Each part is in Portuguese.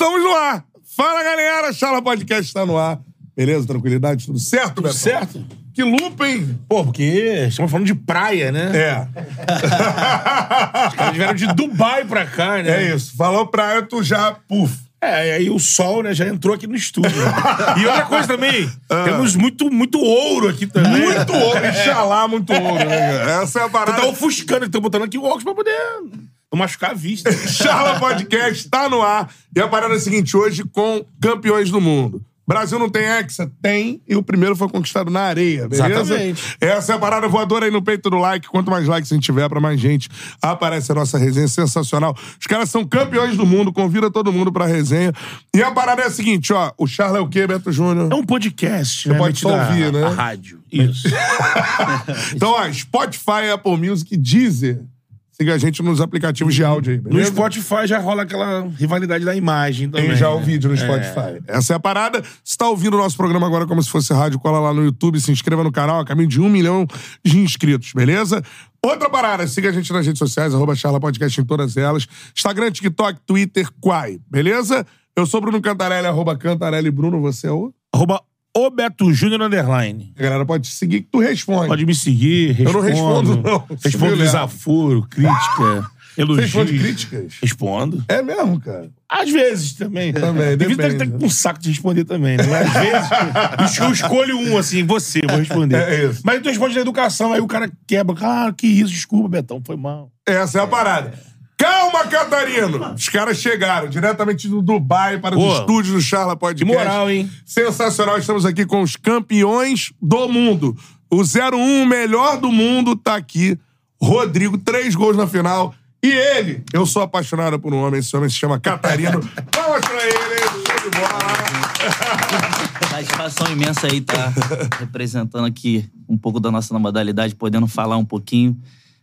Estamos no ar. Fala, galera. Charla Podcast está no ar. Beleza? Tranquilidade? Tudo certo, Beto? Certo. Que lupa, hein? Pô, porque estamos falando de praia, né? É. Os caras vieram de Dubai pra cá, né? É isso. Falou praia, tu já, puf. É, e aí o sol, né, já entrou aqui no estúdio. né? e outra coisa também, temos muito, muito ouro aqui também. Ah. Muito ouro. Inxalá, muito ouro, né, cara? Essa é a Tu tá ofuscando, tô botando aqui o óculos pra poder não machucar a vista. Charla Podcast está no ar. E a parada é a seguinte, hoje com campeões do mundo. Brasil não tem Hexa? Tem. E o primeiro foi conquistado na areia, beleza? Exatamente. Essa é a parada voadora aí no peito do like. Quanto mais likes a gente tiver, pra mais gente aparece a nossa resenha sensacional. Os caras são campeões do mundo. Convida todo mundo pra resenha. E a parada é a seguinte, ó. O Charla é o quê, Beto Júnior? É um podcast, né? pode só ouvir, né? A rádio. Isso. Então, ó, Spotify, Apple Music, Deezer. Siga a gente nos aplicativos de áudio aí, No beleza? Spotify já rola aquela rivalidade da imagem também. Tem já o né? vídeo no Spotify. Essa é a parada. Se tá ouvindo o nosso programa agora como se fosse rádio, cola lá no YouTube, se inscreva no canal, a caminho de um milhão de inscritos, beleza? Outra parada, siga a gente nas redes sociais, arroba Charla Podcast em todas elas. Instagram, TikTok, Twitter, Quai, beleza? Eu sou Bruno Cantarelli, arroba Cantarelli Bruno, você é o... Arroba o Beto Júnior Underline. A galera pode te seguir que tu responde. Pode me seguir, respondo. não respondo, não. Respondo Você desaforo, crítica, Você elogios. responde críticas? Respondo. É mesmo, cara. Às vezes também. Também, depende. estar com um saco de responder também, né? Mas às vezes eu escolho um, assim, você, vou responder. É isso. Mas tu responde na educação, aí o cara quebra. Ah, que isso, desculpa, Betão, foi mal. Essa é a parada. Calma, Catarino! Os caras chegaram diretamente do Dubai para os Pô, estúdios do Charla Podcast. que moral, hein? Sensacional, estamos aqui com os campeões do mundo. O 01, o melhor do mundo, tá aqui. Rodrigo, três gols na final. E ele, eu sou apaixonado por um homem, esse homem se chama Catarino. Palmas pra ele, show de bola. Satisfação imensa aí estar representando aqui um pouco da nossa modalidade, podendo falar um pouquinho.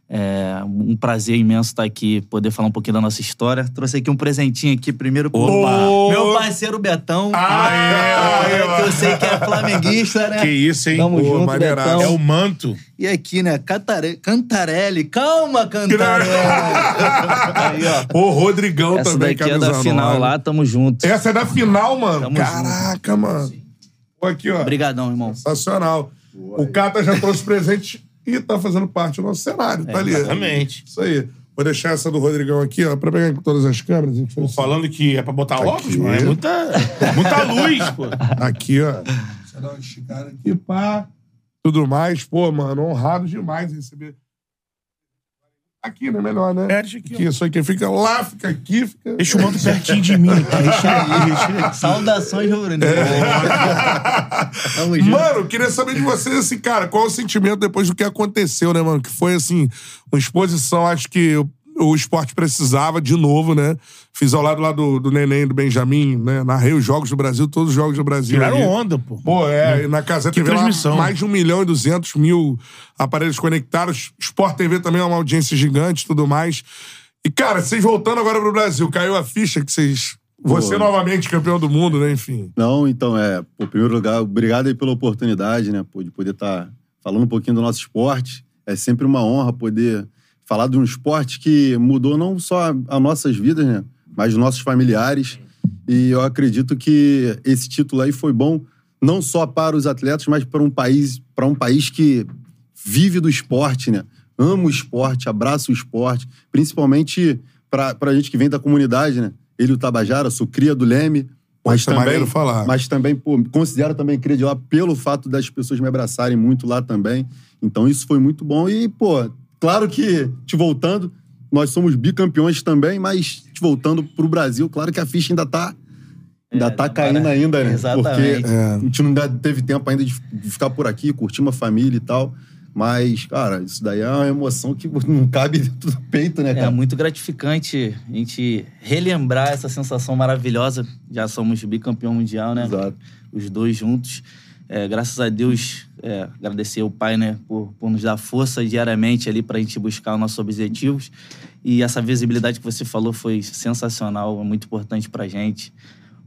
É um prazer imenso estar aqui, poder falar um pouquinho da nossa história. Trouxe aqui um presentinho aqui, primeiro pro Opa! meu parceiro Betão. Aê, aê, que eu sei que é flamenguista, né? Que isso, hein? Tamo Pô, junto. Betão. É o manto. E aqui, né? Catare... Cantarelli. Calma, Cantarelli. aí, ó. O Rodrigão Essa também, daqui é da final lá, tamo junto. Essa é da final, mano. Tamo Caraca, mano. Pô, aqui, ó. Obrigadão, irmão. Sensacional. O Cata já trouxe presente e tá fazendo parte do nosso cenário, tá ali. Exatamente. Isso aí. Vou deixar essa do Rodrigão aqui, ó, pra pegar todas as câmeras. A gente assim. Falando que é pra botar óculos, Aqui. mano. É muita, muita luz, pô. Aqui, ó. Você dá uma esticada aqui, pá. Tudo mais. Pô, mano, honrado demais receber. Aqui, né? Melhor, né? É, deixa aqui, aqui, Isso aqui fica lá, fica aqui, fica. Deixa o manto pertinho de mim. Tá? Deixa aí, deixa aí. Saudações, Rubro junto. Mano, eu queria saber de vocês, assim, cara, qual o sentimento depois do que aconteceu, né, mano? Que foi, assim, uma exposição, acho que o, esporte precisava de novo, né? Fiz ao lado lá do, do Neném, do Benjamin, né? Narrei os jogos do Brasil, todos os jogos do Brasil. Tiraram aí. onda, pô. Pô, é, e na casa Que TV lá, mais de 1 milhão e 200 mil aparelhos conectados. Sport TV também é uma audiência gigante e tudo mais. E, cara, vocês voltando agora pro Brasil, caiu a ficha que vocês. Você novamente campeão do mundo, né? Enfim. Não, então, é, pô, em primeiro lugar, obrigado aí pela oportunidade, né, pô, de poder estar falando um pouquinho do nosso esporte. É sempre uma honra poder falar de um esporte que mudou não só as nossas vidas, né, mas os nossos familiares. E eu acredito que esse título aí foi bom não só para os atletas, mas para um país, para um país que vive do esporte, né? Ama o esporte, abraça o esporte, principalmente para a gente que vem da comunidade, né? Ele, o Tabajara, sou cria do Leme, mas é também, falar. mas também, pô, considero também cria de lá pelo fato das pessoas me abraçarem muito lá também. Então isso foi muito bom. E, pô, claro que, te voltando, nós somos bicampeões também, mas te voltando pro Brasil, claro que a ficha ainda tá. Ainda É, tá caindo ainda, né? Exatamente. Porque a gente não teve tempo ainda de ficar por aqui, curtir uma família e tal. Mas, cara, isso daí é uma emoção que não cabe dentro do peito, né, É cara? muito gratificante a gente relembrar essa sensação maravilhosa. Já somos bicampeão mundial, né? Exato. Os dois juntos. É, graças a Deus, é, agradecer ao Pai, né, por, por nos dar força diariamente ali para a gente buscar os nossos objetivos. E essa visibilidade que você falou foi sensacional, é muito importante para a gente.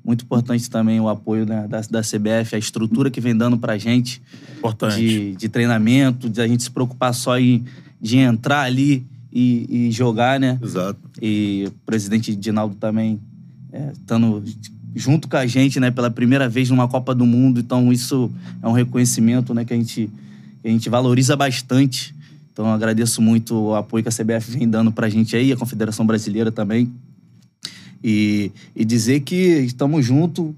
Muito importante também o apoio né, da, da CBF, a estrutura que vem dando para a gente Importante. de, de treinamento, de a gente se preocupar só em de entrar ali e, e jogar, né? Exato. E o presidente Dinaldo também é, estando junto com a gente, né, pela primeira vez numa Copa do Mundo. Então, isso é um reconhecimento, né, que a gente, que a gente valoriza bastante. Então, eu agradeço muito o apoio que a CBF vem dando pra gente aí, a Confederação Brasileira também. E, e dizer que estamos juntos,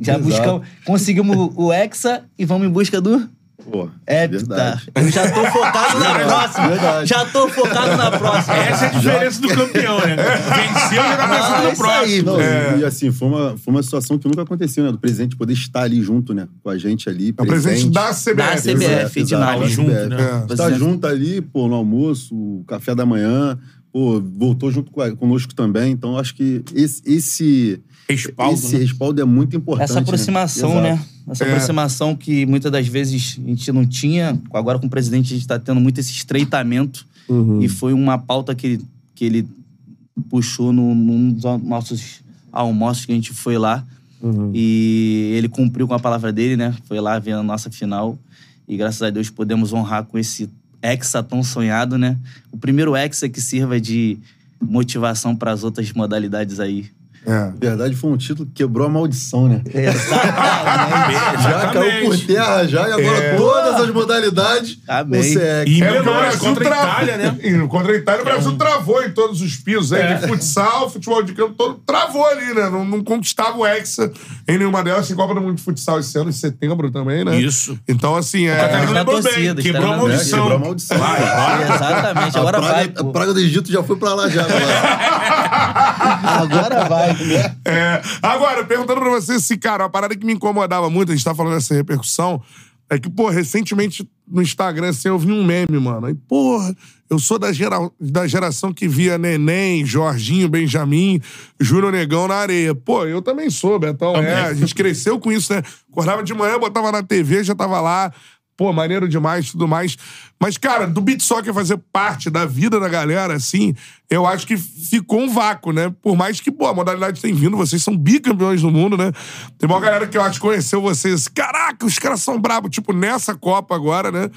já Exato. buscamos, conseguimos o Hexa e vamos em busca do Pô, é, verdade. tá. Eu já tô focado na próxima. Verdade. Já tô focado na próxima. Essa é a diferença do campeão, né? Venceu e já tá pensando é no aí, próximo. Não, É. e, assim, foi uma, foi uma situação que nunca aconteceu, né? Do presidente poder estar ali junto, né? Com a gente ali. É o presidente da CBF. Da CBF. Edinaldo. exato, Junto, CBF. né? É. Tá junto ali, pô, no almoço, o café da manhã, pô, voltou junto conosco também. Então, acho que esse, esse, Respaldo, esse né? respaldo é muito importante. Essa aproximação, né? né? Essa É. aproximação que muitas das vezes a gente não tinha. Agora com o presidente a gente tá tendo muito esse estreitamento. Uhum. E foi uma pauta que ele, que ele puxou no- num dos nossos almoços que a gente foi lá. Uhum. E ele cumpriu com a palavra dele, né? Foi lá ver a nossa final. E graças a Deus podemos honrar com esse hexa tão sonhado, né? O primeiro hexa que sirva de motivação para as outras modalidades aí. É. Na verdade, foi um título que quebrou a maldição, né? Exatamente. Já caiu por terra, já, e agora É. todas as modalidades. Amém. Você é. E É o Brasil contra a travou. Itália, né? E Contra a Itália, o Brasil travou em todos os pisos aí, de futsal, futebol de campo, todo travou ali, né? Não, não conquistava o Hexa em nenhuma delas. Tem Copa do Mundo de Futsal esse ano, em setembro também, né? Isso. Então, assim, é. Bem, torcida, quebrou a É, maldição. quebrou a maldição. Vai, vai. Exatamente. A Agora praga, vai. a praga do Egito já foi pra lá já. agora. Vai. É, agora, perguntando pra você se, cara, uma parada que me incomodava muito, a gente tá falando dessa repercussão, é que, pô, recentemente no Instagram, assim, eu vi um meme, mano. Aí, porra, eu sou da, gera, da geração que via Neném, Jorginho, Benjamin, Júnior Negão na areia. Pô, eu também sou, Betão. Também. É, a gente cresceu com isso, né? Acordava de manhã, botava na TV, já tava lá. Pô, maneiro demais, tudo mais. Mas, cara, do beat soccer fazer parte da vida da galera, assim, eu acho que ficou um vácuo, né? Por mais que, pô, a modalidade tem vindo, vocês são bicampeões do mundo, né? Tem uma galera que eu acho que conheceu vocês. Caraca, os caras são brabos, tipo, nessa Copa agora, né?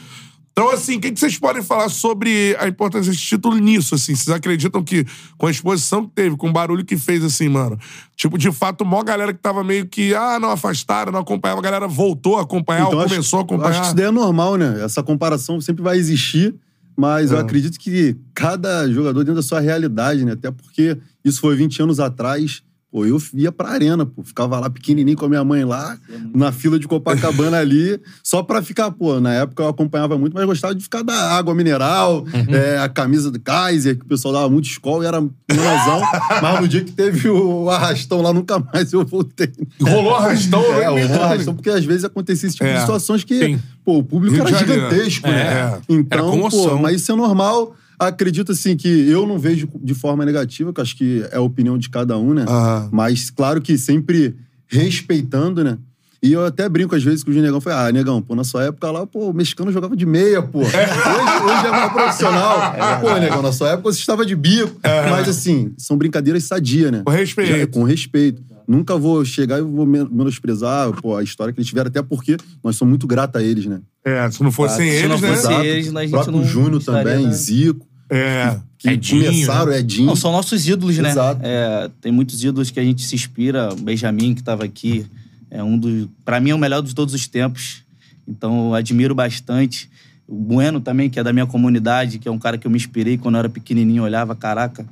Então, assim, o que, vocês podem falar sobre a importância desse título nisso, assim? Vocês acreditam que, com a exposição que teve, com o barulho que fez, assim, mano, tipo, de fato, mó galera que tava meio que, ah, não afastaram, não acompanhava, a galera voltou a acompanhar ou Então, acho- começou a acompanhar? Acho que isso daí é normal, né? Essa comparação sempre vai existir, mas eu É. acredito que cada jogador dentro da sua realidade, né? Até porque isso foi 20 anos atrás. Pô, eu ia pra arena, pô. Ficava lá pequenininho com a minha mãe lá, na fila de Copacabana ali, só pra ficar, pô, na época eu acompanhava muito, mas gostava de ficar da água mineral, é, a camisa do Kaiser, que o pessoal dava muito escola e era menosão. mas no dia que teve o arrastão lá, nunca mais eu voltei. Rolou arrastão, É, né? o arrastão, porque às vezes acontecia esse tipo É. de situações que, Sim. pô, o público Rio era gigantesco, É. né? Era Então, comoção. pô, mas isso é normal. Acredito, assim, que eu não vejo de forma negativa, que eu acho que é a opinião de cada um, né? Aham. Mas, claro que sempre respeitando, né? E eu até brinco às vezes com o Negão. Falei, ah, Negão, pô, na sua época lá, pô, o mexicano jogava de meia, pô. Hoje, hoje é mais profissional. pô, Negão, na sua época você estava de bico. Mas, assim, são brincadeiras sadias, né? Com respeito. Já- com respeito. Nunca vou chegar e vou men- menosprezar pô, a história que eles tiveram, até porque nós somos muito gratos a eles, né? É, se não fossem Se eles, não né? fosse- eles, a gente o próprio não Júnior estaria, também, né? Zico, É. que Edinho, começaram, Edinho. Não, são nossos ídolos, né? Exato. É, tem muitos ídolos que a gente se inspira. O Benjamin, que estava aqui, é um dos. Pra mim, é o melhor de todos os tempos. Então, eu admiro bastante. O Bueno também, que é da minha comunidade, que é um cara que eu me inspirei quando eu era pequenininho, olhava, caraca,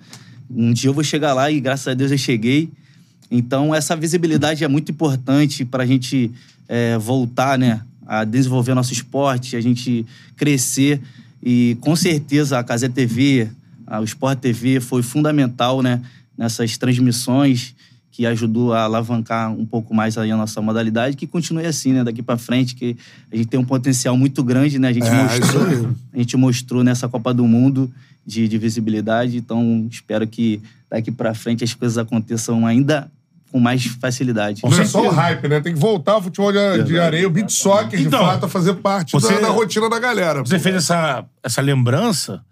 um dia eu vou chegar lá e graças a Deus eu cheguei. Então, essa visibilidade é muito importante para a gente é, voltar, né? A desenvolver nosso esporte, a gente crescer. E com certeza a Casé TV, o Sport TV foi fundamental, né? Nessas transmissões que ajudou a alavancar um pouco mais a nossa modalidade, que continue assim, né? Daqui para frente, que a gente tem um potencial muito grande, né? A gente É, mostrou, a gente mostrou nessa Copa do Mundo de, de visibilidade, então espero que daqui para frente as coisas aconteçam ainda com mais facilidade. Não é só o hype, né? Tem que voltar o futebol de, de areia, o beat soccer, de Então, fato, a fazer parte você- da, da rotina da galera. Você fez essa, essa lembrança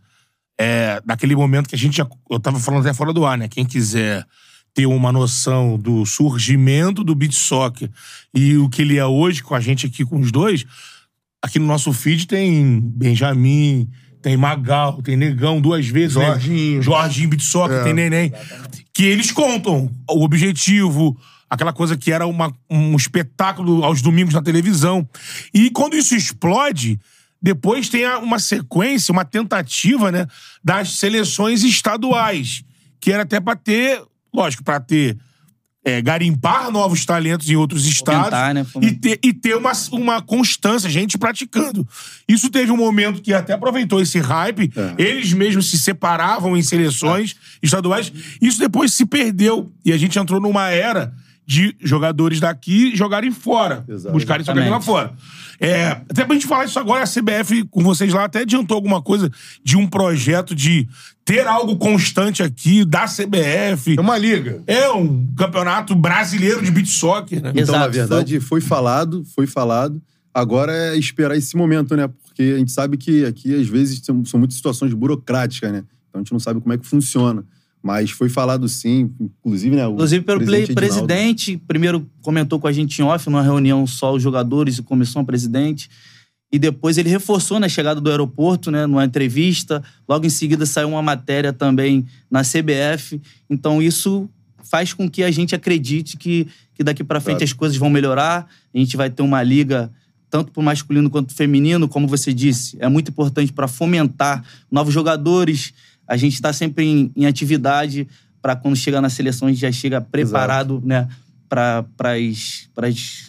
é, daquele momento que a gente já. Eu tava falando até fora do ar, né? Quem quiser ter uma noção do surgimento do beat soccer e o que ele é hoje com a gente aqui com os dois, aqui no nosso feed tem Benjamin, tem Magal, tem Negão duas vezes. né? Jorginho. Jorginho, Bitsoca, É. tem Neném. Que eles contam o objetivo, aquela coisa que era uma- um espetáculo aos domingos na televisão. E quando isso explode, depois tem uma sequência, uma tentativa, né, das seleções estaduais. Que era até pra ter, lógico, pra ter. É, garimpar novos talentos em outros estados Fomentar, né? e ter, e ter uma, uma constância, gente praticando. Isso teve um momento que até aproveitou esse hype, eles mesmos se separavam em seleções estaduais. Isso depois se perdeu e a gente entrou numa era de jogadores daqui jogarem fora, Exato. buscarem seu caminho lá fora. É, até pra gente falar isso agora, a CBF com vocês lá até adiantou alguma coisa de um projeto de ter algo constante aqui da CBF. É uma liga. É um campeonato brasileiro de beat soccer, né? Então, na verdade, foi falado, foi falado. Agora é esperar esse momento, né? Porque a gente sabe que aqui, às vezes, são muitas situações burocráticas, né? Então a gente não sabe como é que funciona. Mas foi falado sim, inclusive, né? o Inclusive pelo presidente presidente, primeiro comentou com a gente em off, numa reunião só os jogadores e comissão presidente. E depois ele reforçou na chegada do aeroporto, né, numa entrevista. Logo em seguida saiu uma matéria também na CBF. Então isso faz com que a gente acredite que, que daqui para frente Claro. as coisas vão melhorar. A gente vai ter uma liga tanto para o masculino quanto pro feminino, como você disse, é muito importante para fomentar novos jogadores. A gente está sempre em, em atividade para quando chegar na seleção a gente já chega preparado, né, para as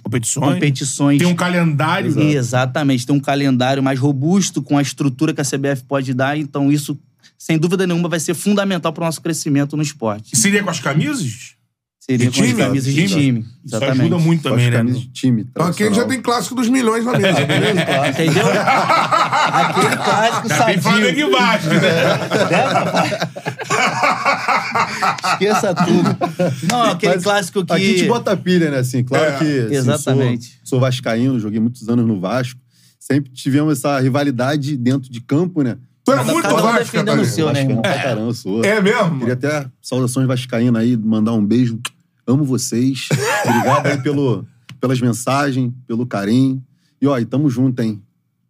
Competições. competições. Tem um calendário. Exato. Exatamente, tem um calendário mais robusto com a estrutura que a CBF pode dar, então isso, sem dúvida nenhuma, vai ser fundamental para o nosso crescimento no esporte. E seria com as camisas? Seria De com as camisas de Time? time. Isso Exatamente. ajuda muito também, né? camisas de time. Então aqui já tem clássico dos milhões na mesa, beleza? Entendeu? Aquele clássico Já tem Flamengo sadio. e Vasco, né? Esqueça tudo. Não, aquele Mas clássico que. Aqui a gente bota pilha, né? Assim, claro É, que. assim, exatamente. Sou, sou vascaíno, joguei muitos anos no Vasco. Sempre tivemos essa rivalidade dentro de campo, né? Tu é muito cada um Vasco, defendendo o seu, né, irmão? pra caramba, sou. É mesmo? Queria até saudações vascaínas aí, mandar um beijo. Amo vocês. Obrigado aí pelo, pelas mensagens, pelo carinho. E ó, e tamo junto, hein?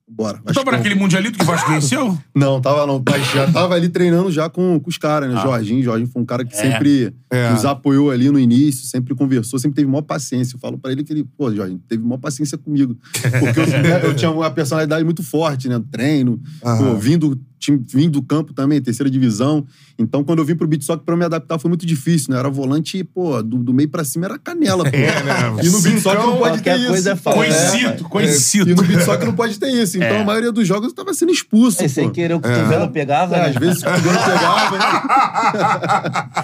Bora. Tava naquele mundialito que o Vasco venceu? Não, tava não. Mas já tava ali treinando já com, com os caras, né? Jorginho. Jorginho foi um cara que É. sempre É. nos apoiou ali no início, sempre conversou, sempre teve maior paciência. Eu falo pra ele que ele, pô, Jorginho, teve maior paciência comigo. Porque eu, né, eu tinha uma personalidade muito forte, né? Treino, pô, Aham. vindo, time, vindo do campo também, terceira divisão. Então, quando eu vim pro beat soccer, pra eu me adaptar foi muito difícil, né? Era volante, pô, do, do meio pra cima era canela, pô. É, né? E no beat soccer não pode ter Qualquer isso. coisa é. Conhecido, conhecido. E no beat soccer não pode ter isso. Então, É. a maioria dos jogos eu tava sendo expulso, É, pô. sem querer o cotovelo pegava, É, né? às vezes o cotovelo pegava.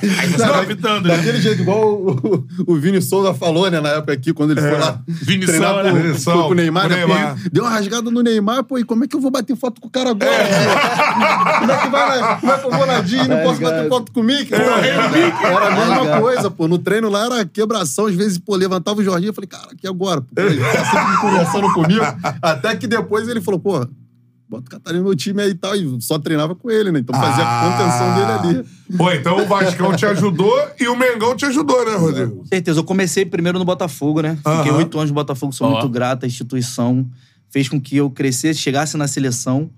Aí você tava apitando, né? Daquele jeito, igual o, o Vini Souza falou, né, na época aqui, quando ele foi lá Vinição, treinar né? com, Vinição, com, com o Neymar, né? Neymar. Deu uma rasgada no Neymar, pô, e como é que eu vou bater foto com o cara agora? Como é que vai, né? Como é que eu vou nadinho e não posso bater foto com o Mickey? Pô, era a mesma coisa, pô. No treino lá era quebração, às vezes, pô, levantava o Jorginho, eu falei, cara, aqui agora? Pô, ele tá sempre conversando comigo. Até que depois ele falou, pô, bota o Catarina no time aí e tal, e só treinava com ele, né? Então fazia Ah. a contenção dele ali. Pô, então o Vascão te ajudou e o Mengão te ajudou, né, Rodrigo? Com certeza. Eu comecei primeiro no Botafogo, né? Fiquei oito anos no Botafogo, sou muito grato à instituição. Fez com que eu crescesse, chegasse na seleção.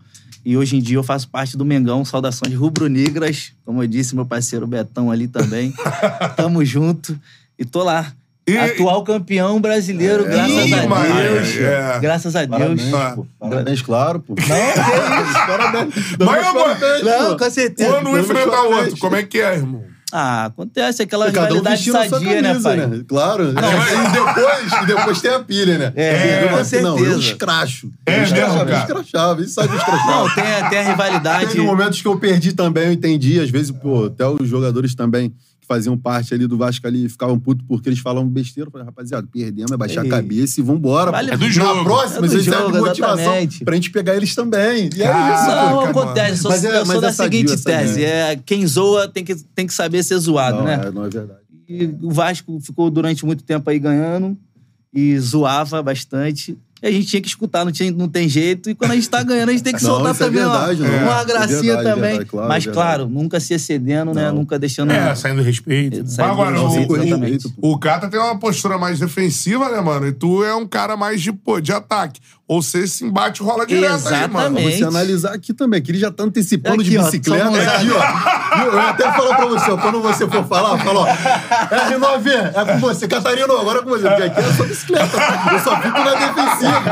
E hoje em dia eu faço parte do Mengão. Saudações rubro-negras. Como eu disse, meu parceiro Betão ali também. Tamo junto. E tô lá. E- Atual campeão brasileiro, graças Ih, a Deus. é. Graças a Deus. Parabéns, pô. Parabéns, claro, pô. Não, que isso? Parabéns. Mas, amor, Não, com certeza. Quando um Vamos enfrenta o outro, como é que é, irmão? Ah, acontece aquela Cada um rivalidade a sua sadia, né, camisa, pai? né? Claro. e, depois, e depois tem a pilha, né? É, Eu com assim, Não, eu certeza. escracho. É eu escrachava, cara? eu escrachava. Isso sabe escrachar. Não, tem, a- tem a rivalidade. Teve momentos que eu perdi também, eu entendi. Às vezes, pô, até os jogadores também que faziam parte ali do Vasco ali ficavam putos porque eles falavam besteira. Eu falei, rapaziada, perdemos, é baixar Ei. a cabeça e vambora. Vale- pô. É do Na jogo. próxima, É do eles de motivação exatamente. pra gente pegar eles também. E é Ah, isso, Não, cara, acontece. Sou, Mas é- eu sou da é seguinte é tese: é, quem zoa tem que, tem que saber ser zoado, Não, né? é, não é verdade. E o Vasco ficou durante muito tempo aí ganhando e zoava bastante. E a gente tinha que escutar, não, tinha, não tem jeito. E quando a gente tá ganhando, a gente tem que Não, soltar é também uma- verdade, uma. É gracinha verdade, também. verdade, claro, Mas, verdade. claro, nunca se excedendo, né? Não. Nunca deixando. É, saindo do respeito. Saindo Agora, do o- exatamente. O Cata tem uma postura mais defensiva, né, mano? E tu é um cara mais de, pô, de ataque. Ou se esse embate rola direto aí, mano. Exatamente. Você analisar aqui também, que ele já tá antecipando Aqui, de ó, bicicleta. mudar. aqui, ó. Eu até falo pra você, ó, quando você for falar, fala, ó. É R9, é com você. Catarino, agora é com você. Porque aqui é só bicicleta. Eu só fico na defensiva.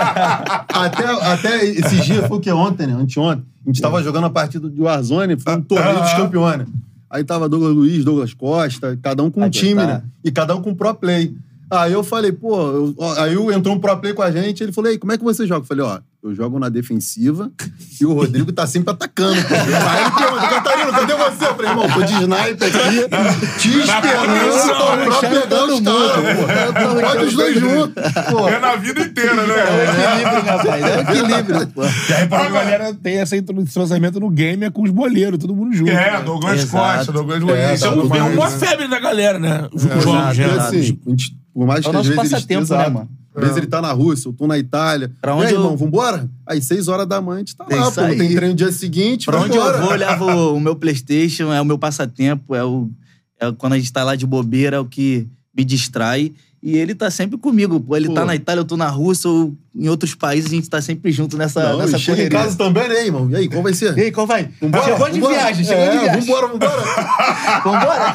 Até, até esses dias, foi o que? Ontem, né? Anteontem. A gente tava jogando a partida de Warzone, foi um torneio dos campeões. Aí tava Douglas Luiz, Douglas Costa, cada um com um time, né? E cada um com pro play. Aí eu falei, pô, eu- aí entrou um pro play com a gente, ele falou, ei, como é que você joga? Eu falei, ó, eu jogo na defensiva e o Rodrigo tá sempre atacando. Aí ele pergunta, Catarina, cadê você? Eu falei, irmão, tô de sniper aqui, te esperando pra pegar os caras, pode os dois juntos. Pô, É na vida inteira, É o né? equilíbrio, rapaz. É o equilíbrio, pô. E aí, pra galera tem esse entrosamento no game é com os boleiros, todo mundo junto. É, né? Douglas. Costa, Douglas É, Luiz. Isso é, é mais, uma né? febre da galera, né? Os Exato, jogos, né? exato. assim, a gente, por mais que É o às nosso vezes passatempo, né, mano? Às vezes ele tá na Rússia, eu tô na Itália. Pra e onde aí, eu- irmão, vambora? Aí, seis horas da manhã, a gente tá É lá, pô. Não tem aí. treino no dia seguinte, Pra onde eu vambora. vou, eu levo o meu Playstation, é o meu passatempo, é, o, é quando a gente tá lá de bobeira, é o que me distrai. E ele tá sempre comigo, pô. Ele Pô. tá na Itália, eu tô na Rússia, ou em outros países, a gente tá sempre junto nessa, Não, nessa e chega em correria. casa também, né, irmão? E aí, qual vai ser? E aí, qual vai? Vambora? Chegou de Vambora? viagem, chegou é, de viagem. Vambora, vambora. Vambora?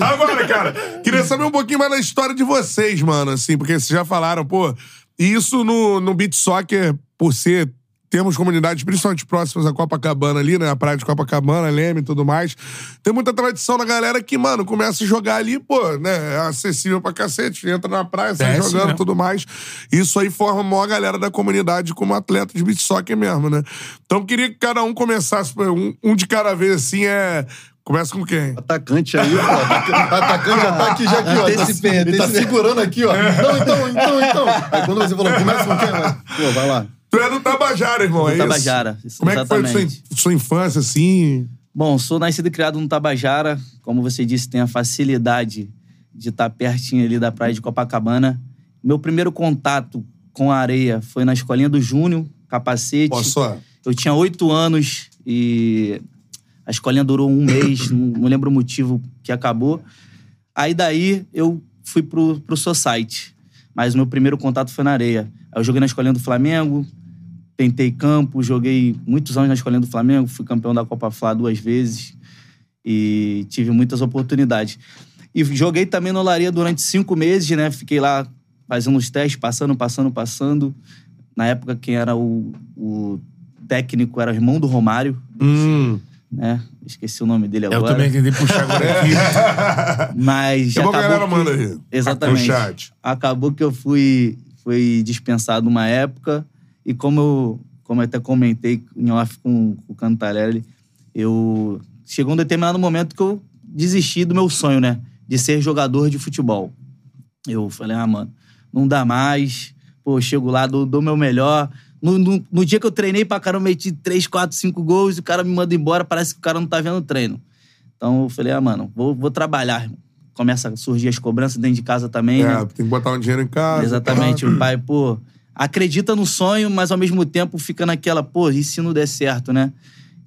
Agora, cara, queria saber um pouquinho mais da história de vocês, mano, assim, porque vocês já falaram, pô, isso no, no Beat Soccer, por ser. Temos comunidades principalmente próximas à Copacabana ali, né? A praia de Copacabana, Leme e tudo mais. Tem muita tradição na galera que, mano, começa a jogar ali, pô, né? É acessível pra cacete. Entra na praia, sai Desce, jogando né? e tudo mais. Isso aí forma a maior galera da comunidade como atleta de beat soccer mesmo, né? Então queria que cada um começasse, um, um de cada vez, assim, é. Começa com quem? Atacante aí, pô. Ataca- Atacante já tá aqui, já aqui, ó. Antecipei, Tá- Ele tá antecipei. segurando aqui, ó. Não, então, então, então. Aí quando você falou, começa com quem? Vai. Pô, vai lá. Tu é do Tabajara, irmão, é Do isso? Tabajara, isso, Como é que foi sua, exatamente. sua infância, assim? Bom, sou nascido e criado no Tabajara. Como você disse, tenho a facilidade de estar pertinho ali da praia de Copacabana. Meu primeiro contato com a areia foi na escolinha do Júnior, capacete. Posso só? Eu tinha oito anos e a escolinha durou um mês, não não lembro o motivo que acabou. Aí daí eu fui pro, pro Society, mas o meu primeiro contato foi na areia. Aí eu joguei na escolinha do Flamengo, tentei campo, joguei muitos anos na escolinha do Flamengo, fui campeão da Copa Fla duas vezes e tive muitas oportunidades. E joguei também no Olaria durante cinco meses, né? Fiquei lá fazendo os testes, passando, passando, passando. Na época, quem era o, o técnico era o irmão do Romário, Hum. né? Esqueci o nome dele Eu agora. também tentei puxar agora aqui. Mas bom que a acabou galera que- manda aí. Exatamente. No chat. Acabou que eu fui, fui dispensado uma época e como eu, como eu até comentei em off com, com o Cantarelli, eu... Chegou um determinado momento que eu desisti do meu sonho, né? De ser jogador de futebol. Eu falei, ah, mano, não dá mais. Pô, chego lá, dou o meu melhor. No, no, no dia que eu treinei pra caramba, meti 3, 4, 5 gols e o cara me manda embora, parece que o cara não tá vendo o treino. Então eu falei, ah, mano, vou, vou trabalhar. irmão. Começa a surgir as cobranças dentro de casa também, né? É, tem que botar um dinheiro em casa. Exatamente. tá? O pai, pô, acredita no sonho, mas ao mesmo tempo fica naquela, pô, e se não der certo, né?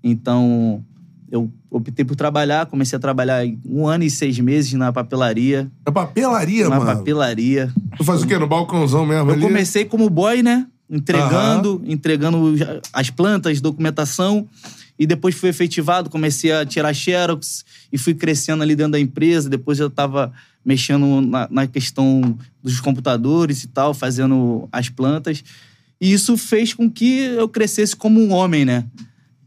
Então, eu optei por trabalhar, comecei a trabalhar um ano e seis meses na papelaria. É papelaria, na mano. papelaria. Tu faz o quê? No balcãozão mesmo Eu ali? comecei como boy, né? Entregando, entregando as plantas, documentação. E depois fui efetivado, comecei a tirar xerox e fui crescendo ali dentro da empresa. Depois eu estava mexendo na, na questão dos computadores e tal, fazendo as plantas. E isso fez com que eu crescesse como um homem, né?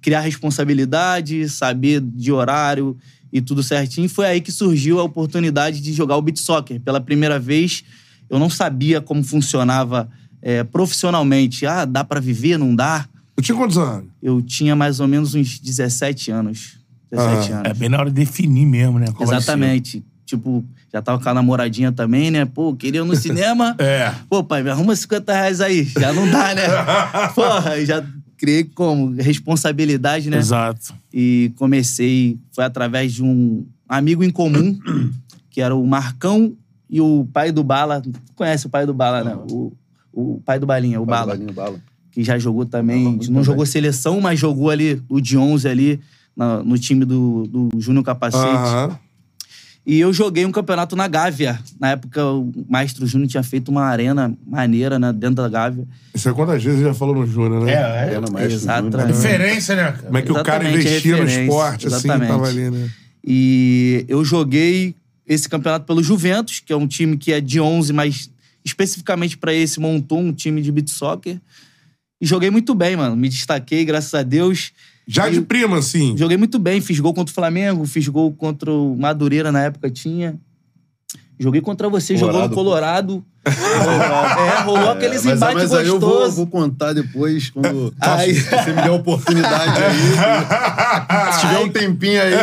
Criar responsabilidade, saber de horário e tudo certinho. Foi aí que surgiu a oportunidade de jogar o beat soccer. Pela primeira vez, eu não sabia como funcionava é, profissionalmente. Ah, dá pra viver, não dá? Eu tinha quantos anos? Eu tinha mais ou menos uns 17 anos. 17 Ah, anos. É bem na hora de definir mesmo, né? Qual vai ser. Exatamente. Tipo, já tava com a namoradinha também, né? Pô, queria ir no cinema. É. Pô, pai, me arruma 50 reais aí. Já não dá, né? Porra, já criei como responsabilidade, né? Exato. E comecei, foi através de um amigo em comum, que era o Marcão e o pai do Bala. Conhece o pai do Bala, né? O, o pai do Balinha, o Bala. Balinha, bala. Que já jogou também. Não bem. jogou seleção, mas jogou ali o de 11 ali, na- no time do, do Júnior Capacete. Aham. E eu joguei um campeonato na Gávea. Na época, o Maestro Júnior tinha feito uma arena maneira né, dentro da Gávea. Isso é quantas vezes já falou no Júnior, né? É, é. Mais Exatamente. Referência, né, cara? Como é que o cara Exatamente, investia no esporte, assim, Exatamente. tava ali, né? E eu joguei esse campeonato pelo Juventus, que é um time que é de 11, mas especificamente pra esse montou um time de beat soccer. E joguei muito bem, mano. Me destaquei, graças a Deus. Já de E- prima, assim. Joguei muito bem, fiz gol contra o Flamengo, fiz gol contra o Madureira na época tinha. Joguei contra você, jogou no Colorado. é, rolou aqueles mas, embates mas aí eu vou, gostosos. vou contar depois, quando Aí- você me der a oportunidade aí. se tiver um tempinho aí.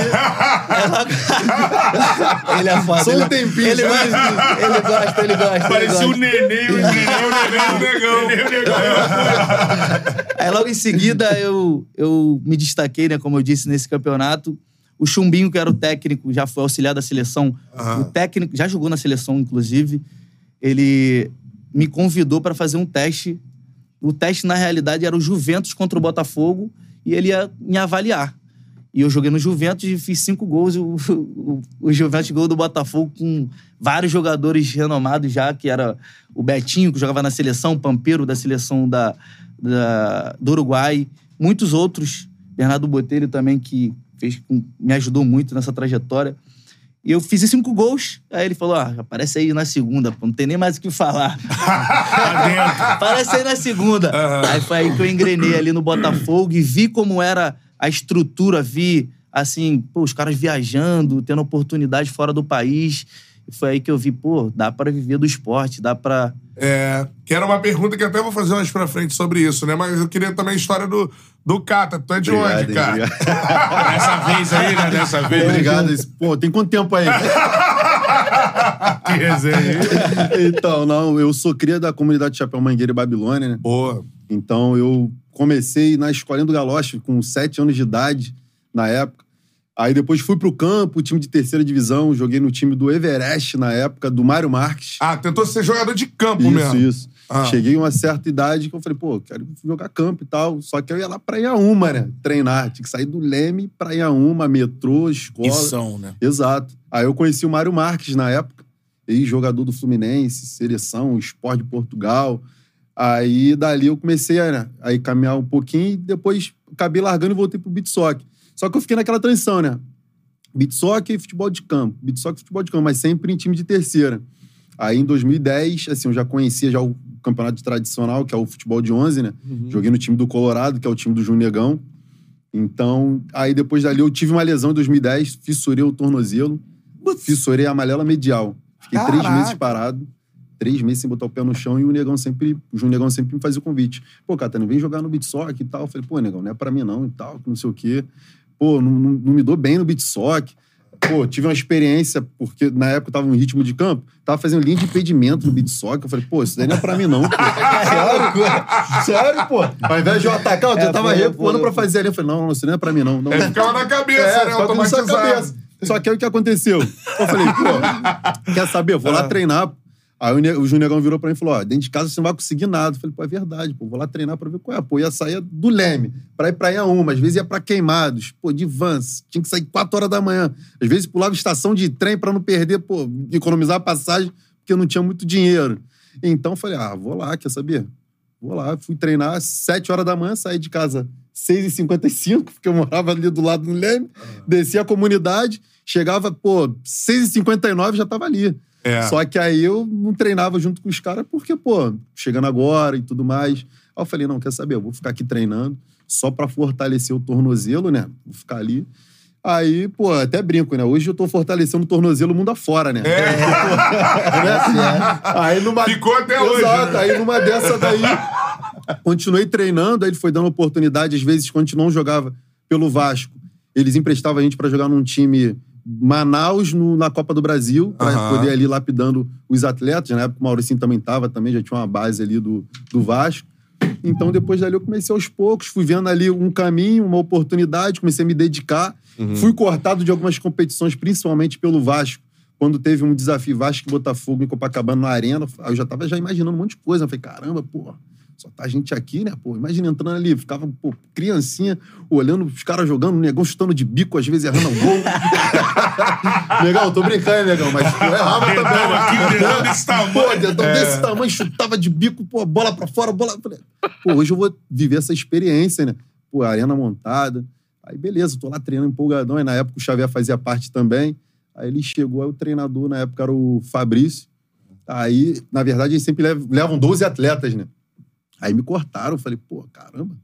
Ele é foda. Só um ele, tempinho, ele só um gosta, ele gosta, ele gosta. Parecia ele o neném, o neném, o neném, o negão. Neném, o negão. Aí logo em seguida eu, eu me destaquei, né, como eu disse, nesse campeonato. O Chumbinho, que era o técnico, já foi auxiliar da seleção. Aham. O técnico, já jogou na seleção, inclusive. Ele me convidou para fazer um teste. O teste, na realidade, era o Juventus contra o Botafogo e ele ia me avaliar. E eu joguei no Juventus e fiz cinco gols. O, o, o Juventus gol do Botafogo com vários jogadores renomados já, que era o Betinho, que jogava na seleção, o Pampeiro da seleção da, da- do Uruguai, muitos outros. Bernardo Botelho também, que fez, me ajudou muito nessa trajetória. E eu fiz cinco gols. Aí ele falou: ah, aparece aí na segunda, pô, não tem nem mais o que falar. Tá. Aparece aí na segunda. Aí foi aí que eu engrenei ali no Botafogo e vi como era a estrutura, vi, assim, pô, os caras viajando, tendo oportunidade fora do país. E foi aí que eu vi, pô, dá pra viver do esporte, dá pra. É, que era uma pergunta que até vou fazer mais pra frente sobre isso, né? Mas eu queria também a história do, do Cata. Tu é de Obrigado, onde, cara? Dessa vez aí, né? Dessa vez. Obrigado. Pô, tem quanto tempo aí? Que resenha. então, não, eu sou cria da comunidade Chapéu Mangueira e Babilônia, né? Boa. Então eu comecei na Escolinha do Galoche com sete anos de idade, na época. Aí depois fui pro campo, time de terceira divisão, joguei no time do Everest na época, do Mário Marques. Ah, tentou ser jogador de campo Isso, mesmo. isso. Ah. Cheguei a uma certa idade que eu falei, pô, quero jogar campo e tal. Só que eu ia lá pra Iaúma, né? Treinar. Tinha que sair do Leme pra Iaúma, metrô, escola. Missão, né? Exato. Aí eu conheci o Mário Marques na época, ex-jogador do Fluminense, seleção, Sport de Portugal. Aí dali eu comecei a né, aí caminhar um pouquinho e depois acabei largando e voltei pro beat soccer. Só que eu fiquei naquela transição, né? Beat soccer e futebol de campo. Beat soccer e futebol de campo, mas sempre em time de terceira. Aí em 2010, assim, eu já conhecia já o campeonato tradicional, que é o futebol de 11, né? Joguei no time do Colorado, que é o time do Junegão. Então, aí depois dali eu tive uma lesão em 2010, fissurei o tornozelo, fissurei a malela medial. Fiquei três Caraca. meses parado, três meses sem botar o pé no chão e o Negão sempre, o Junegão sempre me fazia o convite. Pô, Catana, vem jogar no beat soccer e tal. Eu falei, pô, Negão, não é pra mim não e tal, que não sei o quê. Pô, não, não, não me dou bem no beat soccer. Pô, tive uma experiência, porque na época eu tava no ritmo de campo, tava fazendo linha de impedimento no beat soccer. Eu falei, pô, isso daí não é pra mim não, pô. Sério? Sério, pô? Ao invés de eu atacar, eu É, já tava pô, recuando pô, pra fazer ali. Eu falei, não, não, isso não é pra mim não. não. É, ficava na cabeça, É, né? Automatizado. cabeça. Só que aí o que aconteceu? Eu falei, pô, quer saber? Eu vou lá treinar. Aí o, ne- o Junegão virou pra mim e falou: ó, dentro de casa você não vai conseguir nada. Eu falei, pô, é verdade, pô, vou lá treinar pra ver qual é. Pô, ia sair do Leme pra ir pra Iaúma, às vezes ia pra Queimados, pô, de vans, tinha que sair 4 horas da manhã. Às vezes pulava estação de trem pra não perder, pô, economizar a passagem, porque eu não tinha muito dinheiro. Então eu falei, ah, vou lá, quer saber? Vou lá, fui treinar às 7 horas da manhã, saí de casa 6h55, porque eu morava ali do lado do Leme, desci a comunidade, chegava, pô, 6h59 já tava ali. É. Só que aí eu não treinava junto com os caras, porque, pô, chegando agora e tudo mais. Aí eu falei, não, quer saber? Eu vou ficar aqui treinando só pra fortalecer o tornozelo, né? Vou ficar ali. Aí, pô, até brinco, né? Hoje eu tô fortalecendo o tornozelo mundo afora, né? Né? Aí numa... Ficou até hoje, Exato. né? Aí numa dessa daí, continuei treinando, aí ele foi dando oportunidade. Às vezes, quando a gente não jogava pelo Vasco, eles emprestavam a gente pra jogar num time Manaus no- na Copa do Brasil, pra Aham. poder ali lapidando os atletas. Na época o Mauricinho também tava, também já tinha uma base ali do, do Vasco. Então, depois dali, eu comecei aos poucos, fui vendo ali um caminho, uma oportunidade, comecei a me dedicar. Fui cortado de algumas competições, principalmente pelo Vasco. Quando teve um desafio Vasco e Botafogo em Copacabana na Arena, eu já tava já imaginando um monte de coisa. Eu falei, caramba, pô, só tá a gente aqui, né, pô? Imagina entrando ali, ficava, pô, criancinha, olhando os caras jogando, o negão chutando de bico, às vezes errando um gol. negão, tô brincando, hein, negão, mas pô, errava também. né? aqui, dedão desse tamanho. Pô, dedão desse tamanho, chutava de bico, pô, bola pra fora, bola. Falei, Pô, hoje eu vou viver essa experiência, né? Pô, arena montada. Aí, beleza, tô lá treinando empolgadão. Aí, na época, o Xavier fazia parte também. Aí ele chegou, aí o treinador, na época, era o Fabrício. Aí, na verdade, eles sempre levam 12 atletas, né? Aí me cortaram. Falei, pô, caramba,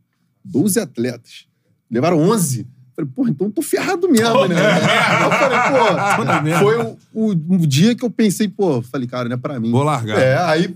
12 atletas. Levaram 11. Falei, pô, então eu tô ferrado mesmo, né? eu falei, pô, foi o, o, o dia que eu pensei, pô, falei, cara, não é pra mim. Vou largar. É, aí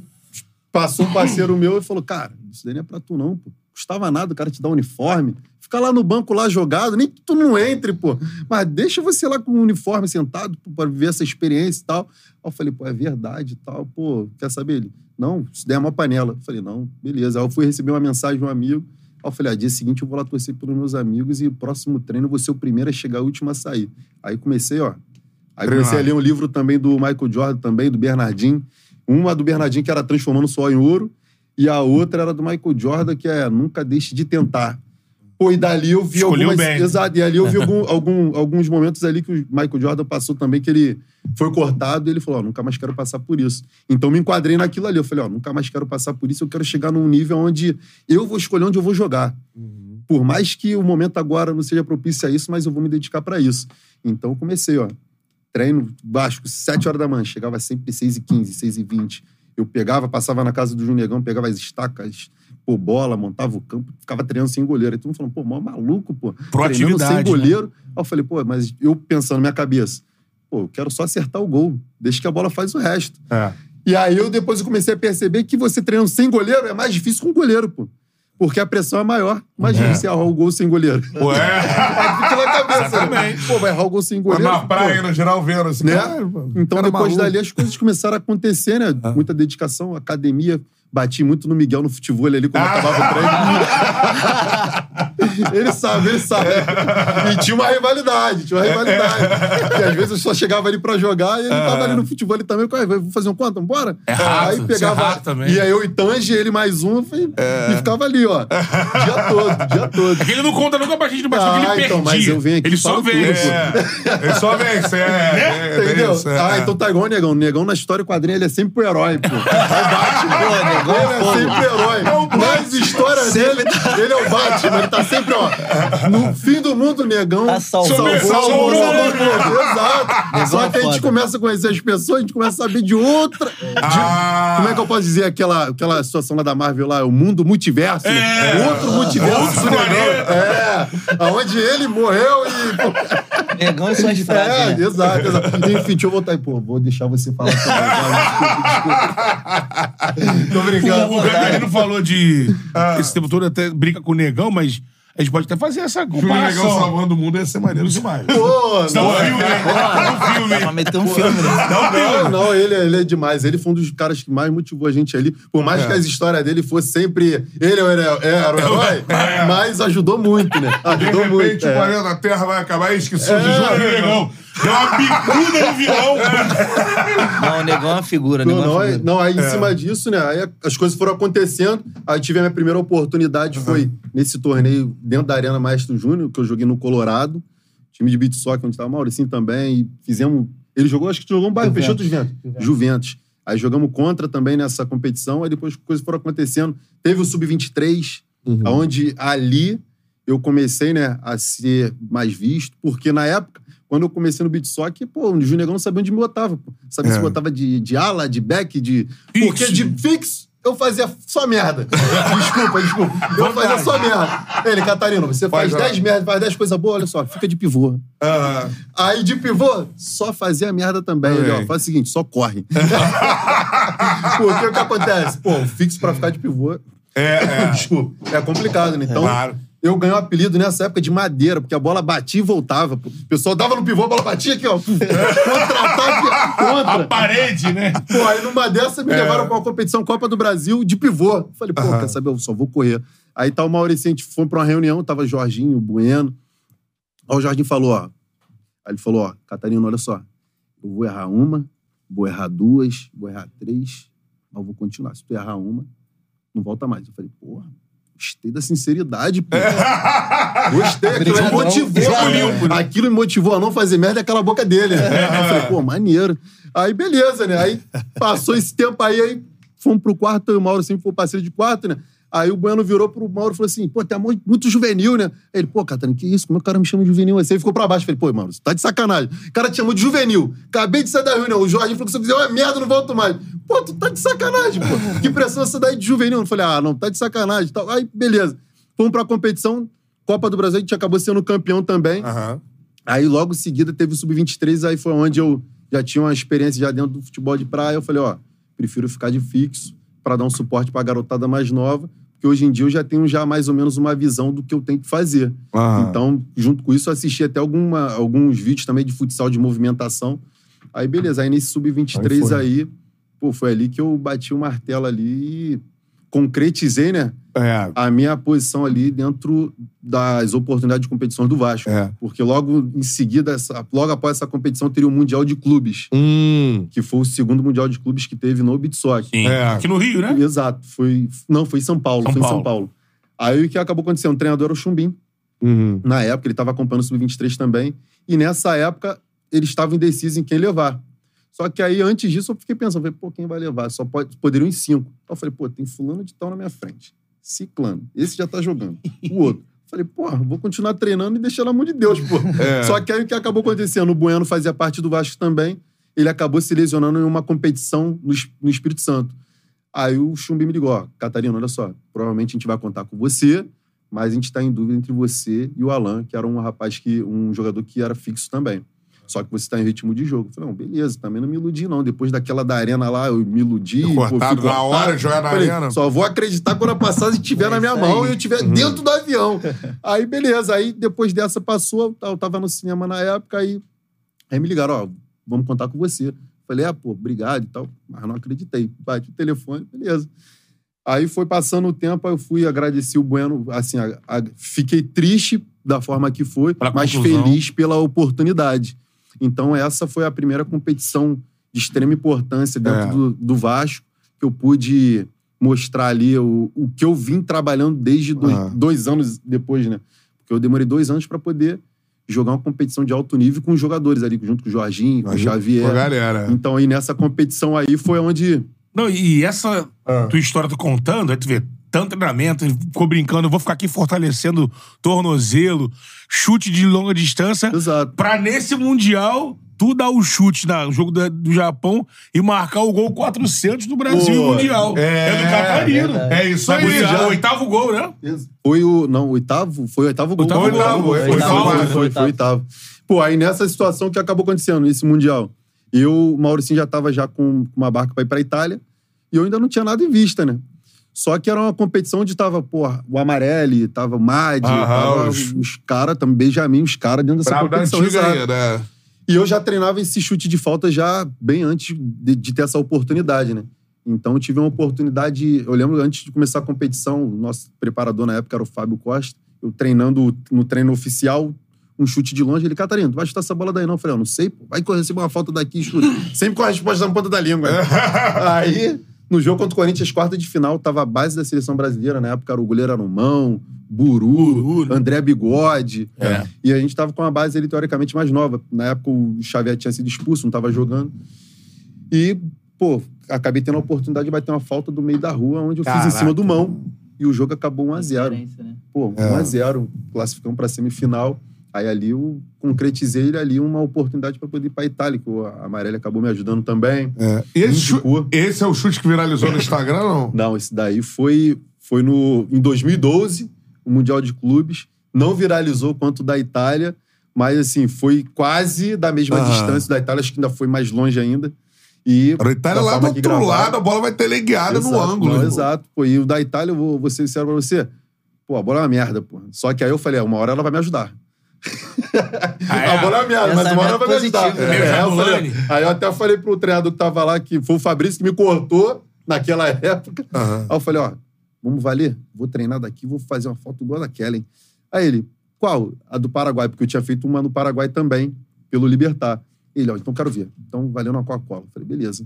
passou um parceiro meu e falou, cara, isso daí não é pra tu não, pô. Custava nada o cara te dar um uniforme. Fica lá no banco lá jogado, nem que tu não entre, pô. Mas deixa você lá com o uniforme sentado pô, pra viver essa experiência e tal. Aí eu falei, pô, é verdade e tal. Pô, quer saber? Ele, não, isso daí é uma panela. Eu falei, não, beleza. Aí eu fui receber uma mensagem de um amigo. Aí eu falei, ah, dia seguinte eu vou lá torcer pelos meus amigos e próximo treino eu vou ser o primeiro a chegar, o último a sair. Aí comecei, ó. Aí Treinar. comecei a ler um livro também do Michael Jordan, também, do Bernardinho. Uma do Bernardinho, que era Transformando Suor em Ouro. E a outra era do Michael Jordan, que é Nunca Deixe de Tentar. Pô, e dali eu vi Escolheu algumas... bem. Exato, e ali eu vi algum- algum- alguns momentos ali que o Michael Jordan passou também, que ele foi cortado e ele falou, ó, nunca mais quero passar por isso. Então me enquadrei naquilo ali. Eu falei, ó, nunca mais quero passar por isso, eu quero chegar num nível onde eu vou escolher onde eu vou jogar. Por mais que o momento agora não seja propício a isso, mas eu vou me dedicar pra isso. Então eu comecei, ó, treino baixo, 7 horas da manhã, chegava sempre 6 e 15, 6 e 20. Eu pegava, passava na casa do Junegão, pegava as estacas, pô, bola, montava o campo, ficava treinando sem goleiro. Aí todo mundo falando, pô, mó maluco, pô. Treinando sem né? goleiro. Aí eu falei, pô, mas eu pensando na minha cabeça, pô, eu quero só acertar o gol, deixa que a bola faz o resto. É. E aí eu depois eu comecei a perceber que você treinando sem goleiro é mais difícil com goleiro, pô. Porque a pressão é maior. Imagina É. você errar o gol sem goleiro. Pô, é. Aí fica na cabeça. né? Pô, vai errar o gol sem goleiro. Na pô. praia, no geral, vendo assim. Né? cara, pô, Então, depois maluco. dali, as coisas começaram a acontecer, né? Muita dedicação, academia. Bati muito no Miguel no futebol ali quando acabava o treino. ele sabe, ele sabe. E tinha uma rivalidade, tinha uma rivalidade. E às vezes eu só chegava ali pra jogar e ele tava ali no futebol ali também. "Ué, Vou fazer um conta, bora? É rato, Aí isso pegava. é rato também. E aí eu e Tange, ele mais um, e e ficava ali, ó. Dia todo, dia todo. É que ele não conta nunca pra gente no bastão que ele Ah, perdia. então, mas eu venho aqui ele só vem. É, ele só vence, é. é, é Entendeu? é, ah, é. então tá igual o Negão. O Negão na história quadrinha, ele é sempre o herói, pô. É o Batman. Pô, Negão ele é sempre herói. Nas histórias dele, ele é o Batman. Ele tá sempre, ó. No fim do mundo, Negão Tá salvou, Salvou salvou, mundo. salvou. Exato. Só é que a gente começa a conhecer as pessoas, a gente começa a saber de outra... Ah. Como é que eu posso dizer aquela, aquela situação lá da Marvel lá? O mundo multiverso. É. Outro multiverso Outro planeta. É. Aonde ele morreu e... Negão e suas frases, é, exato, exato. Enfim, deixa eu voltar aí. Pô, vou deixar você falar também. Desculpa, desculpa. Tô brincando. O Catarino falou de. Esse tempo todo até brinca com o negão, mas a gente pode até fazer essa Filme legal comparação. salvando o mundo ia ser maneiro demais. Pô, Dá um não, filme, né? Dá um filme. Pra meter um filme, né? não, não, ele, ele é demais. Ele foi um dos caras que mais motivou a gente ali. Por mais É. que as histórias dele fossem sempre. Ele era, era o herói, mas ajudou muito, né? De Ajudou muito. repente, o é. planeta da Terra vai acabar e esqueci o É. Júlio Deu Negão. uma bicuda no vilão. Não, o Negão é uma figura, Não, é não, uma aí, figura. não, aí em cima disso, né? Aí as coisas foram acontecendo. Aí tive a minha primeira oportunidade, foi nesse torneio dentro da Arena Maestro Júnior, que eu joguei no Colorado. Time de beat soccer, onde tava o Mauricinho também. E fizemos. Ele jogou, acho que jogou um bairro fechou dos ventos. Juventus. Aí jogamos contra também nessa competição. Aí depois as coisas foram acontecendo. Teve o Sub-23, onde ali eu comecei, né, a ser mais visto, porque na época, quando eu comecei no beat soccer, pô, o Junegão não sabia onde me botava, pô. Sabia É. se botava de, de ala, de back, de... Porque de fixo eu fazia só merda. desculpa, desculpa. Eu fazia só merda. Ele, Catarina, você faz Pode 10 merda, faz 10 coisas boas, olha só, fica de pivô. Ah, Aí de pivô, só fazia merda também. Ele, ó, faz o seguinte, só corre. Porque o que acontece? Pô, o fixo pra ficar de pivô. É, é. Desculpa. É complicado, né? Então, Claro. Eu ganhei o apelido nessa época de madeira, porque a bola batia e voltava. pô. O pessoal dava no pivô, a bola batia aqui, ó. Contra-ataque, contra. Parede, né? Pô, aí numa dessa me É. levaram pra uma competição Copa do Brasil de pivô. Falei, pô, Aham. quer saber? Eu só vou correr. Aí tá o Maurício, a gente foi pra uma reunião, tava Jorginho, Bueno. Aí o Jorginho falou, ó. Aí ele falou, ó, Catarina, olha só. Eu vou errar uma, vou errar duas, vou errar três, mas eu vou continuar. Se tu errar uma, não volta mais. Eu falei, porra, gostei da sinceridade, pô. Gostei, aquilo me motivou. Jogo limpo, né? Aquilo me motivou a não fazer merda aquela boca dele. né? Eu falei, pô, maneiro. Aí, beleza, né? Aí passou esse tempo aí, aí fomos pro quarto, eu e o Mauro sempre foi parceiro de quarto, né? Aí o Bueno virou pro Mauro e falou assim: pô, tá muito, muito juvenil, né? Aí ele, pô, Catarina, que isso? Como é que o cara me chama de juvenil assim? Ele ficou pra baixo. Eu falei, pô, Mauro, você tá de sacanagem. O cara te chamou de juvenil. Acabei de sair da reunião. O Jorge falou que eu fizer uma merda, não volto mais. Pô, tu tá de sacanagem, pô. Que pressão você dá aí de juvenil? Eu falei, ah, não, tá de sacanagem e tal. Aí, beleza. Fomos pra competição, Copa do Brasil, a gente acabou sendo campeão também. Aham. Aí, logo em seguida, teve o Sub-23, aí foi onde eu já tinha uma experiência já dentro do futebol de praia. Eu falei, ó, prefiro ficar de fixo pra dar um suporte pra garotada mais nova, hoje em dia eu já tenho já mais ou menos uma visão do que eu tenho que fazer. Aham. Então, junto com isso, eu assisti até alguma, alguns vídeos também de futsal de movimentação. Aí, beleza. Aí, nesse Aí Sub-23 foi. aí, pô, foi ali que eu bati o martelo ali e concretizei, né? É. a minha posição ali dentro das oportunidades de competições do Vasco. É. Porque logo em seguida, essa- logo após essa competição, teria o Mundial de Clubes, Hum. que foi o segundo Mundial de Clubes que teve no Bitsock. É. Aqui no Rio, né? Exato. Foi, não, foi em São Paulo. São foi em São Paulo. Paulo. Aí o que acabou acontecendo? O treinador era o Chumbim. Uhum. Na época, ele estava acompanhando o Sub-23 também. E nessa época, ele estava indeciso em quem levar. Só que aí, antes disso, eu fiquei pensando, falei, pô, quem vai levar? Só pode, poderiam em cinco. Então eu falei, pô, tem fulano de tal na minha frente. Ciclano. Esse já tá jogando. O outro. Falei, porra, vou continuar treinando e deixar na mão de Deus, pô. É. Só que aí o que acabou acontecendo? O Bueno fazia parte do Vasco também. Ele acabou se lesionando em uma competição no, no Espírito Santo. Aí o Chumbi me ligou, ó, Catarina, olha só, provavelmente a gente vai contar com você, mas a gente tá em dúvida entre você e o Alan, que era um rapaz que, um jogador que era fixo também. Só que você tá em ritmo de jogo. Eu falei, não, beleza, também não me iludi, não. Depois daquela da arena lá, eu me iludi. pô, Cortado fui na hora de jogar na Falei, arena. Só vou acreditar quando a passagem estiver É na minha isso mão aí. e eu estiver dentro do avião. Aí, beleza. Aí, depois dessa, passou. Eu tava no cinema na época, aí, aí me ligaram, ó, vamos contar com você. Falei, ah, pô, obrigado e tal. Mas não acreditei. Bati o telefone, beleza. Aí foi passando o tempo, aí eu fui agradecer o Bueno, assim, a- a- fiquei triste da forma que foi, Pela mas conclusão. feliz pela oportunidade. Então, essa foi a primeira competição de extrema importância dentro É. do, do Vasco, que eu pude mostrar ali o, o que eu vim trabalhando desde dois, dois anos depois, né? Porque eu demorei dois anos para poder jogar uma competição de alto nível com os jogadores ali, junto com o Jorginho, com o Xavier. Com a galera. Então, aí nessa competição aí foi onde. Não, e essa Ah. tua história tu contando, aí tu vê tanto treinamento, ficou brincando, eu vou ficar aqui fortalecendo tornozelo, chute de longa distância, Exato. pra nesse Mundial tu dar o chute no jogo da- do Japão e marcar o gol 400 do Brasil Pô, Mundial. é, do Catarino. É isso Foi aí. o oitavo gol, né? Foi o. Não, o oitavo? Foi o oitavo gol. Oitavo Foi gol, foi, Foi, oitavo, foi, né? foi, foi, oitavo. Pô, aí nessa situação que acabou acontecendo, esse Mundial, eu, o Mauricinho já tava já com uma barca pra ir pra Itália e eu ainda não tinha nada em vista, né? Só que era uma competição onde tava, porra, o Amarelli, tava o Aham, tava os- os, caras, também Benjamin, os caras dentro dessa Brabo da competição. antiga exato. aí, né? E eu já treinava esse chute de falta já bem antes de, de ter essa oportunidade, né? Então eu tive uma oportunidade. Eu lembro antes de começar a competição, o nosso preparador na época era o Fábio Costa. Eu treinando no treino oficial, um chute de longe. Ele, Catarina, tu vai chutar essa bola daí não? Eu falei, eu não sei, pô. Vai receber uma falta daqui e chuta. Sempre com a resposta na ponta da língua. né? Aí, no jogo contra o Corinthians, quarta de final, tava a base da seleção brasileira. Na época era o goleiro Arumão, Buru, Buru, né? André Bigode. É. E a gente tava com uma base ali, teoricamente, mais nova. Na época, o Xavier tinha sido expulso, não tava jogando. E, pô, acabei tendo a oportunidade de bater uma falta do meio da rua, onde eu fiz Caraca. em cima do mão. E o jogo acabou 1x0. Diferença, né? Pô, É. 1x0, classificamos pra semifinal. Aí ali eu concretizei ali uma oportunidade pra poder ir pra Itália, que o Amarelo acabou me ajudando também. É. Esse, esse é o chute que viralizou no Instagram, não? Não, esse daí foi, foi no, em 2012, o Mundial de Clubes. Não viralizou quanto o da Itália, mas assim, foi quase da mesma distância da Itália, acho que ainda foi mais longe ainda. E A Itália lá do outro gravaram- lado, a bola vai ter legueada no ângulo. não, exato. Pô, e o da Itália, eu vou, vou ser sincero pra você, pô, a bola é uma merda, pô. Só que aí eu falei, é, uma hora ela vai me ajudar. Ah, é? A bola é uma merda, mas uma hora vai me ajudar. né? É, eu falei- aí eu até falei pro treinador que tava lá, que foi o Fabrício que me cortou naquela época. Aham. Aí eu falei, ó, vamos valer? Vou treinar daqui, vou fazer uma foto igual a daquela, hein? Aí ele, qual? A do Paraguai, porque eu tinha feito uma no Paraguai também, pelo Libertar. Ele, ó, então quero ver. Então valeu na Coca-Cola. Eu falei, beleza.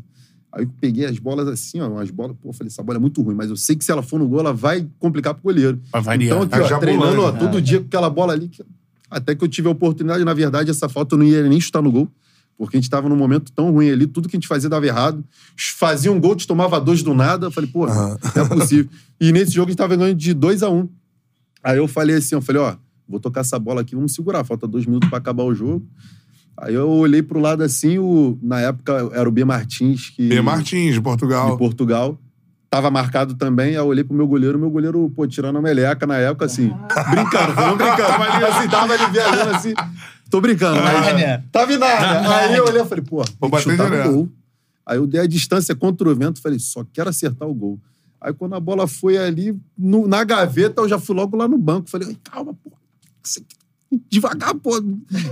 Aí eu peguei as bolas assim, ó, umas bolas, pô, falei, essa bola é muito ruim, mas eu sei que se ela for no gol, ela vai complicar pro goleiro. Vai variar. Então, aqui, Vai ó, treinando, ó, todo dia com aquela bola ali. que- Até que eu tive a oportunidade, na verdade, essa falta eu não ia nem chutar no gol. Porque a gente tava num momento tão ruim ali, tudo que a gente fazia dava errado. Fazia um gol, te tomava dois do nada. Eu falei, pô, não é possível. E nesse jogo a gente tava ganhando de 2 a 1 um. Aí eu falei assim, eu falei, ó, vou tocar essa bola aqui, vamos segurar. Falta dois minutos pra acabar o jogo. Aí eu olhei pro lado assim, o, na época era o B. Martins, que, B. Martins, de Portugal. de Portugal. Tava marcado também, aí eu olhei pro meu goleiro, meu goleiro, pô, tirando a meleca na época, assim, brincando, falando brincando, tava ali assim, tava ali viajando assim. Tô brincando, mas. Nárnia. Tava em. Aí eu olhei e falei, pô, Vou bater direto. no gol. Aí eu dei a distância contra o vento, falei, só quero acertar o gol. Aí quando a bola foi ali, no- na gaveta, eu já fui logo lá no banco. Falei, "Ai, calma, pô. Aqui- Devagar, pô.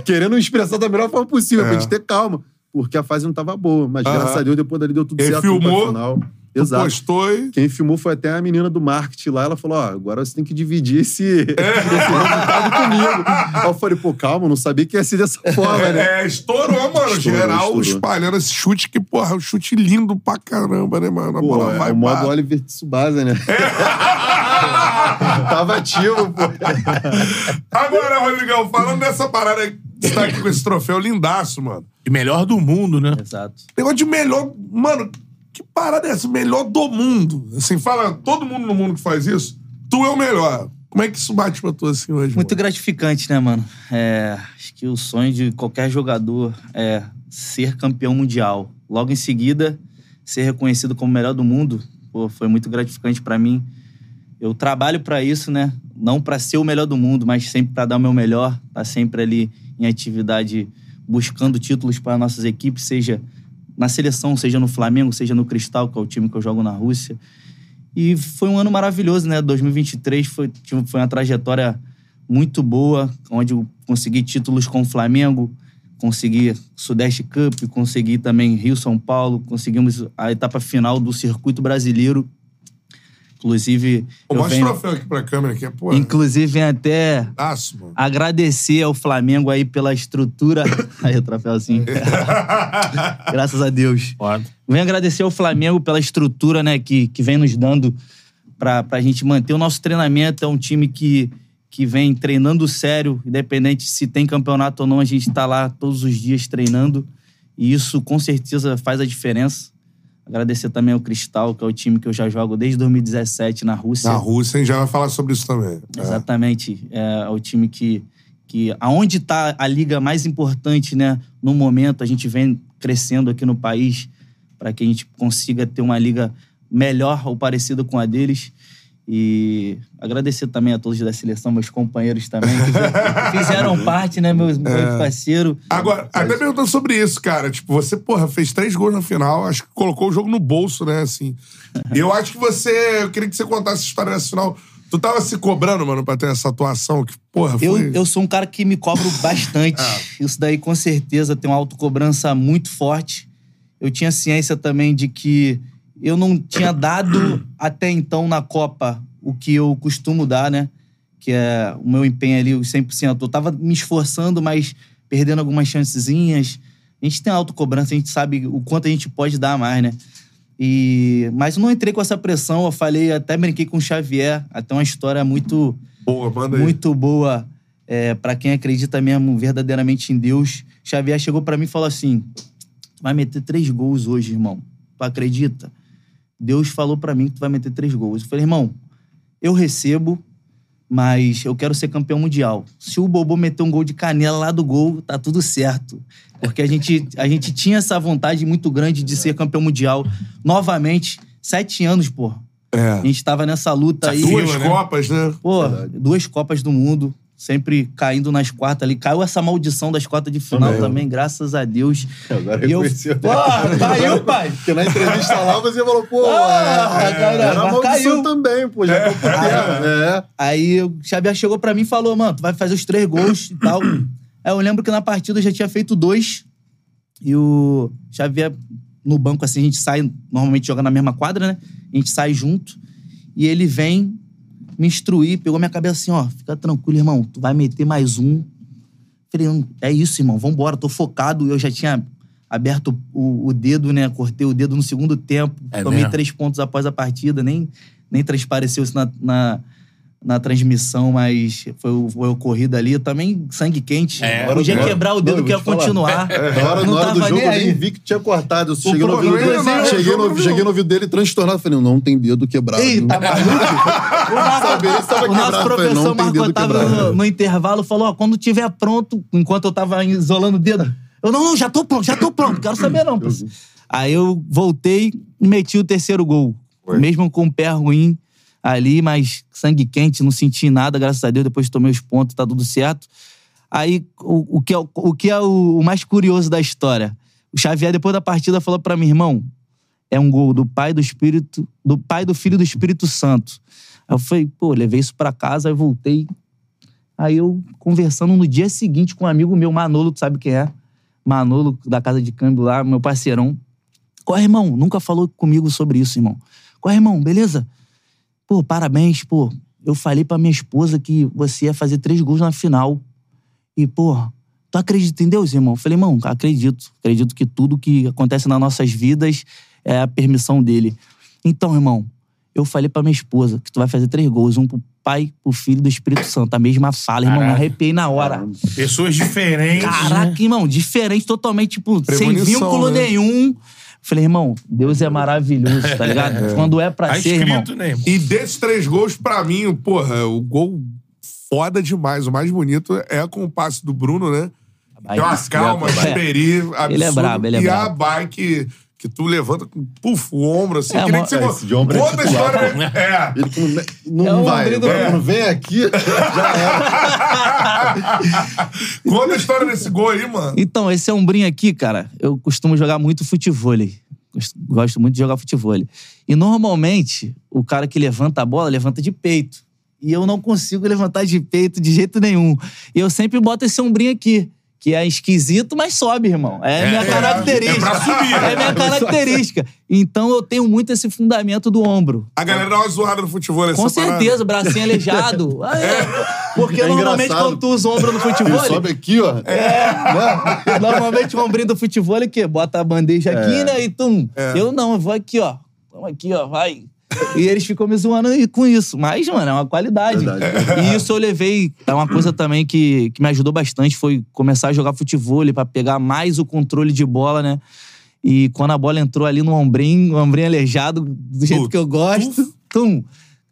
Querendo expressar da melhor forma possível, É. pra gente ter calma. Porque a fase não tava boa. Mas Aham. graças a Deus, depois dali deu tudo Ele certo. filmou, pra final. Tu Exato. postou e... Quem filmou foi até a menina do marketing lá. Ela falou: Ó, agora você tem que dividir esse, esse resultado comigo. Aí eu falei: pô, calma, não sabia que ia ser dessa forma, né? É, estourou, mano. Estourou, Geral estourou. espalhando esse chute que, porra, é um chute lindo pra caramba, né, mano? A Pô, bola é vai o modo pá. Oliver Tsubasa, né? Tava ativo, pô. Agora, Rodrigão, falando dessa parada aí, você tá aqui com esse troféu lindaço, mano. E melhor do mundo, né? Exato. Negócio de melhor. Mano, que parada é essa? Melhor do mundo. Assim, fala todo mundo no mundo que faz isso. Tu é o melhor. Como é que isso bate pra tu assim hoje? Muito mano? gratificante, né, mano? É, acho que o sonho de qualquer jogador é ser campeão mundial. Logo em seguida, ser reconhecido como o melhor do mundo. Pô, foi muito gratificante pra mim. Eu trabalho pra isso, né? Não pra ser o melhor do mundo, mas sempre pra dar o meu melhor. Tá sempre ali em atividade buscando títulos para nossas equipes, seja na seleção, seja no Flamengo, seja no Cristal, que é o time que eu jogo na Rússia. E foi um ano maravilhoso, né? 2023 foi, foi uma trajetória muito boa, onde eu consegui títulos com o Flamengo, consegui Sudeste Cup, consegui também Rio-São Paulo, conseguimos a etapa final do circuito brasileiro. Inclusive, Pô, Mostra o venho, troféu aqui pra câmera aqui. Pô, inclusive venho até mano. agradecer ao Flamengo aí pela estrutura. Aí o troféuzinho. Graças a Deus. Venho agradecer ao Flamengo pela estrutura, né, que, que vem nos dando pra, pra gente manter o nosso treinamento. É um time que, que vem treinando sério, independente se tem campeonato ou não, a gente tá lá todos os dias treinando. E isso com certeza faz a diferença. Agradecer também ao Cristal, que é o time que eu já jogo desde 2017 na Rússia. Na Rússia, a gente já vai falar sobre isso também. É. Exatamente. É, o time que, que aonde está a liga mais importante, né? No momento, a gente vem crescendo aqui no país para que a gente consiga ter uma liga melhor ou parecida com a deles. E agradecer também a todos da seleção, meus companheiros também, que fizeram parte, né, meus, meus parceiros. Agora, até perguntando sobre isso, cara. Tipo, você, porra, fez três gols na final, acho que colocou o jogo no bolso, né, assim. E eu acho que você... Eu queria que você contasse a história dessa final. Tu tava se cobrando, mano, pra ter essa atuação que, porra, Eu, foi... eu sou um cara que me cobro bastante. Isso daí, com certeza, tem uma autocobrança muito forte. Eu tinha ciência também de que eu não tinha dado até então na Copa o que eu costumo dar, né? Que é o meu empenho ali, os 100%. Eu tava me esforçando, mas perdendo algumas chancezinhas. A gente tem autocobrança, a gente sabe o quanto a gente pode dar mais, né? E... Mas eu não entrei com essa pressão, eu falei, até brinquei com o Xavier, até uma história muito Boa, manda aí. muito boa é, para quem acredita mesmo verdadeiramente em Deus. Xavier chegou para mim e falou assim: vai meter três gols hoje, irmão. Tu acredita? Deus falou para mim que tu vai meter três gols. Eu falei, irmão, eu recebo, mas eu quero ser campeão mundial. Se o Bobo meter um gol de canela lá do gol, tá tudo certo. Porque a gente, a gente tinha essa vontade muito grande de ser campeão mundial. Novamente, sete anos, pô. É. A gente tava nessa luta aí. Duas né? Copas, né? Pô, duas Copas do Mundo, sempre caindo nas quartas ali. Caiu essa maldição das quartas de final Também. também, graças a Deus. Agora E eu, pô, caiu, pai. Porque na entrevista lá você falou, pô, Ah, é, cara, era maldição caiu. também, pô, já. É. Aí o Xavier chegou pra mim e falou, mano, tu vai fazer os três gols e tal. Aí eu lembro que na partida eu já tinha feito dois. E o Xavier, no banco, assim, a gente sai, normalmente joga na mesma quadra, né? A gente sai junto. E ele vem me instruir, pegou minha cabeça assim, ó, fica tranquilo, irmão, tu vai meter mais um. Falei, "Hum, é isso, irmão, vambora, tô focado. Eu já tinha aberto o, o dedo, né? Cortei o dedo no segundo tempo. É tomei mesmo? três pontos após a partida. Nem, nem transpareceu isso na, na, na transmissão, mas foi, o- foi ocorrido ali. Também sangue quente. É. Podia Agora- quebrar o Não, dedo eu que ia continuar. Na hora, Não na hora do tava jogo, nem eu aí. nem vi que tinha cortado. Eu cheguei, no ouvido, problema dele, é, cheguei, no, não cheguei no ouvido dele transtornado. Falei, não, não tem dedo quebrado. Tá maluco? O nosso, professor não Marco Otávio no, no intervalo falou: ó, quando tiver pronto, enquanto eu tava isolando o dedo, eu, não, não, já tô pronto, já tô pronto, quero saber não. pô." Aí eu voltei e meti o terceiro gol. Mesmo com o pé ruim ali, mas sangue quente, não senti nada, graças a Deus, depois tomei os pontos, tá tudo certo. Aí, o, o que é, o, que é o, o mais curioso da história? O Xavier, depois da partida, falou pra mim, irmão, é um gol do Pai do Espírito, do Pai do Filho do Espírito Santo. Aí eu falei, pô, levei isso pra casa, aí voltei. Aí eu conversando no dia seguinte com um amigo meu, Manolo, tu sabe quem é? Manolo, da casa de câmbio lá, meu parceirão. É, irmão? Nunca falou comigo sobre isso, irmão. É, irmão? Beleza? Pô, parabéns, pô. Eu falei pra minha esposa que você ia fazer três gols na final. E, pô, tu acredita em Deus, irmão? Eu falei, irmão, acredito. Acredito que tudo que acontece nas nossas vidas é a permissão dele. Então, irmão, eu falei pra minha esposa que tu vai fazer três gols, um pro Pai, pro Filho e do Espírito Santo. A mesma fala, irmão. Me Caraca. arrepiei na hora. Pessoas diferentes. né? Caraca, irmão, diferente, totalmente, tipo, sem vínculo né? nenhum. Falei, irmão, Deus é maravilhoso, tá ligado? Quando é pra Tá ser, irmão. escrito, né, irmão? E desses três gols, pra mim, porra, o gol foda demais. O mais bonito é com o passe do Bruno, né? Tem uma calma, É. Xperi, absurdo. Ele é brabo, ele é E a brabo. bike que tu levanta com puf, o ombro, assim. É, que nem que você é, esse de ombro é Conta a titular. história. É. Ele quando não É o vai. Agora, quando vem aqui, já era. Conta a história desse gol aí, mano. Então, esse ombrinho aqui, cara, eu costumo jogar muito futevôlei. Gosto- Gosto muito de jogar futevôlei. E normalmente, o cara que levanta a bola, levanta de peito. E eu não consigo levantar de peito de jeito nenhum. E eu sempre boto esse ombrinho aqui. Que é esquisito, mas sobe, irmão. É, minha é, característica. é pra subir. É minha característica. Então eu tenho muito esse fundamento do ombro. A galera dá uma zoada no futebol. Com certeza, bracinho aleijado. Ah, é. Porque É normalmente engraçado. quando tu usa o ombro no futebol. Ele sobe aqui, ó. É. Normalmente o ombrinho do futebol é que bota a bandeja aqui, É. né? E tum. Eu não, eu vou aqui, ó. Vamos aqui, ó, vai. E eles ficam me zoando com isso. Mas, mano, é uma qualidade. Verdade. E isso eu levei. É uma coisa também que, que me ajudou bastante. Foi começar a jogar futebol pra pegar mais o controle de bola, né? E quando a bola entrou ali no ombrinho, o ombrinho aleijado, do jeito Uf. que eu gosto, tum.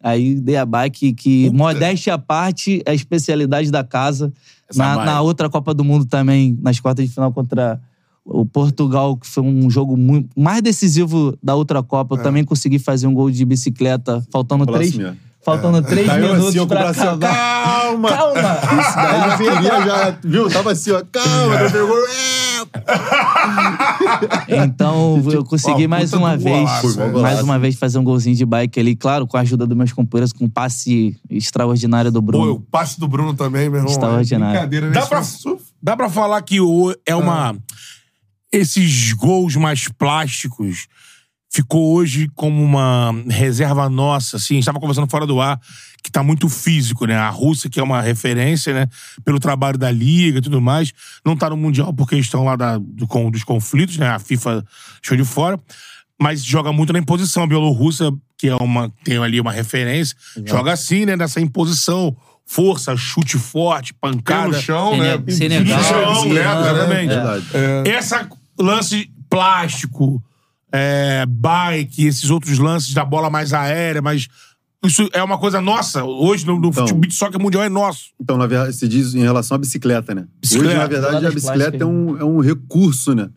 Aí dei a bike que, modéstia à parte, é a especialidade da casa. Na, na outra Copa do Mundo também, nas quartas de final contra o Portugal, que foi um jogo muito, mais decisivo da outra Copa, É. eu também consegui fazer um gol de bicicleta, faltando três, é. faltando três Tá eu minutos assim, pra acabar. calma. Calma! Isso daí ele queria já, viu? Tava assim, ó, calma, É. pegou. Então, eu consegui Ó, mais uma vez, golaço, mais golaço. uma vez fazer um golzinho de bike ali, claro, com a ajuda dos meus companheiros, com um passe extraordinário do Pô, Bruno. o passe do Bruno também, meu irmão. Extraordinário. É brincadeira, né? Dá pra- é Dá pra falar que o, é uma. Esses gols mais plásticos ficou hoje como uma reserva nossa, assim. A gente tava conversando fora do ar, que tá muito físico, né? A Rússia, que é uma referência, né? Pelo trabalho da Liga e tudo mais, não tá no Mundial por questão lá da, do, com- dos conflitos, né? A FIFA deixou de fora. Mas joga muito na imposição. A Bielorrússia, que é uma, tem ali uma referência, joga assim, né? Nessa imposição. Força, chute forte, Pé pancada. no chão, né? Senegal, Irã, né? exatamente. Verdade. Essa lance plástico, é, bike, esses outros lances da bola mais aérea, mas isso é uma coisa nossa. Hoje no, no Então. futebol beat soccer mundial é nosso. Então, na verdade, se diz em relação à bicicleta, né? Bicicleta. Hoje, na verdade, a bicicleta é um, é um recurso, né?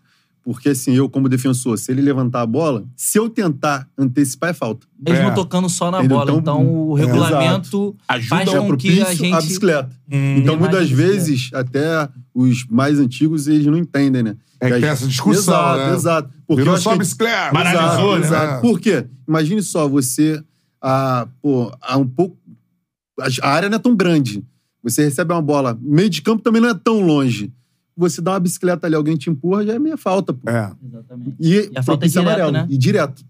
Porque, assim, eu, como defensor, se ele levantar a bola, se eu tentar antecipar, é falta. Mesmo É. tocando só na Entendeu? bola. Então, Então, o é, regulamento Ajuda faz é com que a gente... à bicicleta. Hum, Então, muitas bicicleta. vezes, até os mais antigos, eles não entendem, né? É que as- tem essa discussão, Exato, né? exato. Porque Virou só que- bicicleta. Exato, né? exato. Por quê? Imagine só, você, ah, pô, há um pouco... A área não é tão grande. Você recebe uma bola, meio de campo também não é tão longe. Você dá uma bicicleta ali, alguém te empurra, já é meia falta, pô. É. Exatamente. E, E a falta é direto, amarelo. né? E direto.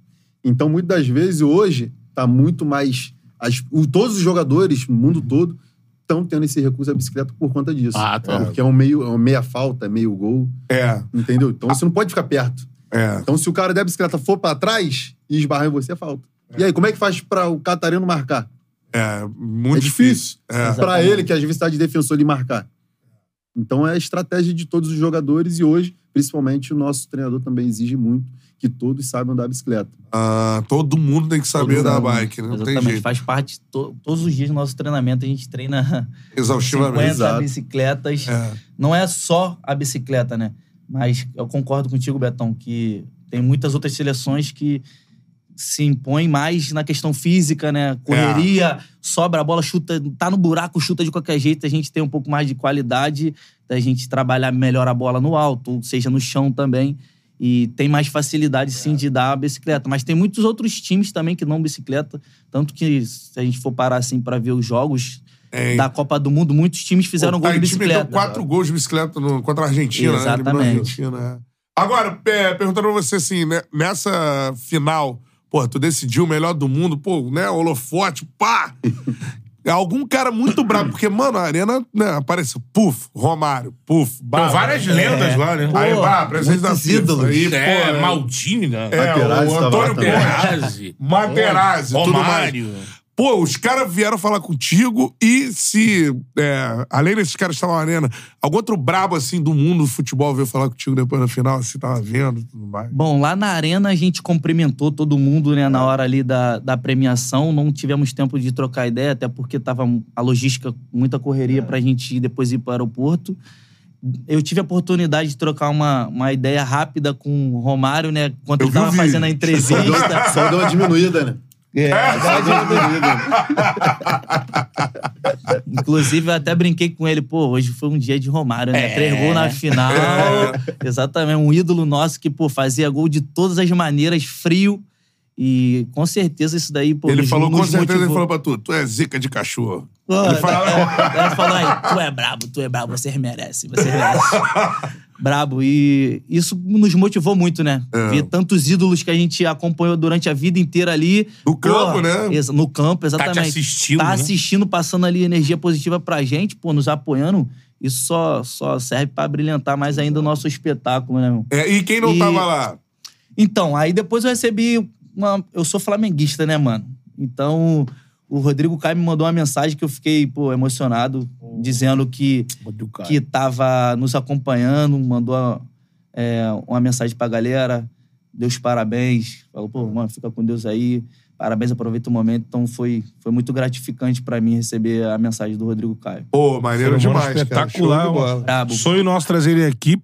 Então, muitas das vezes, hoje, tá muito mais. as- o- todos os jogadores, no mundo todo, estão tendo esse recurso à bicicleta por conta disso. Ah, tá. Porque é um meio, é um meia falta, meio gol, É, entendeu? Então você não pode ficar perto. é. Então se o cara da bicicleta for pra trás e esbarrar em você, é falta. E aí, como é que faz pra o Catarino marcar? É, muito é difícil. É. Exato. Pra Exatamente. ele, que às vezes está de defensor, ele marcar. Então é a estratégia de todos os jogadores e hoje, principalmente, o nosso treinador também exige muito que todos saibam andar bicicleta. Ah, todo mundo tem que saber Todo da mundo. bike, né? Não tem Exatamente. jeito. Faz parte, to- todos os dias do nosso treinamento, a gente treina Exaustivamente. 50 exato. bicicletas. É. Não é só a bicicleta, né? Mas eu concordo contigo, Betão, que tem muitas outras seleções que se impõem mais na questão física, né? Correria, sobra a bola, chuta, tá no buraco, chuta de qualquer jeito. A gente tem um pouco mais de qualidade da gente trabalhar melhor a bola no alto, ou seja, no chão também. E tem mais facilidade, sim, de dar a bicicleta. Mas tem muitos outros times também que não bicicleta. Tanto que, se a gente for parar assim para ver os jogos É, da Copa do Mundo, muitos times fizeram gol de Tahiti meteu bicicleta. quatro gols de bicicleta no- contra a Argentina, né? Eliminou a Exatamente. Argentina, é. Agora, é, perguntando pra você assim, né, nessa final, pô, tu decidiu o melhor do mundo, pô, né, holofote, pá! Algum cara muito bravo, porque, mano, a arena, né, apareceu, puf, Romário, puf, Tem bah, várias lendas lá, né? Aí, Pô, bah, presidente da ídolos. Aí, pô, é, né, Maldini, né? É, Materazzi o Antônio. Porra, Materazzi. Materazzi, tudo mais. Pô, os caras vieram falar contigo e se, é, além desses caras que estavam na arena, algum outro brabo, assim, do mundo do futebol veio falar contigo depois na final, se tava vendo e tudo mais? Bom, lá na arena a gente cumprimentou todo mundo, né, na hora ali da, da premiação. Não tivemos tempo de trocar ideia, até porque tava a logística, muita correria pra gente ir depois ir para o aeroporto. Eu tive a oportunidade de trocar uma, uma ideia rápida com o Romário, né, enquanto Eu ele tava fazendo a Só deu, entrevista. só deu uma diminuída, né? É, diminuída. Inclusive, eu até brinquei com ele, pô, hoje foi um dia de Romário, né? É. Três gols na final. Exatamente, um ídolo nosso que, pô, fazia gol de todas as maneiras, frio. E com certeza isso daí, pô, ele falou, com certeza, ele motivou. falou pra tu, tu é zica de cachorro. Pô, Ele falou- Ela falou aí, tu é brabo, tu é brabo, vocês merecem, vocês merecem. brabo. E isso nos motivou muito, né? É. Ver tantos ídolos que a gente acompanhou durante a vida inteira ali. No campo, né? exa- No campo, exatamente. Tá te assistindo, Tá né? assistindo, passando ali energia positiva pra gente, pô, nos apoiando. Isso só, só serve pra brilhantar mais ainda o nosso espetáculo, né, irmão? É, e quem não E- tava lá? Então, aí depois eu recebi uma. Eu sou flamenguista, né, mano? Então, o Rodrigo Caio me mandou uma mensagem que eu fiquei, pô, emocionado, dizendo que, que tava nos acompanhando, mandou é, uma mensagem pra galera, deu os parabéns, falou, pô, mano, fica com Deus aí, parabéns, aproveita o momento. Então foi, foi muito gratificante pra mim receber a mensagem do Rodrigo Caio. Pô, maneiro demais, espetacular. Brabo. Sonho nosso trazer ele aqui.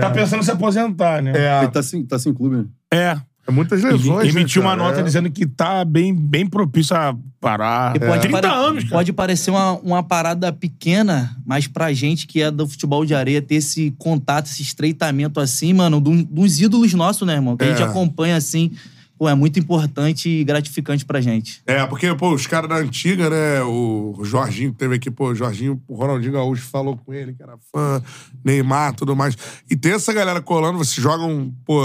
Tá pensando em se aposentar, né? É, Ele tá sem, tá sem clube, né? É. é muitas Ele lesões, né, emitiu uma cara? nota É. dizendo que tá bem, bem propício a parar. E pode, 30 pare- anos, cara. pode parecer uma, uma parada pequena, mas pra gente que é do futebol de areia, ter esse contato, esse estreitamento assim, mano, de uns ídolos nossos, né, irmão? Que a gente É. acompanha assim, pô, é muito importante e gratificante pra gente. É, porque, pô, os caras da antiga, né? O Jorginho que teve aqui, pô, o Jorginho, o Ronaldinho Gaúcho falou com ele que era fã, Neymar, tudo mais. E tem essa galera colando, vocês jogam, pô,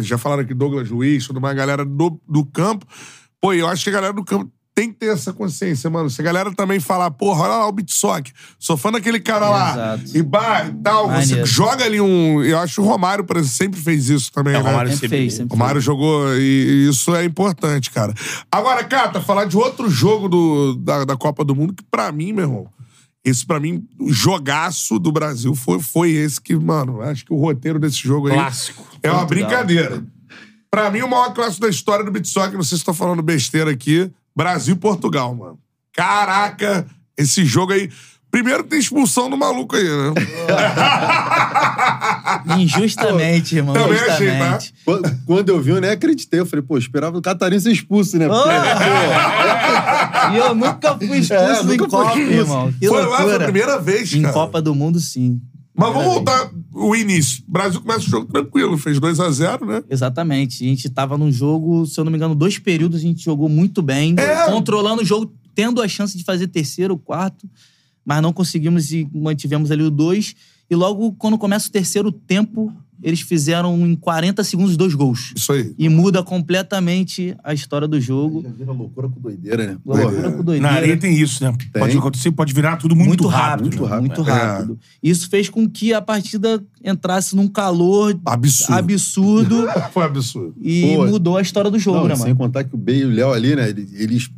já falaram aqui Douglas Luiz, tudo mais, galera do, do campo. Pô, eu acho que a galera do campo tem que ter essa consciência, mano. Se a galera também falar, porra, olha lá o Bitsock, sou fã daquele cara lá. Exato. E bah, e tal, você joga ali um. Eu acho que o Romário, por exemplo, sempre fez isso também, É, o né? Romário Sempre sempre- fez, sempre O Mário jogou e, e isso é importante, cara. Agora, Cata, falar de outro jogo do, da, da Copa do Mundo que, pra mim, meu irmão, esse pra mim, o jogaço do Brasil foi, foi esse que, mano, acho que o roteiro desse jogo aí Clássico. é uma Portugal. brincadeira. Pra mim, o maior clássico da história do Bitsock, não sei se tô falando besteira aqui, Brasil e Portugal, mano. Caraca, esse jogo aí. Primeiro que tem expulsão do maluco aí, né? Injustamente, irmão. Também achei, tá? injustamente. Quando- Quando eu vi, eu nem acreditei. Eu falei, pô, esperava o Catarina ser expulso, né? Porque, E eu nunca fui expulso É, em Copa, expulso. irmão. Que foi lá, foi a loucura. primeira vez, Em cara. Copa do Mundo, sim. Mas vamos voltar o início. O Brasil começa o jogo tranquilo, fez 2 a 0 né? Exatamente. A gente tava num jogo, se eu não me engano, dois períodos a gente jogou muito bem, É. controlando o jogo, tendo a chance de fazer terceiro, quarto, mas não conseguimos e mantivemos ali o dois. E logo quando começa o terceiro tempo, eles fizeram em 40 segundos dois gols. Isso aí. E muda completamente a história do jogo. Já vira loucura com doideira, né? Loucura com Na doideira. areia tem isso, né? Pode acontecer, pode virar tudo muito, muito rápido. rápido, muito rápido. muito É. rápido. Isso fez com que a partida entrasse num calor Absurdo. absurdo Foi absurdo. e Pô, mudou a história do jogo, Não, né, sem mano? contar que o Bey e o Léo ali, né? Eles, eles,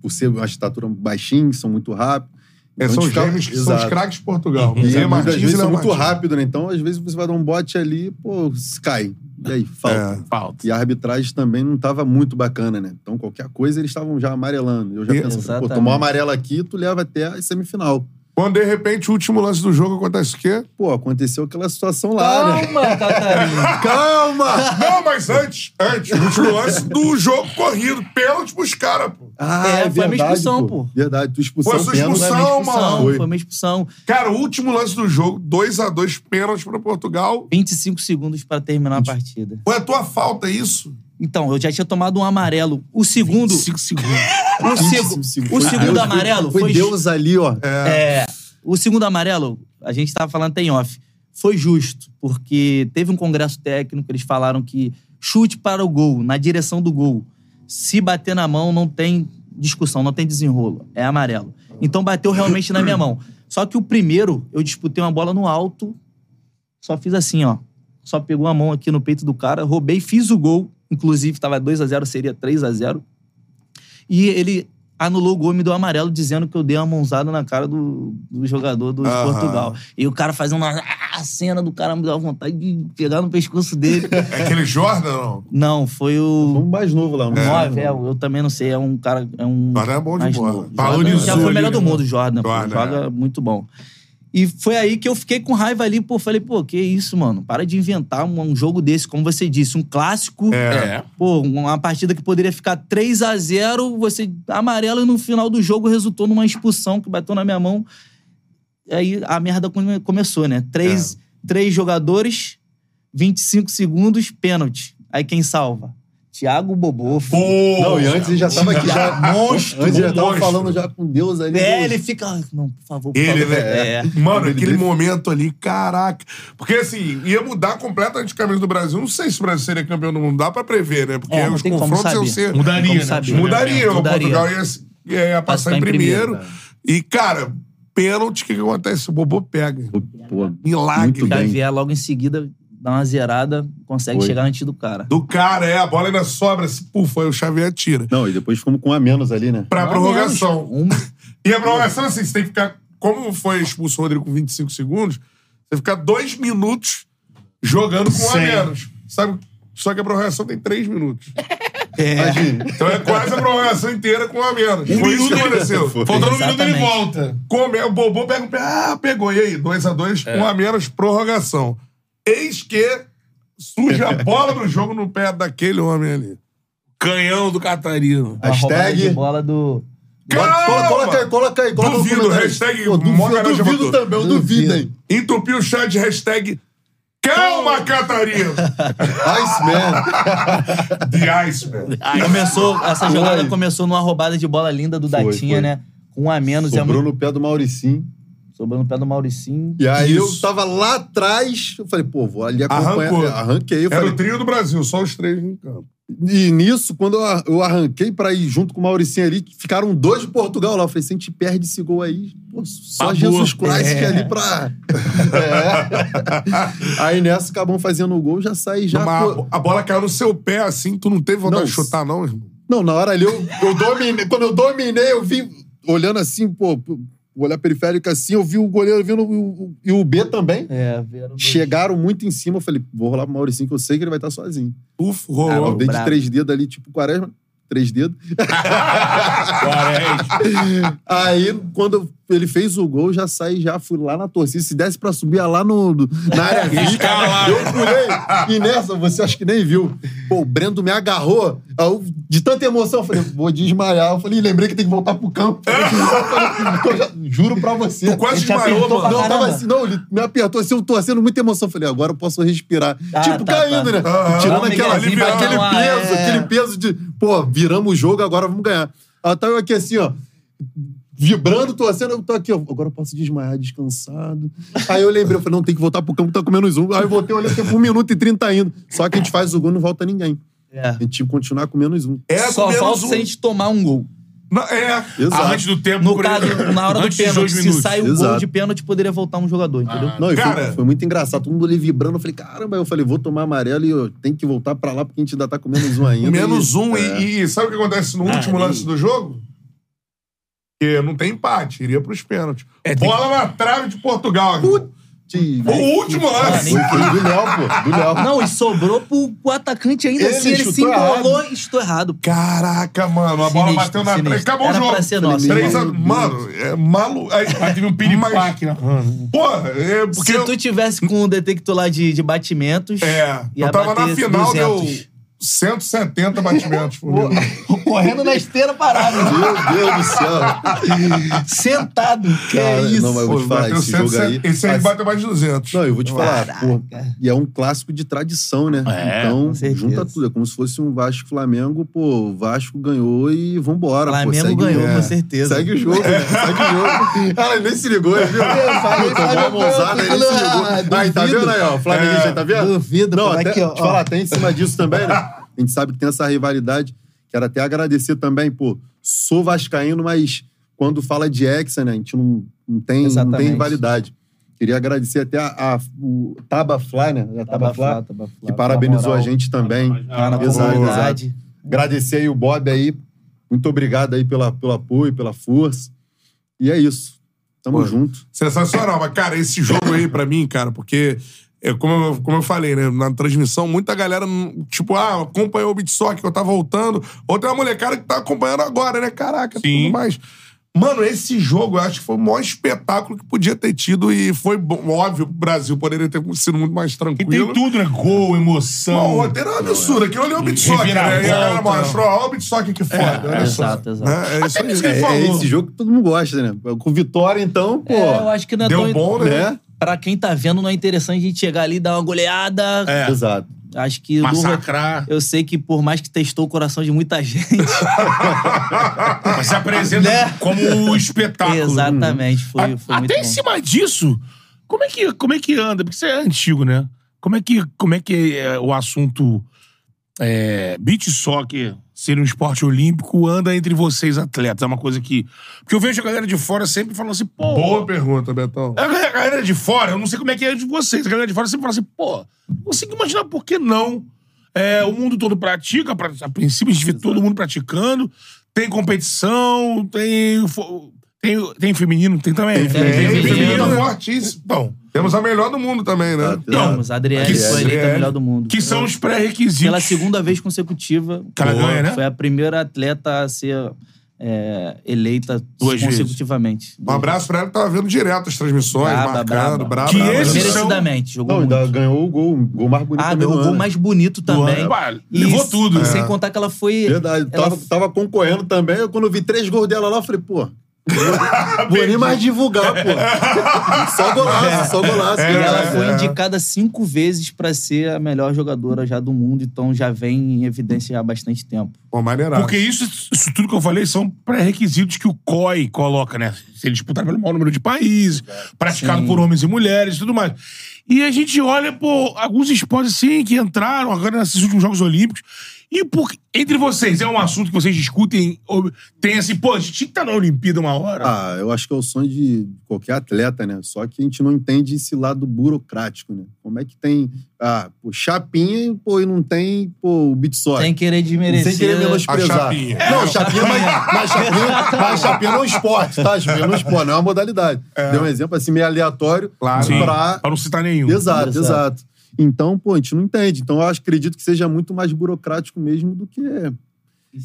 por ser uma estatura baixinha, são muito rápidos. É, são gêmeos que são os craques de Portugal. E Zé muitas Martins e vezes são muito Martins. rápido, né? Então, às vezes, você vai dar um bote ali, pô, cai. E aí, falta. É. Falta. E a arbitragem também não estava muito bacana, né? Então, qualquer coisa, eles estavam já amarelando. Eu já E- pensei, pô, Exatamente. tomar um amarelo aqui, tu leva até a semifinal. Quando, de repente, o último lance do jogo acontece o quê? Pô, aconteceu aquela situação lá, né? Calma, Catarina. Calma! Não, mas antes, antes, o último lance do jogo corrido. Pênalti pros caras, pô. Ah, É, foi uma expulsão, pô. Verdade, tu expulsão, Foi a sua pênalti. Foi expulsão. uma Não, expulsão, mano. foi uma expulsão. Cara, o último lance do jogo, 2x2 pênalti pra Portugal. 25 segundos pra terminar a partida. Foi a tua falta isso? Então, eu já tinha tomado um amarelo. O segundo. 5 segundos. O, segu- o Foi segundo Deus, amarelo foi, foi. Deus ali, ó. É, o segundo amarelo, a gente tava falando até em off, foi justo, porque teve um congresso técnico, eles falaram que chute para o gol, na direção do gol. Se bater na mão, não tem discussão, não tem desenrolo. É amarelo. Então bateu realmente na minha mão. Só que o primeiro, eu disputei uma bola no alto, só fiz assim, ó. Só pegou a mão aqui no peito do cara, roubei, fiz o gol. Inclusive, tava 2 a 0 seria 3 a 0 E ele anulou o gol e me deu amarelo, dizendo que eu dei uma mãozada na cara do, do jogador do de Aham. Portugal. E o cara fazendo uma a cena do cara me deu vontade de pegar no pescoço dele. É aquele Jordan, não? não, foi o. Um mais novo lá. Um Nove, é, eu também não sei, é um cara. É um Jordan é bom de mais bola. novo. Valorizou Jordan já foi o ali, melhor do né? mundo, Jordan. pô. Jordan, Joga muito bom. E foi aí que eu fiquei com raiva ali, pô. Falei, pô, que isso, mano? Para de inventar um, um jogo desse, como você disse, um clássico. É. Pô, uma partida que poderia ficar 3 a 0 você amarelo e no final do jogo resultou numa expulsão que bateu na minha mão. Aí a merda come- começou, né? Três, três jogadores, 25 segundos, pênalti. Aí quem salva? Thiago Bobofo. Não, e antes ele já tava aqui já. Monstro, Antes ele já tava monstro. falando já com Deus ali. É, Deus. ele fica. "Ah, Não, por favor, por Ele, favor. né? É. Mano, Ele aquele dele- momento ali, caraca. Porque assim, ia mudar completamente a camisa do Brasil. Não sei se o Brasil seria campeão do mundo. Dá pra prever, né? Porque É, os confrontos iam ser. Mudaria, né? saber. Mudaria. O Mudaria. Portugal ia, ia passar Passar em em primeiro. primeiro, E, cara, pênalti, o que, que acontece? O Bobô pega. Pô, Milagre. Muito bem. Xavier logo em seguida dá uma zerada, consegue Foi. chegar antes do cara. Do cara, é. A bola ainda sobra. assim, Puf, aí o Xavier tira. Não, e depois fomos com um a menos ali, né? Pra Não, prorrogação. menos. Um, E a prorrogação, assim, você tem que ficar. Como foi expulso o Rodrigo com 25 segundos, você fica dois minutos jogando com um a menos. Sabe? Só que a prorrogação tem três minutos. Imagina. Então é quase a prorrogação inteira com um a menos. Um foi isso que aconteceu. Faltando um minuto ele volta. Come, o Bobô pega o pé. Ah, pegou. E aí? 2x2, É. um a menos, prorrogação. Eis que surge a bola do jogo no pé daquele homem ali. Canhão do Catarino. roubada Hashtag- bola do. Calma! Coloca, coloca aí, coloca aí. Coloca Duvido, hashtag Pô, duvido, duvido também, eu duvido, hein? Entupiu o chat, hashtag Calma, Catarina! Iceman. The Iceman. Começou, essa Foi. jogada começou numa roubada de bola linda do Foi, Datinha, foi. né? Com um a menos. é Sobrou muito- no pé do Mauricinho. Sobrou no pé do Mauricinho. E aí Isso. eu tava lá atrás, eu falei, pô, vou ali acompanhar. Arrancou. Arranquei, eu Era falei. o trio do Brasil, só os três em campo. E nisso, quando eu, ar- eu arranquei pra ir junto com o Mauricinho ali, ficaram dois de Portugal lá. Eu falei, se a gente perde esse gol aí, pô, só. Jesus Christ É. ali pra. É. Aí nessa, acabam fazendo o gol, já sai já. Mas pô. a bola caiu no seu pé assim, tu não teve vontade Não, de chutar, não, irmão? Não, na hora ali eu, eu dominei. Quando eu dominei, eu vi, olhando assim, pô, o olhar periférico assim, eu vi o goleiro vindo o- e o B também. É, vieram dois. Chegaram muito em cima, eu falei, vou rolar pro Mauricinho, que eu sei que ele vai estar sozinho. Uf, rolou. eu dei de três dedos ali, tipo quaresma, três dedos. Aí, quando ele fez o gol, já saí, já fui lá na torcida. Se desse pra subir lá no, no- na área Escalar. eu pulei. E nessa, você acho que nem viu. Pô, o Brendo me agarrou. Eu, de tanta emoção, eu falei, vou desmaiar. Eu falei, lembrei que tem que voltar pro campo. Eu falei, eu já- juro pra você. Tu quase desmaiou, mano. Não, tava assim, não, ele me apertou assim, eu torcendo muita emoção. Eu falei, agora eu posso respirar. Ah, tipo, tá, caindo, tá. né? Aham. Tirando aquela, aquele peso, é. aquele peso de, pô, viramos o jogo, agora vamos ganhar. Aí tá eu aqui assim, ó, vibrando, torcendo, eu tô aqui, ó, agora eu posso desmaiar, descansado. Aí eu lembrei, eu falei, não, tem que voltar pro campo, tá com menos um. Aí eu voltei, olhei, tem um minuto e trinta indo. Só que a gente faz o gol, não volta ninguém. É. A gente tinha que continuar com menos um. É, Só menos falta um. se a gente tomar um gol. Não, é. Exato. Antes do tempo. No caso, na hora do pênalti, se sai o gol Exato. de pênalti, poderia voltar um jogador, entendeu? Ah. Não, e Cara- foi, foi muito engraçado. Todo mundo ali vibrando. Eu falei, caramba. Eu falei, vou tomar amarelo e eu tenho que voltar pra lá porque a gente ainda tá com menos um ainda. Menos E- um. é. E, e sabe o que acontece no Ah, último e- lance do jogo? Que não tem empate, iria pros pênaltis. É, tem- Bola na trave de Portugal. Te- O último lance. Foi do Léo, pô. Do Léo. Não, e sobrou pro, pro atacante ainda Ele assim, ele se enrolou e estou errado. Caraca, mano. A bola Sinistro, bateu na trave. Acabou Era o jogo. pra ser nosso. Três a... Mano, é maluco. Aí, Mas teve um piripaque na Hum. Porra, é porque... Se tu tivesse com um detector lá de, de batimentos, É, ia eu tava na final, deu 200. 170 batimentos por minuto. correndo na esteira parado. Meu Deus do céu. Sentado. Que é Cara, isso? não, mas eu vou te Pô, falar, esse jogo aí... 170. Esse aí bateu mais de 200. Não, eu vou te falar, pô, e é um clássico de tradição, né? É, então, junta tudo. É como se fosse um Vasco-Flamengo, pô, o Vasco ganhou e vambora, pô. Flamengo segue o- ganhou, é, com certeza. Segue o jogo, né? Segue o jogo. Ela nem se ligou, viu? falei, Tomou falei, uma mãozada, ele nem se ligou. ah, Aí, tá vendo aí, ó? Flamenguista, É, tá vendo? duvido, Não, pô, até, aqui, ó, te falar, até em cima disso também, né? A gente sabe que tem essa rivalidade. Quero até agradecer também, pô, sou vascaíno, mas quando fala de Hexa, né, a gente não, não, tem, não tem rivalidade. Queria agradecer até a, a o Taba Fly, né? A Taba, Fly, Flá, Taba Flá, que parabenizou moral. a gente também. Na Exato, comunidade. Agradecer aí o Bob aí. Muito obrigado aí pela, pelo apoio, pela força. E é isso. Tamo Pô. junto. Sensacional. Mas, cara, esse jogo aí, pra mim, cara, porque, é, como, eu, como eu falei, né, na transmissão, muita galera, hum, tipo, ah, acompanhou o Beat Soccer, que eu tava voltando. Outra é uma molecada que tá acompanhando agora, né? Caraca, Sim. tudo mais. Mano, esse jogo eu acho que foi o maior espetáculo que podia ter tido e foi bom, óbvio, o Brasil poderia ter sido muito mais E tranquilo. tem tudo, né? Gol, Não, o emoção. roteiro é um absurdo. Aquilo ali é o Beat Soccer, né? E a galera mostrou, ó, o Beat Soccer que foda. olha só. exato, exato. Né? É isso aí. isso que ele É, é falou. esse jogo que todo mundo gosta, né? Com vitória, então, pô. É, eu acho que não é Deu tão... bom, né? né? Pra quem tá vendo, não é interessante a gente chegar ali e dar uma goleada. É. Exato. Acho que... Massacrar. Eu sei que por mais que testou o coração de muita gente... Mas se apresenta Né? como um espetáculo. Exatamente, foi, A- foi muito Até em bom. cima disso, como é que, como é que anda? Porque você é antigo, né? Como é que, como é, que é o assunto é, beach soccer ser um esporte olímpico anda entre vocês atletas? É uma coisa que... Porque eu vejo a galera de fora sempre falando assim, pô... Boa pergunta, Betão. A galera, a galera de fora, eu não sei como é que é de vocês, a galera de fora sempre fala assim, pô, não consigo imaginar por que não. É, o mundo todo pratica, pra- a princípio a gente vê todo mundo praticando, tem competição, tem, tem, tem feminino, tem também. Tem Tem, feminino. feminino fortíssimo. Então, Temos a melhor do mundo também, né? Temos, a Adriele Que foi eleita a melhor do mundo. que são os pré-requisitos. Pela segunda vez consecutiva. Que ela Boa. ganha, né? Foi a primeira atleta a ser é, eleita Duas vezes. consecutivamente. Um abraço pra ela que tava vendo direto as transmissões, Braba, marcando, braba. braba. Que braba. esses são- Merecidamente, jogou Não, muito. ainda ganhou o gol, o gol mais bonito Ah, também ganhou o gol mais bonito também. E levou tudo. E sem É. contar que ela foi. Verdade. ela Tava, tava concorrendo também. Eu, quando eu vi três gols dela lá, eu falei, pô. Vou, nem mais divulgar, pô. Só golaço, só golaço. E ela É, foi é. indicada cinco vezes pra ser a melhor jogadora já do mundo, então já vem em evidência há bastante tempo. Pô, maneirado. Porque isso, isso tudo que eu falei são pré-requisitos que o COI coloca, né? Se ele disputar pelo maior número de países, praticado Sim. por homens e mulheres e tudo mais. E a gente olha, pô, alguns esportes assim que entraram agora nesses últimos Jogos Olímpicos. E por, entre vocês, é um assunto que vocês discutem? Ou tem assim, pô, a gente tinha que estar na Olimpíada uma hora. Ah, eu acho que é o sonho de qualquer atleta, né? Só que a gente não entende esse lado burocrático, né? Como é que tem, ah, pô, chapinha, pô, e não tem, pô, o soccer. Sem querer desmerecer. Sem querer menosprezar. A chapinha. Não, É, chapinha, mas, mas chapinha, mas chapinha não é um esporte, tá? Chapinha não é um esporte, não é uma modalidade. Deu um exemplo assim, meio aleatório. Claro. Sim, pra- pra não citar nenhum. Exato, Exato. exato. Então, pô, a gente não entende. Então, eu acho, acredito que seja muito mais burocrático mesmo do que.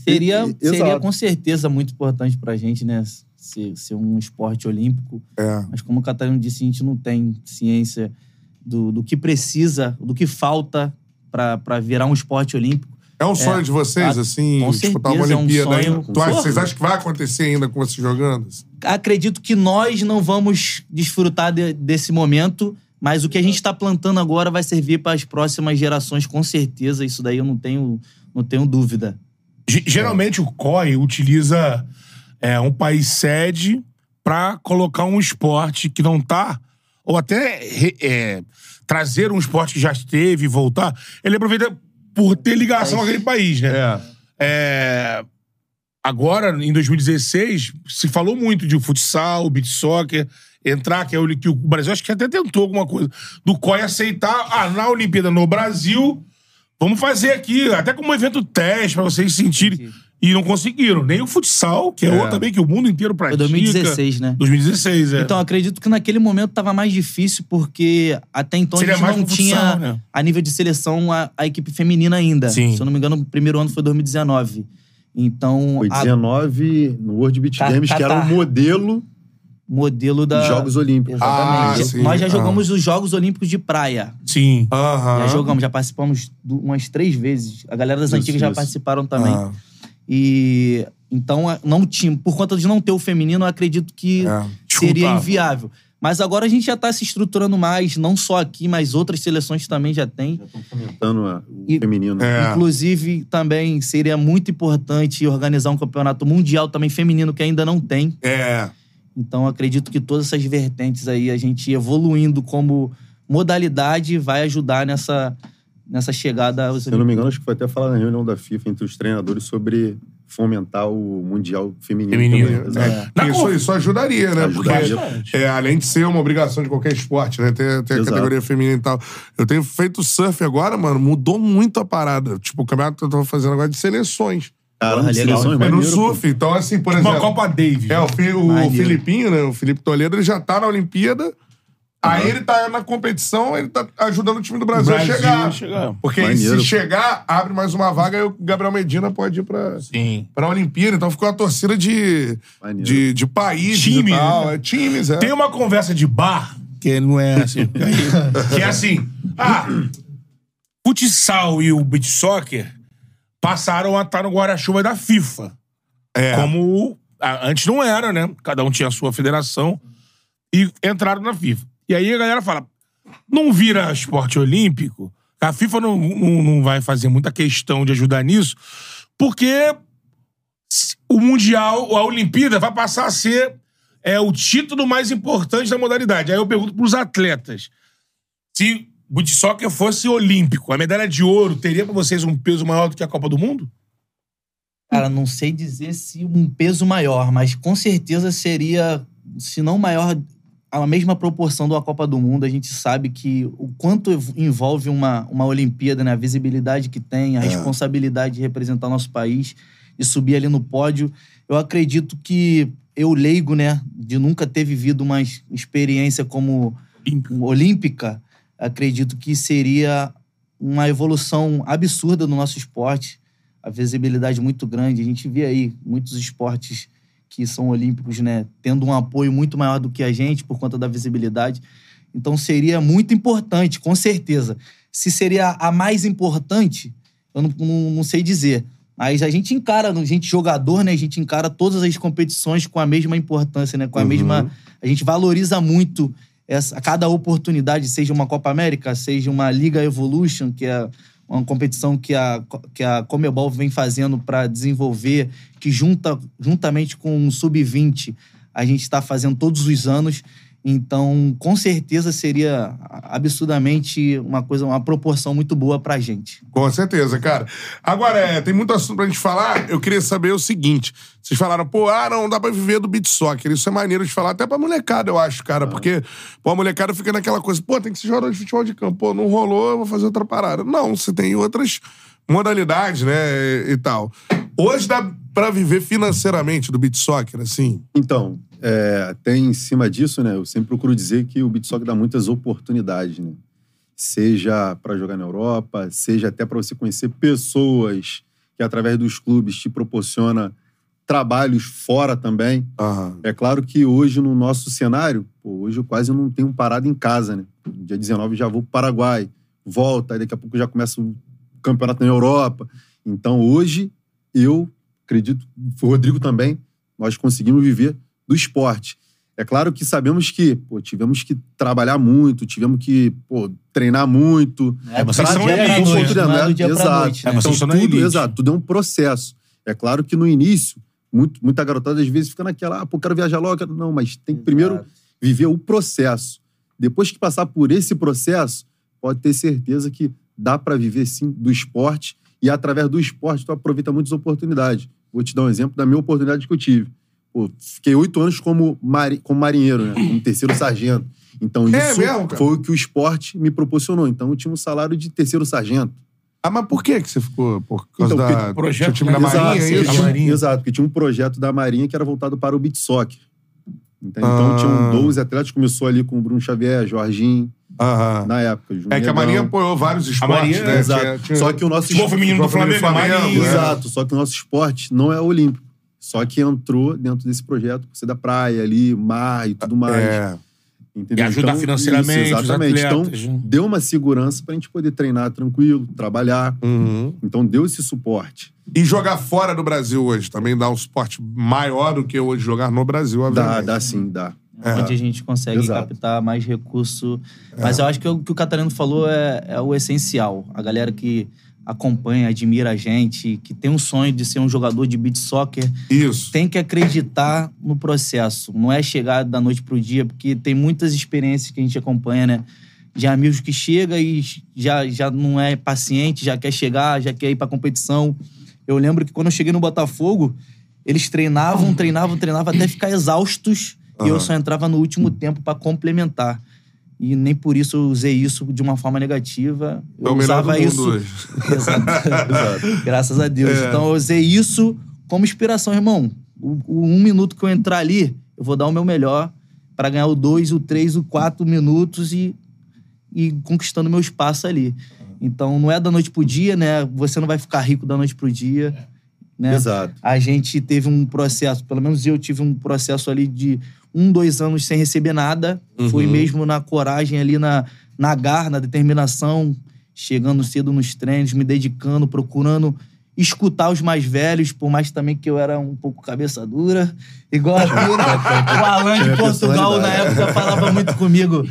Seria, E- e- seria exato. com certeza muito importante pra gente, né? Ser, ser um esporte olímpico. É. Mas como o Catarino disse, a gente não tem ciência do, do que precisa, do que falta pra pra virar um esporte olímpico. É um sonho É. de vocês, Ah, assim, disputar uma certeza, é um Olimpíada sonho. ainda? Tu acha, vocês acham que vai acontecer ainda com vocês jogando? Acredito que nós não vamos desfrutar de- desse momento, mas o que a gente está plantando agora vai servir para as próximas gerações, com certeza. Isso daí eu não tenho, não tenho dúvida. Ge- Geralmente o COI utiliza é, um país sede pra colocar um esporte que não tá, ou até é, trazer um esporte que já esteve e voltar, ele aproveita por ter ligação àquele país, né? É. É, agora, em 2016, se falou muito de futsal, beat soccer, entrar, que é o que o Brasil acho que até tentou alguma coisa, do COI aceitar, ah, na Olimpíada no Brasil, vamos fazer aqui, até como um evento teste, pra vocês sentirem. E não conseguiram. Nem o futsal, que é, É. outro também que o mundo inteiro Foi pratica. 2016, né? 2016, é. Então, acredito que naquele momento tava mais difícil, porque até então Seria a gente não tinha, futsal, né? a nível de seleção, a, a equipe feminina ainda. Sim. Se eu não me engano, o primeiro ano foi 2019. Então, Foi a 19 no World Beach Games, que era o Catar. modelo modelo da. dos Jogos Olímpicos. Exatamente. Ah, sim. Nós já Ah. jogamos os Jogos Olímpicos de praia. Sim. Aham. Já jogamos, já participamos du- umas três vezes. A galera das Isso, antigas já isso. participaram também. Ah, E então a- não tinha, por conta de não ter o feminino, eu acredito que é. seria inviável. Mas agora a gente já tá se estruturando mais, não só aqui, mas outras seleções também já tem. Fomentando a- o E- feminino. É. Inclusive, também seria muito importante organizar um campeonato mundial também feminino que ainda não tem. É. Então, eu acredito que todas essas vertentes aí, a gente evoluindo como modalidade, vai ajudar nessa, nessa chegada aos Se eu não me engano, acho que foi até falado na reunião da FIFA entre os treinadores sobre fomentar o Mundial Feminino. Feminino, também. É. Exato. Na Isso, isso ajudaria, né? Ajudaria. Porque, é, além de ser uma obrigação de qualquer esporte, né? Ter, ter a categoria feminina e tal. Eu tenho feito surf agora, mano, mudou muito a parada. Tipo, o campeonato que eu tava fazendo agora é de seleções. Caramba, legal. seleções É no pô. surf. Então, assim, por Uma exemplo. Copa Davis. É, o, Fi- o Maneiro. Filipinho, né? O Felipe Toledo, ele já tá na Olimpíada. Aí ele tá na competição, ele tá ajudando o time do Brasil, Brasil a chegar. chegar. Porque Maneiro. se chegar, abre mais uma vaga e o Gabriel Medina pode ir pra, Sim. pra Olimpíada. Então ficou uma torcida de, Maneiro. de, de países Time, e tal. né? É, times, é. Tem uma conversa de bar, que não é assim. que é assim. Ah, futsal e o beat soccer passaram a estar no guarda-chuva da FIFA. É. Como antes não era, né? Cada um tinha a sua federação e entraram na FIFA. E aí a galera fala: não vira esporte olímpico, a FIFA não, não, não vai fazer muita questão de ajudar nisso, porque o Mundial, a Olimpíada, vai passar a ser é, o título mais importante da modalidade. Aí eu pergunto pros atletas: se o beach soccer fosse olímpico, a medalha de ouro teria pra vocês um peso maior do que a Copa do Mundo? Cara, não sei dizer se um peso maior, mas com certeza seria, se não maior, a mesma proporção da Copa do Mundo. A gente sabe que o quanto envolve uma, uma Olimpíada, né? A visibilidade que tem, a responsabilidade de representar nosso país, de subir ali no pódio. Eu acredito que eu, leigo, né, de nunca ter vivido uma ex- experiência como olímpica, acredito que seria uma evolução absurda no nosso esporte, a visibilidade muito grande. A gente vê aí muitos esportes que são olímpicos, né, tendo um apoio muito maior do que a gente por conta da visibilidade. Então seria muito importante, com certeza. Se seria a mais importante, eu não, não- não sei dizer. Mas a gente encara, a gente jogador, né? A gente encara todas as competições com a mesma importância, né? Com a Uhum. mesma. A gente valoriza muito essa, cada oportunidade, seja uma Copa América, seja uma Liga Evolution, que é uma competição que a, que a Comebol vem fazendo para desenvolver, que junta, juntamente com o Sub-20, a gente está fazendo todos os anos. Então, com certeza seria absurdamente uma coisa, uma proporção muito boa pra gente. Com certeza, cara. Agora, é, tem muito assunto pra gente falar. Eu queria saber o seguinte. Vocês falaram, pô, ah, não dá pra viver do beat soccer. Isso é maneiro de falar, até pra molecada, eu acho, cara. Porque, pô, a molecada fica naquela coisa, pô, tem que ser jogador de futebol de campo. Pô, não rolou, eu vou fazer outra parada. Não, você tem outras modalidades, né, e, e tal. Hoje dá pra viver financeiramente do beat soccer, assim? Então, é, até em cima disso, né? Eu sempre procuro dizer que o beat soccer dá muitas oportunidades, né? Seja para jogar na Europa, seja até para você conhecer pessoas que através dos clubes te proporciona trabalhos fora também. Aham. É claro que hoje no nosso cenário, pô, hoje eu quase não tenho parado em casa, né? Dia 19 já vou pro Paraguai, volta, daqui a pouco já começa o campeonato na Europa. Então hoje eu acredito, o Rodrigo também, nós conseguimos viver do esporte. É claro que sabemos que pô, tivemos que trabalhar muito, tivemos que pô, treinar muito. É, vocês são elite, noite, né? não é dia Exato. noite, né? É, vocês Então, tudo, elite. exato, tudo é um processo. É claro que no início muito, muita garotada às vezes fica naquela, ah, pô, quero viajar logo. quero- Não, mas tem que primeiro Exato. viver o processo. Depois que passar por esse processo, pode ter certeza que dá pra viver sim do esporte e através do esporte tu aproveita muitas oportunidades. Vou te dar um exemplo da minha oportunidade que eu tive. Pô, fiquei oito anos como, mari como marinheiro, né? Como terceiro sargento. Então É isso mesmo, foi o que o esporte me proporcionou. Então eu tinha um salário de terceiro sargento. Ah, mas por que que você ficou? Por causa Então, da... porque projeto, tinha time da? Marinha, Exato, é sim, isso? Marinha. Exato, porque tinha um projeto da Marinha que era voltado para o beat soccer. Então, então Ah. tinham 12 atletas, começou ali com o Bruno Xavier, Jorginho, Aham. na época. É Júnior que a Negão. Marinha apoiou vários esportes, Marinha- né? Exato. Tinha- tinha- Só que o nosso Futebol feminino do Flamengo, feminino do Marinha. Flamengo, é. Exato, só que o nosso esporte não é olímpico. Só que entrou dentro desse projeto por ser da praia ali, mar e tudo mais. É. Entendeu? E ajudar financeiramente isso, os exatamente. atletas, Então, né? deu uma segurança pra gente poder treinar tranquilo, trabalhar. Uhum. Então, deu esse suporte. E jogar fora do Brasil hoje também dá um suporte maior do que hoje jogar no Brasil, Dá, obviamente. dá sim, dá. Onde a gente consegue Exato. captar mais recurso. Mas eu acho que o que o Catarino falou é, é o essencial. A galera que acompanha, admira a gente, que tem um sonho de ser um jogador de beat soccer, Isso. tem que acreditar no processo. Não é chegar da noite pro dia, porque tem muitas experiências que a gente acompanha, né? De amigos que chega e já, já não é paciente, já quer chegar, já quer ir pra competição. Eu lembro que quando eu cheguei no Botafogo, eles treinavam, treinavam, treinavam até ficar exaustos e eu só entrava no último tempo pra complementar. E nem por isso eu usei isso de uma forma negativa. É Eu do usava isso. hoje. Exato. Graças a Deus. É. Então eu usei isso como inspiração, irmão. O, o um minuto que eu entrar ali, eu vou dar o meu melhor pra ganhar o dois, o três, o quatro minutos e, e conquistando meu espaço ali. Então não é da noite pro dia, né? Você não vai ficar rico da noite pro dia. Né? Exato. A gente teve um processo, pelo menos eu tive um processo ali de um, dois anos sem receber nada. Foi mesmo na coragem ali, na, na garra, na determinação, chegando cedo nos treinos, me dedicando, procurando escutar os mais velhos, por mais também que eu era um pouco cabeça dura. Igual aqui, né? o Alan de Portugal, na época, falava muito comigo.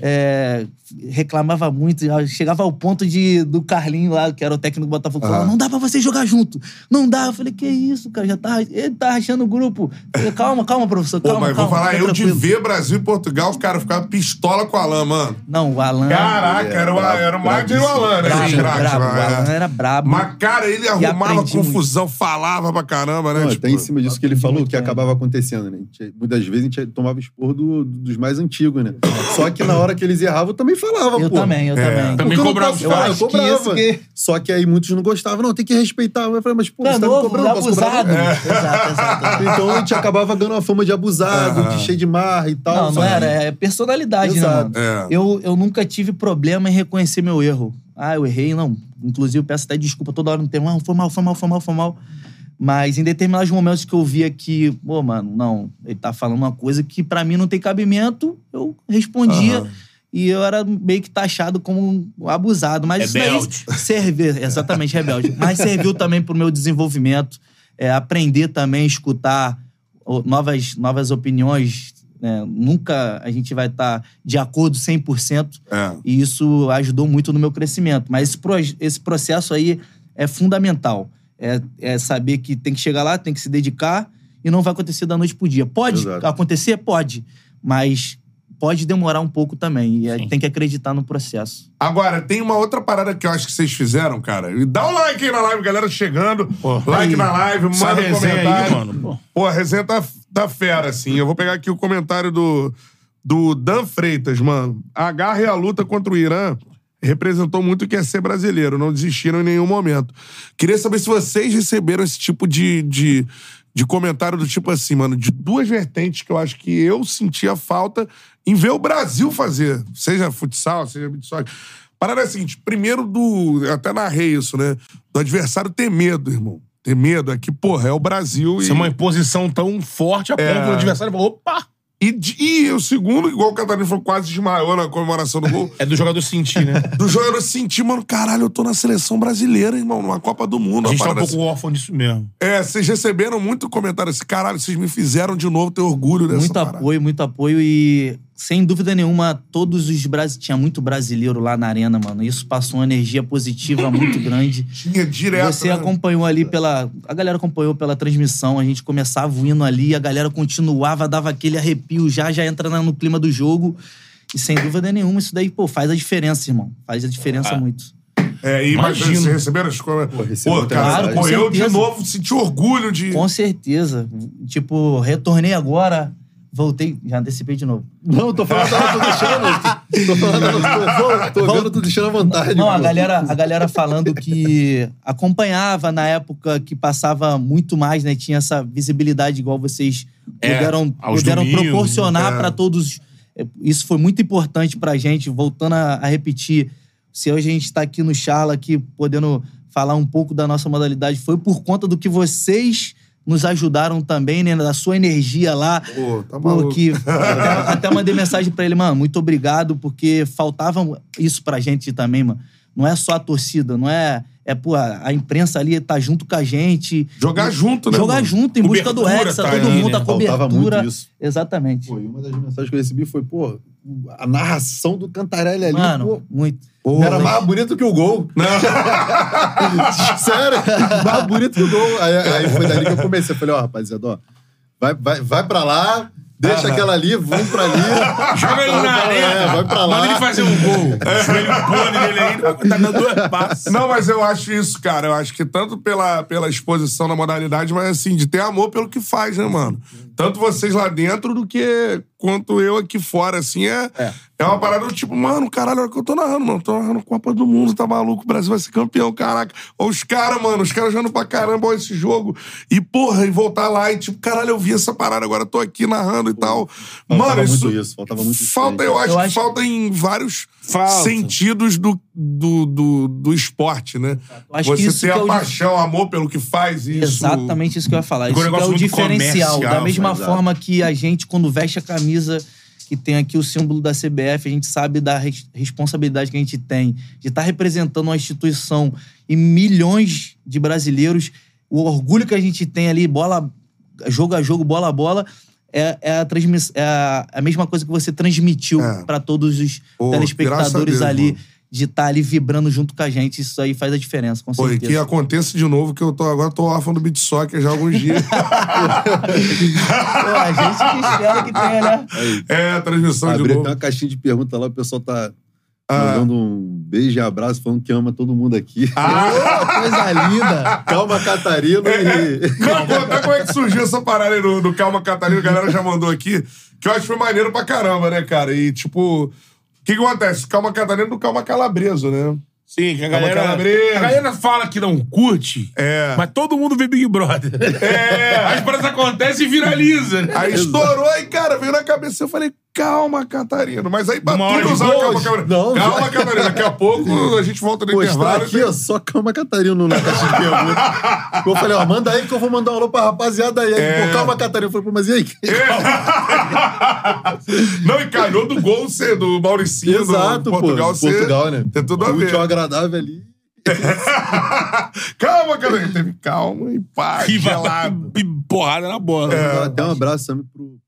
É, reclamava muito, chegava ao ponto de do Carlinho lá, que era o técnico do Botafogo, falava, Ah. não dá pra você jogar junto. Não dá. Eu falei, que isso, cara, já tá, ele tá rachando o grupo. Falei, calma, calma, professor, Pô, calma, mas calma. vou falar, eu de tranquilo." ver Brasil e Portugal, os caras ficavam pistola com o Alan, mano. Não, o Alan... Caraca, é era, o, brabo, era o Magno e o. Alan, né? brabo, brabo, o Alan é. era brabo. Mas, cara, ele arrumava aprendi confusão, falava pra caramba, né? Não, tipo, até em cima disso que ele falou, muito que bem. acabava acontecendo, né? Gente- muitas vezes a gente tomava esporro do- dos mais antigos, né? Só que na hora que eles erravam, eu também falava, Eu pô. também, eu É. também. Também Porque eu não cobrava posso os caras. eu Acho que isso cobrava. que- Só que aí muitos não gostavam. Não, tem que respeitar. Eu falei, mas pô, Não, você tá novo, me cobrando, eu posso cobrar? abusado. não? Exato, exato. exato. Então a gente acabava ganhando a fama de abusado, de cheio de marra e tal. Não, não era. É personalidade, né, mano? É. Eu, eu nunca tive problema em reconhecer meu erro. Ah, eu errei, não. Inclusive, peço até desculpa toda hora no tempo. Não, foi mal, foi mal, foi mal, foi mal. Mas em determinados momentos que eu via que, pô, mano, não, ele tá falando uma coisa que pra mim não tem cabimento, eu respondia. Aham. E eu era meio que taxado como abusado. Mas isso Rebelde. daí serviu, exatamente, rebelde. Mas serviu também pro meu desenvolvimento, é, aprender também, escutar novas, novas opiniões. Né? Nunca a gente vai estar de acordo 100%. É. E isso ajudou muito no meu crescimento. Mas esse, proje- esse processo aí é fundamental. É, é saber que tem que chegar lá, tem que se dedicar e não vai acontecer da noite pro dia. Pode Exato. acontecer? Pode. Mas pode demorar um pouco também. E aí Sim. tem que acreditar no processo. Agora, tem uma outra parada que eu acho que vocês fizeram, cara. E dá um like aí na live, galera chegando. Pô, like aí. na live, manda um comentário. aí, mano. Pô. Pô, a resenha tá, tá fera, assim. Eu vou pegar aqui o comentário do, do Dan Freitas, mano. A garra e a luta contra o Irã representou muito o que é ser brasileiro. Não desistiram em nenhum momento. Queria saber se vocês receberam esse tipo de, de, de comentário do tipo assim, mano, de duas vertentes que eu acho que eu sentia falta em ver o Brasil fazer. Seja futsal, seja beat soccer. Parada é a seguinte, primeiro do... eu Até narrei isso, né? Do adversário ter medo, irmão. Ter medo. É que, porra, é o Brasil Isso e... é uma imposição tão forte a ponto É. do adversário falar, opa! E, e o segundo, igual o Catarina falou, quase desmaiou na comemoração do gol. É do jogador sentir, né? do jogador sentir, mano, caralho, eu tô na seleção brasileira, irmão, numa Copa do Mundo. A gente tá um pouco órfão disso mesmo. É, vocês receberam muito comentário assim, caralho, vocês me fizeram de novo ter orgulho dessa muito parada. apoio, muito apoio. E sem dúvida nenhuma, todos os brasileiros. Tinha muito brasileiro lá na arena, mano. Isso passou uma energia positiva muito grande. Tinha direto. Você né? acompanhou ali pela. A galera acompanhou pela transmissão, a gente começava o hino ali, a galera continuava, dava aquele arrepio já, já entrando no clima do jogo. E sem dúvida nenhuma, isso daí, pô, faz a diferença, irmão. Faz a diferença muito. É, e mas Imagino. vocês receberam as coisas. Pô, muita cara, mensagem. pô, Com eu de certeza. novo senti orgulho de. Com certeza. Tipo, retornei agora, voltei, já antecipei de novo. Não, tô falando, não, tô deixando. Tô falando, tô, tô vendo, tô deixando à vontade. Não, a galera, a galera falando que acompanhava na época que passava muito mais, né? Tinha essa visibilidade igual vocês É, puderam, puderam domingos, proporcionar é. pra todos. É, Isso foi muito importante pra gente. Voltando a, a repetir, se hoje a gente tá aqui no Charla, aqui podendo falar um pouco da nossa modalidade, foi por conta do que vocês nos ajudaram também, né? Da sua energia lá. Pô, tá maluco. Porque até, até mandei mensagem pra ele, mano, muito obrigado, porque faltava isso pra gente também, mano. Não é só a torcida, não é. É, pô, a, imprensa ali tá junto com a gente. Jogar junto, né? Jogar mano? junto em busca do Cobertura Hexa, tá todo ali, mundo, né? a Faltava cobertura. muito isso. Exatamente. Pô, e uma das mensagens que eu recebi foi, pô, a narração do Cantarelli ali, Mano, pô, muito. Era mais bonito que o gol. Sério, mais bonito que o gol. Aí, aí foi dali que eu comecei. Eu falei, ó, rapaziada, ó, vai, vai, vai pra lá, deixa aquela ali, vamos pra ali. Joga ele na É, arena. vai pra lá. Manda ele fazer um gol. Joelho pone dele aí, tá dando dois passos. Não, mas eu acho isso, cara. Eu acho que tanto pela, pela exposição na modalidade, mas assim, de ter amor pelo que faz, né, mano? Tanto vocês lá dentro do que quanto eu aqui fora, assim, é, é. uma parada do tipo, mano, caralho, olha o que eu tô narrando, mano. Tô narrando Copa do Mundo, tá maluco? O Brasil vai ser campeão, caraca. Ó, os caras, mano, os caras jogando pra caramba ó, esse jogo. E, porra, e voltar lá e, tipo, caralho, eu vi essa parada, agora eu tô aqui narrando e tal. Faltava mano, isso. muito isso, faltava muito isso Falta, aí. eu acho Eu que acho- falta em vários Falta. sentidos do, do, do, do esporte, né? Eu acho que Você isso ter que é a o paixão, amor pelo que faz isso. Exatamente isso que eu ia falar. Isso é o diferencial. Da mesma exato. forma que a gente, quando veste a camisa que tem aqui o símbolo da CBF, a gente sabe da res- responsabilidade que a gente tem de estar representando uma instituição e milhões de brasileiros. O orgulho que a gente tem ali, bola, jogo a jogo, bola a bola. É, é a, transmiss- é a, a mesma coisa que você transmitiu É. para todos os Pô, telespectadores Deus, ali, mano. De estar ali vibrando junto com a gente. Isso aí faz a diferença, com Pô, e certeza. que aconteça de novo, que eu tô agora tô órfão do beat soccer já há alguns dias. Pô, a gente que espera que tenha, né? é, a transmissão de Abri novo. até uma caixinha de pergunta lá, o pessoal tá Ah. mandando um beijo e abraço, falando que ama todo mundo aqui. Pô, coisa linda. Calma, Catarina. E... Não, conta como é que surgiu essa parada aí do, do Calma Catarina, a galera já mandou aqui, que eu acho que foi maneiro pra caramba, né, cara? E, tipo, que que acontece? Calma Catarina do Calma Calabreso, né? Sim, que a Calma, galera, Calabresa. a galera fala que não curte, É. mas todo mundo vê Big Brother. É. As paradas acontecem e viraliza. né? Aí estourou e, cara, veio na cabeça. Eu falei, calma, Catarina. Mas aí de usar calma, Catarina. Não, calma, já- Catarina. Daqui a pouco a gente volta no Pô, intervalo. aqui, ó, só calma, Catarina na caixa de pergunta. eu falei, ó, manda aí que eu vou mandar um alô pra rapaziada aí. É. Pô, calma, Catarina. Eu falei, pô, mas e aí? Não, e calhou do gol ser do Mauricinho Exato, do pô. Portugal ser. Portugal, né? Tem tudo a ver. ao agradável ali. calma, Catarina. Teve calma e gelado. e porrada na bola. É. Até um abraço também pro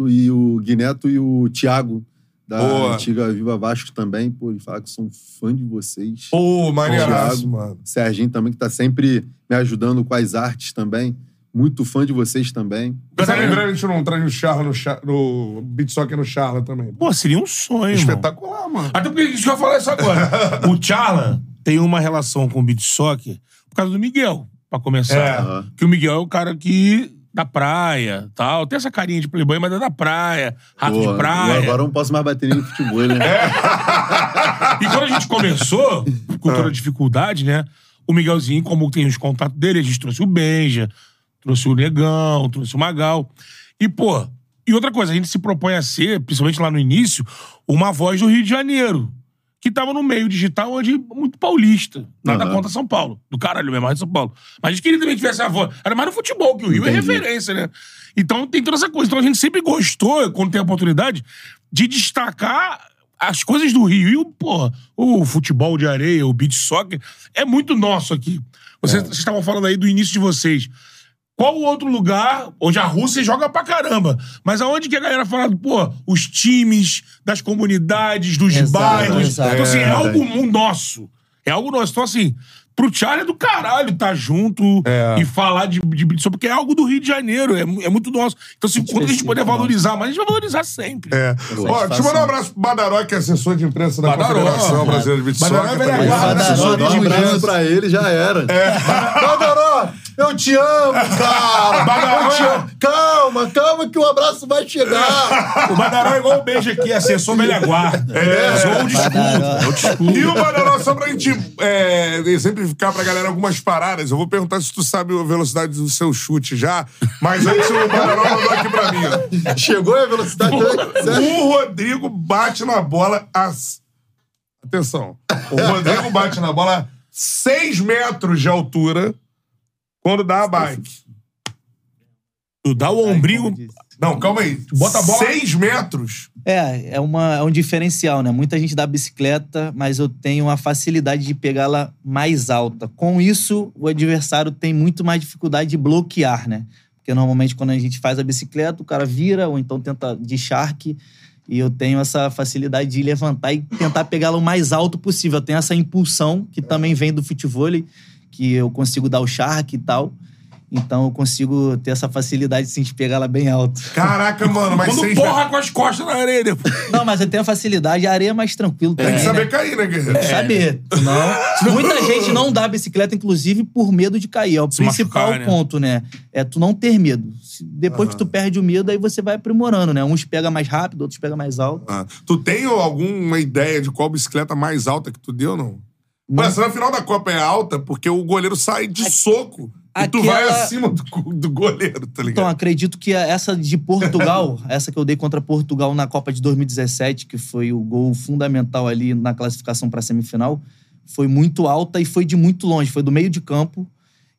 e o Guineto e o Thiago, da Boa. antiga Viva Vasco também. Pô, eles falam que são fã de vocês. Pô, maneiraço, Thiago. mano. Serginho também, que tá sempre me ajudando com as artes também. Muito fã de vocês também. Tá lembrando, a gente não traz o Charla no, Char- no Beat Soccer no Charla também. Pô, seria um sonho. Espetacular, mano. Até porque a gente vai falar isso agora. o Charla tem uma relação com o beat soccer por causa do Miguel, pra começar. É. Que o Miguel é o cara que da praia, tal. Tem essa carinha de playboy, mas é da praia, rato Pô, de praia. Agora eu não posso mais bater nem no futebol, né? E quando a gente começou, com Ah. toda a dificuldade, né? O Miguelzinho, como tem os contatos dele, a gente trouxe o Benja, trouxe o Negão, trouxe o Magal. E, pô, e outra coisa, a gente se propõe a ser, principalmente lá no início, uma voz do Rio de Janeiro. Que tava no meio digital, onde muito paulista. Nada Aham. contra São Paulo. Do caralho mesmo, mais de São Paulo. Mas a gente queria também que tivesse a voz. Era mais no futebol, que o Rio é Entendi. referência, né? Então tem toda essa coisa. Então a gente sempre gostou, quando tem a oportunidade, de destacar as coisas do Rio. E o, porra, o futebol de areia, o beach soccer, é muito nosso aqui. Vocês, vocês estavam falando aí do início de vocês. Qual o outro lugar onde a Rússia joga pra caramba? Mas aonde que a galera fala, pô, os times das comunidades, dos Exato, bairros. exato. Então, assim, é, É, algo nosso. É algo nosso. Então, assim, pro Charlie é do caralho tá junto É. e falar de, de Soul, porque é algo do Rio de Janeiro, é, é muito nosso. Então, assim, quando a gente puder valorizar, mas a gente vai valorizar sempre. É. Ó, deixa eu mandar um abraço pro Badaró, que é assessor de imprensa da Badaró. Confederação Brasileira de Beat Badaró Soccer, é velha guarda, Badaró, assessor um de abraço imprensa. pra ele, já era. É. Badaró, eu te amo, cara. Eu te amo. Calma, calma que o abraço vai chegar. O Badaró é igual o beijo aqui, assessor velha guarda. É, só um desculpa. Badaró. É o desculpa. E o Badaró, só pra gente é, exemplificar pra galera algumas paradas, eu vou perguntar se tu sabe a velocidade do seu chute já, mas antes o Badaró mandou aqui pra mim, ó. Chegou a velocidade dele. Certo? O Rodrigo bate na bola a... Atenção. O Rodrigo bate na bola a 6 metros de altura quando dá a bike. Tu dá o ombrinho. Não, calma aí. bota a bola- 6 metros? É, é, uma, é um diferencial, né? Muita gente dá bicicleta, mas eu tenho a facilidade de pegá-la mais alta. Com isso, o adversário tem muito mais dificuldade de bloquear, né? Porque normalmente quando a gente faz a bicicleta, o cara vira ou então tenta de charque. E eu tenho essa facilidade de levantar e tentar pegá-la o mais alto possível. Eu tenho essa impulsão, que também vem do futebol, que eu consigo dar o charque e tal. Então eu consigo ter essa facilidade sim, de pegá-la bem alto. Caraca, mano, mas Quando 6 porra com as costas na areia depois. Não, mas eu tenho a facilidade, a areia é mais tranquilo Tem também, que saber né? cair, né, guerreiro? Saber. Não. Muita gente não dá bicicleta, inclusive, por medo de cair. É o Se principal machucar, né? ponto, né? É tu não ter medo. Depois que tu perde o medo, aí você vai aprimorando, né? Uns pega mais rápido, outros pega mais alto. Ah, tu tem alguma ideia de qual bicicleta mais alta que tu deu, não? Mas na final da Copa é alta porque o goleiro sai de soco e tu vai aquela- acima do, do goleiro, tá ligado? Então, acredito que essa de Portugal, essa que eu dei contra Portugal na Copa de 2017, que foi o gol fundamental ali na classificação para semifinal, foi muito alta e foi de muito longe, foi do meio de campo.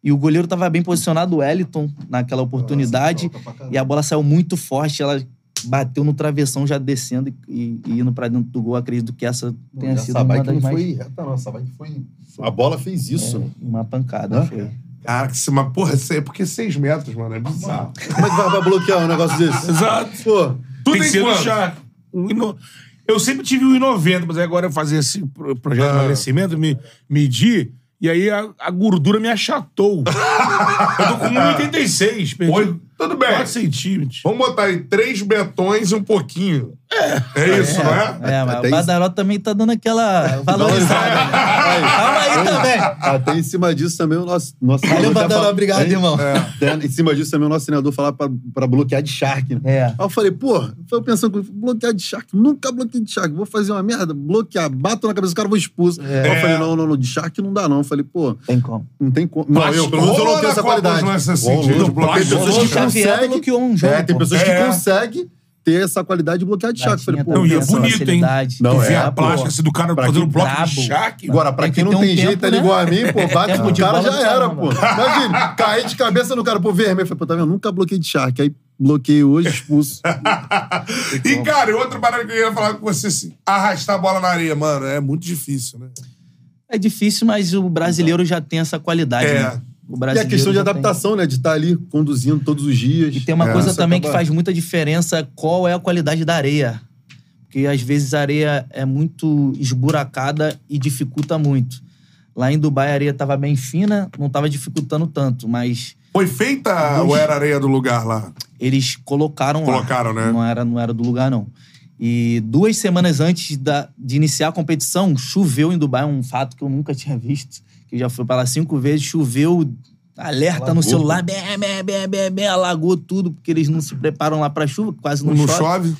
E o goleiro estava bem posicionado, o Wellington, naquela oportunidade. e a bola saiu muito forte, ela bateu no travessão já descendo e, e indo para dentro do gol. Acredito que essa tenha sido Essa uma bike das não mais... foi reta, não. Essa bike foi... A bola fez isso. É, uma pancada, Hã? foi. Cara, que mas porra, é porque 6 metros, mano, é bizarro. Como é que vai, vai bloquear um negócio desse? Exato. Pô, Tu tem tem quanto? Um Eu sempre tive 1,90, mas aí agora eu fazer esse pro- projeto de Ah. emagrecimento, me medir, e aí a, a gordura me achatou. eu tô com 1,86, perdi Oi, tudo bem. 4 centímetros. Vamos botar aí três betões e um pouquinho. É. É isso, não é? É, mas Até o Badaró também tá dando aquela valorizada. né? Aí. Calma aí também. Até em cima disso também o nosso. nosso Valeu, Badaró, fala- obrigado, Hein? irmão. Até em cima disso também o nosso treinador falava pra, pra bloquear de Shark. Né? É. Aí eu falei, pô, eu pensando, comigo, bloquear de Shark, nunca bloqueei de Shark, vou fazer uma merda, bloquear, bato na cabeça do cara, vou expulso. Aí eu falei, não, não, não, de Shark não dá não. Eu falei, pô, Tem como. não tem como. Não, eu, pelo menos eu não tenho essa qualidade. os lances assim, de bloqueio Tem pessoas que Xavier conseguem... bloqueou um jogo, É, tem pessoas É. que conseguem ter essa qualidade de bloquear de. Eu Falei, pô, Não, e é bonito, hein? Não, é, a pô. plástica assim, do cara Pra fazendo bloco brabo. de chaque. Agora, pra quem que não um tem tempo, jeito, ele né? igual a mim, pô, bate no de cara já era, pô. Imagina, cair de cabeça no cara, pô, vermelho. Falei, pô, tá vendo? Nunca bloqueei de Shark. Aí bloqueei hoje, expulso. E, cara, e outra parada que eu ia falar com você, assim, arrastar a bola na areia, mano, é muito difícil, né? É difícil, mas o brasileiro já tem essa qualidade, É. né? O E a brasileiro questão de já tem. adaptação, né? De estar ali conduzindo todos os dias. E tem uma É, coisa isso também que acaba- faz muita diferença, qual é a qualidade da areia. Porque às vezes a areia é muito esburacada e dificulta muito. Lá em Dubai a areia estava bem fina, não estava dificultando tanto, mas Foi feita ou era areia do lugar lá? eles colocaram lá. Colocaram, né? Não era, não era do lugar, não. E duas semanas antes da, de iniciar a competição, choveu em Dubai, um fato que eu nunca tinha visto. Que já fui pra lá cinco vezes, choveu, alerta no celular, bé, bé, bé, bé, bé, alagou tudo, porque eles não se preparam lá pra chuva, quase não, Não chove. chove?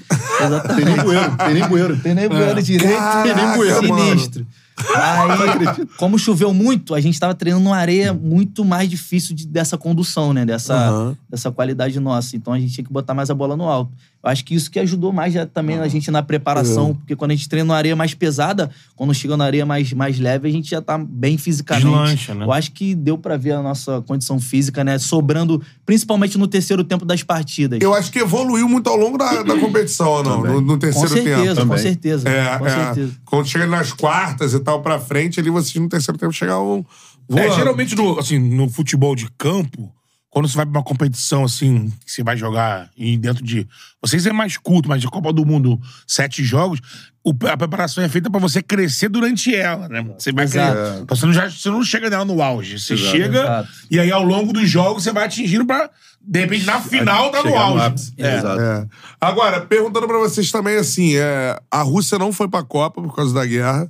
Exatamente. Tem nem bueiro, tem nem bueiro. Tem nem bueiro direito, Caraca, tem nem bueiro mano. sinistro. Aí, como choveu muito, a gente tava treinando numa areia muito mais difícil de- dessa condução, né? Dessa, Aham. dessa qualidade nossa. Então a gente tinha que botar mais a bola no alto. Eu acho que isso que ajudou mais já também a gente na preparação, É. porque quando a gente treina numa areia mais pesada, quando chega na areia mais, mais leve, a gente já tá bem fisicamente. Deslancha, né? Eu acho que deu pra ver a nossa condição física, né? Sobrando, principalmente no terceiro tempo das partidas. Eu acho que evoluiu muito ao longo da, da competição, não? No, no com terceiro certeza, tempo. com também. certeza. É, com é. certeza. Quando chega nas quartas e tal pra frente, ali vocês no terceiro tempo chegavam. É, geralmente no, assim, no futebol de campo, quando você vai pra uma competição assim, que você vai jogar e dentro de. Vocês é mais curto, mas a Copa do Mundo, sete jogos, o- a preparação é feita pra você crescer durante ela, né? Você vai Exato. crescer. Então você não, já, você não chega nela no auge. Você Exato. chega Exato. e aí ao longo dos jogos você vai atingindo pra. De repente, na final, tá no auge. ápice. É. Exato. É. Agora, perguntando pra vocês também, assim, é, a Rússia não foi pra Copa por causa da guerra.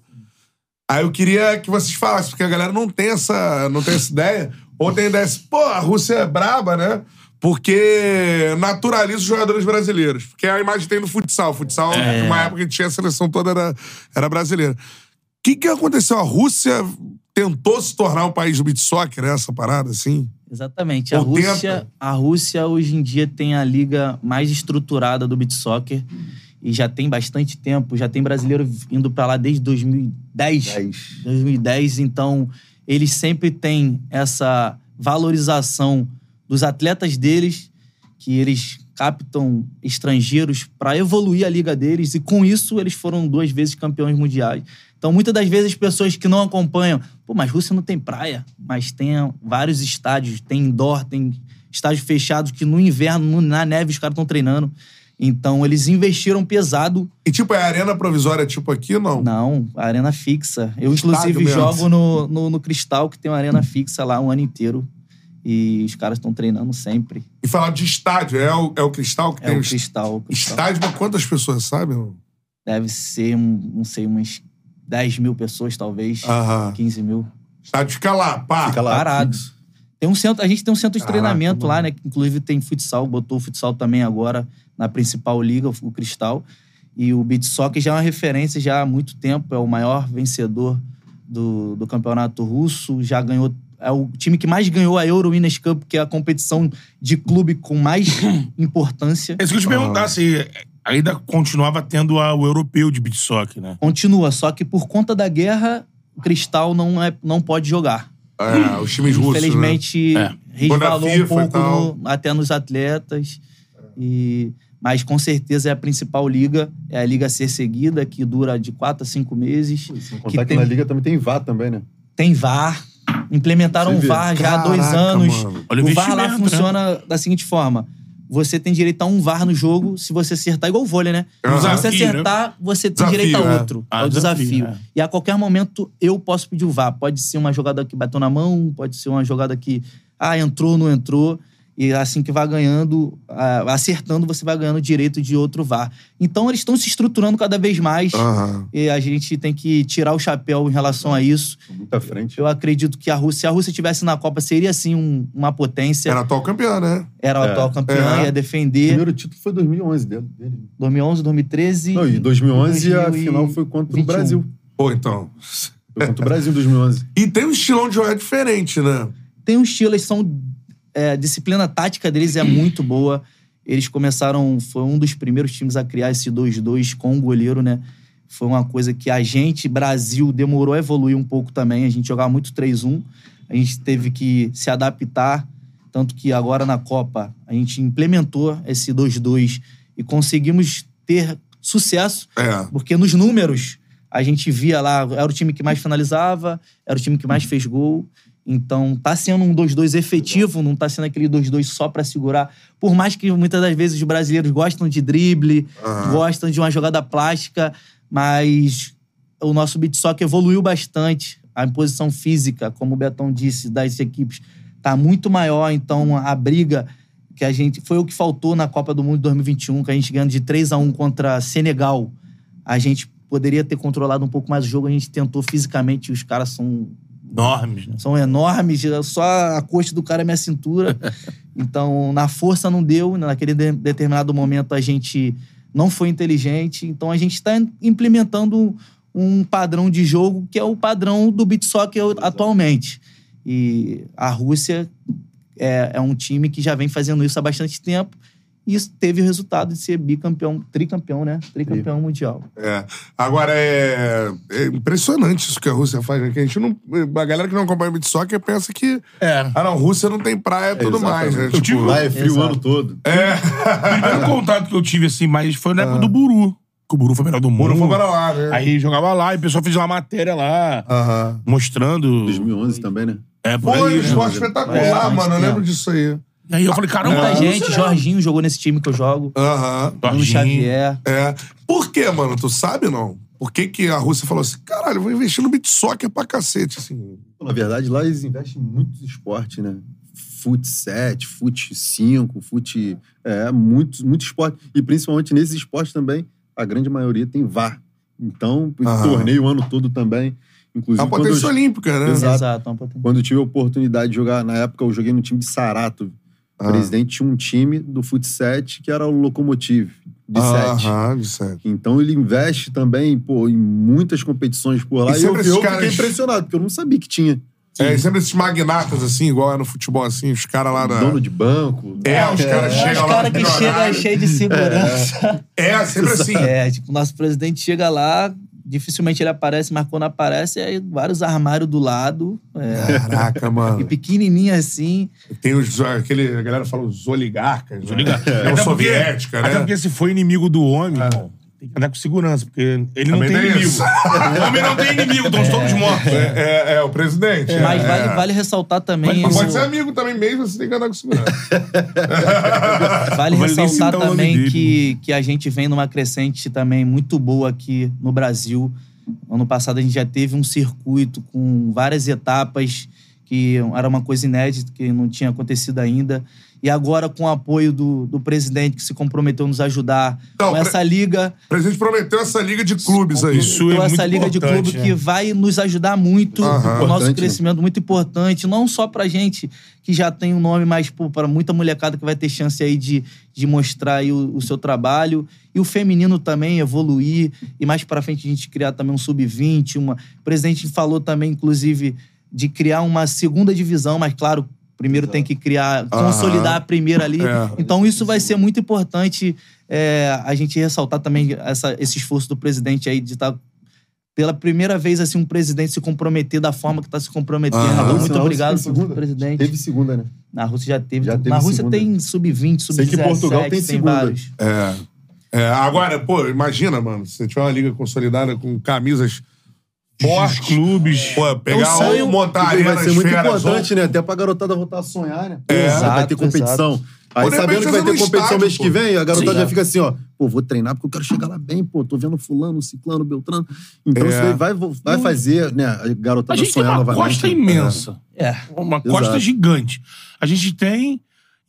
Aí eu queria que vocês falassem, porque a galera não tem essa, não tem essa ideia. Ou tem ideia assim, pô, a Rússia é braba, né? Porque naturaliza os jogadores brasileiros. Porque a imagem tem no futsal. Futsal, uma época que tinha a seleção toda era, era brasileira. O que, que aconteceu? A Rússia tentou se tornar um país do beat soccer, né? Essa parada, assim? Exatamente. A Rússia, a Rússia hoje em dia tem a liga mais estruturada do beat soccer e já tem bastante tempo, já tem brasileiro indo pra lá desde 2010. 10. 2010, então eles sempre têm essa valorização dos atletas deles, que eles captam estrangeiros para evoluir a liga deles e com isso eles foram duas vezes campeões mundiais. Então muitas das vezes as pessoas que não acompanham, pô, mas Rússia não tem praia, mas tem vários estádios, tem indoor, tem estádios fechados que no inverno, no- na neve os caras estão treinando. Então eles investiram pesado E tipo, é arena provisória tipo aqui, não? não, arena fixa. Eu, Estádio inclusive, mesmo. jogo no, no, no Cristal, que tem uma arena fixa lá um ano inteiro. E os caras estão treinando sempre. E falar de estádio, é o, é o Cristal que É tem o o Cristal. o Cristal. estádio pra quantas pessoas, sabe? não? Deve ser, um, não sei, umas 10 mil pessoas, talvez. Aham. 15 mil. Estádio fica lá, pá. Fica lá. Parado. Tem um centro, a gente tem um centro de Caraca, treinamento lá, mano. né? Que inclusive tem futsal, botou o futsal também agora na principal liga, o Cristal. E o Beat Soccer já é uma referência já há muito tempo, é o maior vencedor do, do campeonato russo, já ganhou. É o time que mais ganhou a Euro Winners Cup, que é a competição de clube com mais importância. É isso que eu te perguntar, se ainda continuava tendo a- o europeu de beat soccer, né? Continua, só que por conta da guerra, o Cristal não, é, não pode jogar. É, os times russos. né? Infelizmente, É. resvalou um pouco no- até nos atletas. E, mas com certeza é a principal liga, é a liga a ser seguida, que dura de quatro a cinco meses. Sem Que contar que, tem- na Liga também tem VAR também, né? Tem VAR. Implementaram o. VAR já há dois Caraca, anos. mano. Olha o o VAR lá né? funciona da seguinte forma. Você tem direito a um VAR no jogo se você acertar, igual o vôlei, né? Aham. Se você né? acertar, você tem Desafio, direito a é. outro. Ah, é o desafio, desafio. é. E a qualquer momento eu posso pedir o VAR. Pode ser uma jogada que bateu na mão, pode ser uma jogada que ah, entrou, não entrou. E assim que vai ganhando, acertando, você vai ganhando direito de outro VAR. Então eles estão se estruturando cada vez mais. Aham. E a gente tem que tirar o chapéu em relação a isso. Muita frente. Eu acredito que a Rússia, se a Rússia estivesse na Copa, seria sim um- uma potência. Era atual campeã, né? Era o É. atual campeão, É. ia O defender. primeiro título foi 2011 dele. dele. 2011, 2013. Não, e 2011 a 2021. final foi contra o 21. Brasil. Pô, então. Foi contra o Brasil em 2011. E tem um estilão de jogar diferente, né? Tem um estilo, eles são. É, a disciplina tática deles é muito boa. Eles começaram. Foi um dos primeiros times a criar esse 2-2 com o goleiro, né? Foi uma coisa que a gente, Brasil, demorou a evoluir um pouco também. A gente jogava muito 3-1. A gente teve que se adaptar. Tanto que agora na Copa a gente implementou esse 2-2 e conseguimos ter sucesso. É. Porque nos números, a gente via lá, era o time que mais finalizava, era o time que mais fez gol. Então, tá sendo um 2-2 efetivo, não tá sendo aquele 2-2 só pra segurar. Por mais que muitas das vezes os brasileiros gostam de drible, Aham. gostam de uma jogada plástica, mas o nosso beat soccer evoluiu bastante. A imposição física, como o Betão disse, das equipes tá muito maior, então a briga que a gente foi o que faltou na Copa do Mundo de 2021, que a gente ganhando de 3 a 1 contra Senegal. A gente poderia ter controlado um pouco mais o jogo, a gente tentou fisicamente, os caras são Enormes, né? são enormes, só a coxa do cara é minha cintura. Então, na força não deu, naquele de- determinado momento a gente não foi inteligente. Então, a gente está implementando um padrão de jogo que é o padrão do beat soccer atualmente. E a Rússia é, é um time que já vem fazendo isso há bastante tempo. E isso teve o resultado de ser bicampeão, tricampeão, né? Tricampeão mundial. É. Agora, é... é impressionante isso que a Rússia faz, né? Que a gente não... A galera que não acompanha beat soccer pensa que... É. Ah, não, Rússia não tem praia e tudo mais, né? Exatamente. Tipo, tive- Lá é frio o Exato. ano todo. O primeiro contato que eu tive, assim, mas foi na época do Buru. Que o Buru foi o melhor do mundo. Moro foi para lá, né? Aí jogava lá e o pessoal fez uma matéria lá, Aham. mostrando. 2011 também, né? É, por Foi um aí. né? esporte espetacular, É, mano. Eu bastante lembro disso aí. E aí eu falei, caramba, Muita a gente, Jorginho jogou nesse time que eu jogo. Aham. Bruno Jorginho. Xavier. É. Por quê, mano? Tu sabe, não? Por que, que a Rússia falou assim, caralho, eu vou investir no beat soccer pra cacete, assim. Na verdade, lá eles investem em muitos esportes, né? Fute 7, fute 5, fute. É, muito, muito esporte. E principalmente nesses esportes também, a grande maioria tem VAR. Então, Aham. torneio o ano todo também. É Inclusive, uma quando eu, potência olímpica, né? Exato. Exato. uma potência. quando eu tive a oportunidade de jogar, na época eu joguei no time de Saratov. Ah. O presidente tinha um time do fute 7 que era o Lokomotiv, de 7. Aham, de sete. Então ele investe também, pô, em muitas competições por lá. E E, sempre eu, eu caras- fiquei impressionado, porque eu não sabia que tinha. É, e sempre esses magnatas, assim, igual é no futebol, assim, os caras lá da... Dono de banco. É, os caras É, chegam os lá... caras que chegam milionários. cheios de segurança. É, sempre assim. É, tipo, o nosso presidente chega lá, dificilmente ele aparece, mas quando aparece, aí vários armários do lado. É, Caraca, e mano. pequenininho assim. Tem os... Aquele... A galera fala os oligarcas. Os né? oligarcas. É, Até o porque- soviética, Até né? porque se for inimigo do homem, irmão, tem que andar com segurança, porque ele não Também tem inimigo. isso. o homem não tem inimigo, estão todos mortos. É, é, é, o presidente. é, Mas é. vale, vale ressaltar também. Mas o- pode ser amigo também mesmo, você tem que andar com segurança. Vale ressaltar o também que, que a gente vem numa crescente também muito boa aqui no Brasil. Ano passado a gente já teve um circuito com várias etapas que era uma coisa inédita, que não tinha acontecido ainda. E agora, com o apoio do, do presidente, que se comprometeu a nos ajudar Não, com essa liga, O presidente prometeu essa liga de clubes aí. Isso é essa muito liga de clube né? que vai nos ajudar muito Aham. no nosso né? crescimento, muito importante, não só pra gente que já tem um nome, mas para muita molecada que vai ter chance aí de, de mostrar aí o, o seu trabalho e o feminino também evoluir e mais pra frente a gente criar também um sub-20, uma o presidente falou também inclusive de criar uma segunda divisão, mas claro, primeiro tem que criar, Aham. consolidar a primeira ali. É. Então isso vai ser muito importante é, a gente ressaltar também essa- esse esforço do presidente aí de estar pela primeira vez assim um presidente se comprometer da forma que está se comprometendo. Então, muito obrigado, tem segunda? presidente. Teve segunda, né? Na Rússia já teve. Já teve Na Rússia segunda. tem sub-20, Sei sub-17, que Portugal tem segunda. vários. É. É, agora, pô, imagina, mano, se você tiver uma liga consolidada com camisas fortes, clubes. pô, pegar É um sonho montar Porque vai ser muito feras, importante, ou- né? Até pra garotada voltar a sonhar, né? É. vai Exato, ter competição. Aí Ou de repente sabendo que vai ter competição estádio, mês pô. que vem, a garotada Sim. já fica assim, ó. Pô, vou treinar porque eu quero chegar lá bem, pô. Tô vendo fulano, ciclano, beltrano. Então É. isso aí vai, vai fazer, né? A A garotada gente tem sonhar uma novamente. costa imensa. É. Uma Exato. costa gigante. A gente tem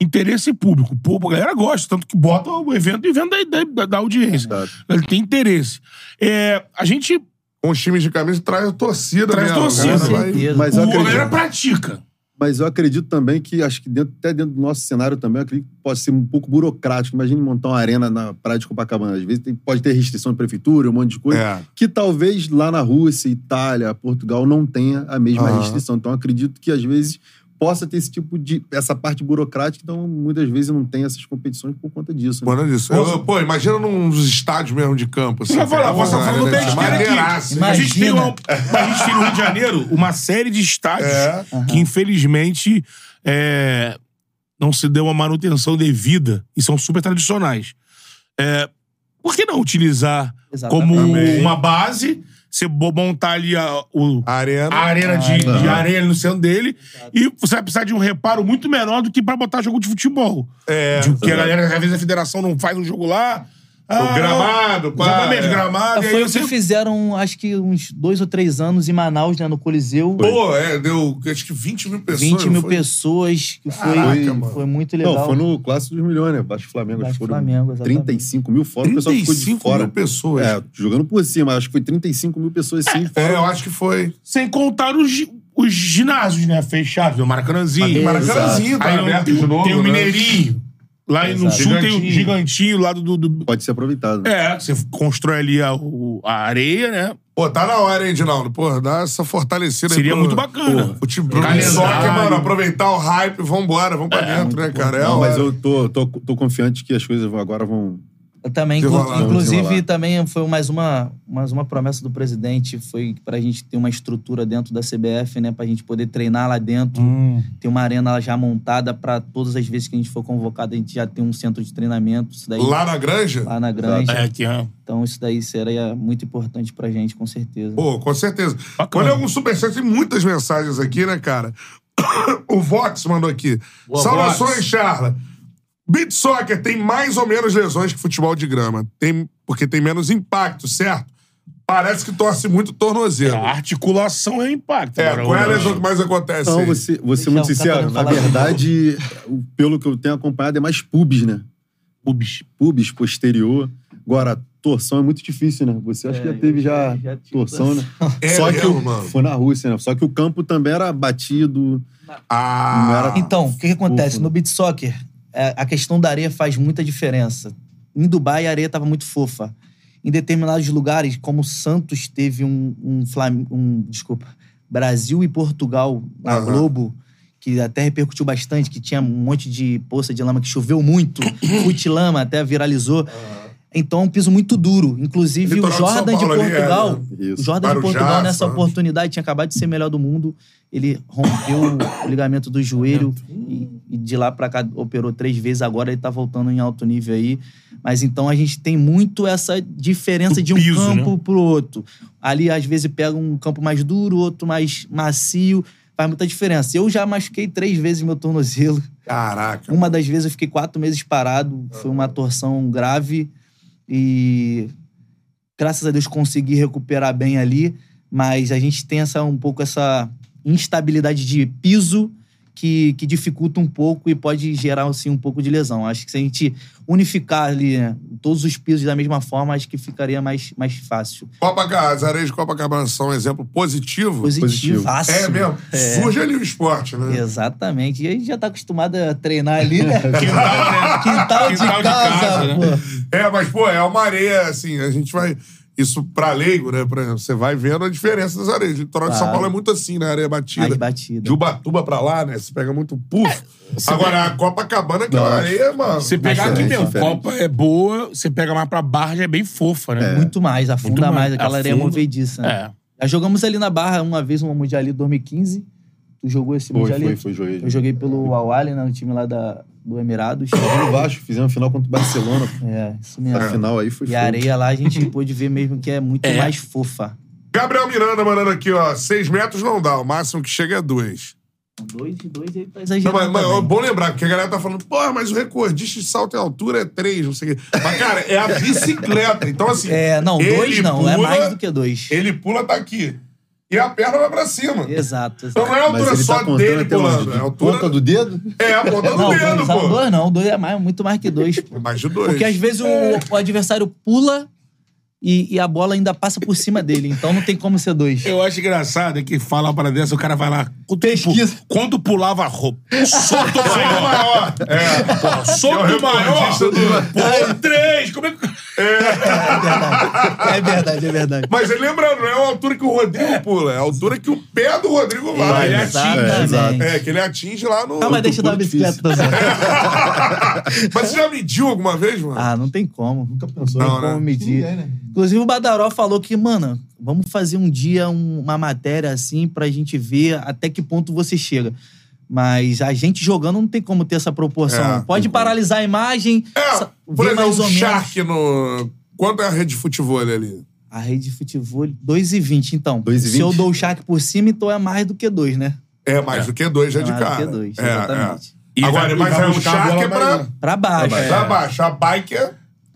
interesse público. Pô, a galera gosta, tanto que bota o evento e vende da, da, da audiência. Exato. Ele tem interesse. É, a gente. Com os times de camisa, traz a torcida Traz mesmo. torcida. Com vai- certeza. Mas eu o, acredito. galera pratica. Mas eu acredito também que, acho que dentro, até dentro do nosso cenário também, eu acredito que pode ser um pouco burocrático. Imagine montar uma arena na Praia de Copacabana. Às vezes tem- pode ter restrição de prefeitura, um monte de coisa. É. Que talvez lá na Rússia, Itália, Portugal não tenha a mesma Aham. restrição. Então eu acredito que às vezes possa ter esse tipo de. essa parte burocrática, então muitas vezes não tem essas competições por conta disso. né? Mano, disso. Eu, pô, imagina num dos estádios mesmo de campo. Assim, vai falar, você falando besteira aqui. A gente, tem uma, a gente tem no Rio de Janeiro uma série de estádios É. que, infelizmente, é, não se deu uma manutenção devida e são super tradicionais. É, por que não utilizar Exatamente. como uma base, você montar ali a, o, A arena. a arena de, Ah, de areia no centro dele e você vai precisar de um reparo muito menor do que pra botar jogo de futebol. É. De que a galera, às vezes, a federação não faz um jogo lá. O gramado, pá, Exatamente, é. gramado. aí Foi o você- que fizeram, acho que uns dois ou três anos em Manaus, né, no Coliseu. Pô, é, deu acho que 20 mil pessoas. 20 não mil foi? pessoas, que foi, Caraca, mano. foi muito legal. Não, foi no Clássico dos Milhões, né? E Flamengo. Vasco acho que e foram Flamengo, exatamente. 35 mil fora, o pessoal ficou de 35 fora. mil pessoas. É, jogando por cima, acho que foi 35 mil pessoas sim, É, fora. eu acho que foi. Sem contar os, os ginásios, né? Fechados, o Maracanãzinho. Maracanãzinho, tá Aí aberto tem, de novo, tem o né? Mineirinho. Lá no sul tem o Gigantinho. lá do. do- Pode ser aproveitado. né? É, você constrói ali a, o- a areia, né? Pô, tá na hora, hein, Dinaldo? Pô, dá essa fortalecida aí Seria pro- muito bacana. O time pro Calendário. soccer, mano, aproveitar o hype, vambora, vamos pra dentro, né, cara? É Não, mas hora. eu tô, tô, tô confiante que as coisas vão- agora vão. Eu também, inclusive, também foi mais uma, mais uma promessa do presidente, foi pra gente ter uma estrutura dentro da CBF, né, pra gente poder treinar lá dentro, Hum. ter uma arena já montada pra todas as vezes que a gente for convocado, a gente já ter um centro de treinamento, isso daí Lá na granja? lá na granja. É, que é. Então isso daí seria muito importante pra gente, com certeza. Pô, com certeza. Bacana. Quando é algum superchat, tem muitas mensagens aqui, né, cara? O Vox mandou aqui. Boa, Saudações, Vox. Charla. Beat Soccer tem mais ou menos lesões que futebol de grama. Tem, porque tem menos impacto, certo? Parece que torce muito tornozelo. A articulação é impacto. É, qual é a o- lesão que mais acontece Não, aí? você, vou ser Deixa muito o sincero. Na verdade, o- pelo que eu tenho acompanhado, é mais pubis, né? Pubis. Pubis, posterior. Agora, torção é muito difícil, né? Você acha que já eu teve já- já, torção, né? É Só que o, mano? foi na Rússia, né? Só que o campo também era batido. Ah, Não era- Então, o que, que acontece? Fofo? No beat soccer, é, a questão da areia faz muita diferença. Em Dubai, a areia estava muito fofa. Em determinados lugares, como Santos teve um, um, Flam- um desculpa, Brasil e Portugal na Aham. Globo, que até repercutiu bastante, que tinha um monte de poça de lama que choveu muito, fute lama, até viralizou. Então, é um piso muito duro. Inclusive, Litoral o de Jordan de Paulo ali, é, Portugal, né? o. Jordan Guarujá, de Portugal, nessa Santos. oportunidade, tinha acabado de ser melhor do mundo. Ele rompeu o ligamento do joelho e, e de lá pra cá operou três vezes. Agora ele tá voltando em alto nível aí. Mas então a gente tem muito essa diferença Do de um piso, campo né? pro outro. Ali, às vezes, pega um campo mais duro, outro mais macio. Faz muita diferença. Eu já machuquei três vezes meu tornozelo. Caraca. Uma das vezes eu fiquei quatro meses parado, foi uma torção grave e graças a Deus consegui recuperar bem ali, mas a gente tem essa um pouco essa instabilidade de piso que, que dificulta um pouco e pode gerar assim um pouco de lesão. Acho que se a gente unificar ali né, todos os pisos da mesma forma, acho que ficaria mais, mais fácil. Copacabana, as areias de Copacabana são um exemplo positivo. Positivo. É mesmo. Surge ali o esporte, né? Exatamente. E a gente já tá acostumado a treinar ali, né? Quintal, né? Quintal, de Quintal de casa, casa, né? pô. É, mas, pô, é uma areia, assim, a gente vai. Isso pra leigo, né? Por exemplo, você vai vendo a diferença das areias. O litoral de São Claro. Paulo é muito assim, né? Areia batida. Mais batida. De Ubatuba pra lá, né? Você pega muito puf. Agora, a Copacabana, que é uma areia, mano. Você pegar aqui mesmo, diferente. Copa é boa, você pega mais pra Barra, já é bem fofa, né? Muito mais, afunda Muito mais. mais, aquela areia Afunda. movediça. Né? É. Já jogamos ali na Barra uma vez, no Mundial ali 2015. Tu jogou esse Foi, Mundial foi, ali? foi joelho. Eu joguei pelo Awali, né, no time lá da, do Emirados. No Vasco, fizemos final contra o Barcelona. é, isso mesmo. A final aí foi E a areia lá a gente pôde ver mesmo que é muito É. mais fofa. Gabriel Miranda mandando aqui, ó. Seis metros não dá. O máximo que chega é dois. Dois e dois ele tá Não, exagerando mas, mas é bom lembrar, porque a galera tá falando, porra, mas o recordista de salto em altura é três, não sei o quê. Mas, cara, é a bicicleta. Então, assim. É, não, dois não, é pula, mais do que dois. Ele pula, tá aqui. E a perna vai pra cima. Exato. Então exato. não é a Mas altura ele só tá contando dele até pulando. É a altura. Ponta do dedo? É, a ponta do Não, dedo, pô. dois não, dois é mais, muito mais que dois. pô. Mais de dois. Porque às vezes o, o adversário pula e, e a bola ainda passa por cima dele. Então não tem como ser dois. Eu acho engraçado é que fala uma parada dessa, o cara vai lá. Quando, Pesquisa. quando pulava a roupa. Solto Solto maior. maior. É. Pô, É o solto maior. do- Pô, três. Como é que. É verdade, é verdade. Mas ele lembrando, não é a altura que o Rodrigo pula, é a altura que o pé do Rodrigo vai. Ele É, atinge. É, exato. É, que ele atinge lá no. Não, mas deixa eu dar uma bicicleta também. Mas você já mediu alguma vez, mano? Ah, não tem como. Nunca pensou. Não, né? como medir. Inclusive o Badaró falou que, mano, vamos fazer um dia um- uma matéria assim pra gente ver até que ponto você chega. Mas a gente jogando não tem como ter essa proporção. É, Pode tem como. paralisar a imagem, É, por exemplo, mais um ou menos. Shark no. Quanto é a rede de futebol ali? A rede de futebol, 2,20. Então, 2,20? se eu dou o Shark por cima, então é mais do que dois, né? É mais do que dois já É de mais do cara. que dois, É, é. E Agora, vai- mas vai é o Shark bola é pra, Pra baixo. Pra pra baixo. A bike é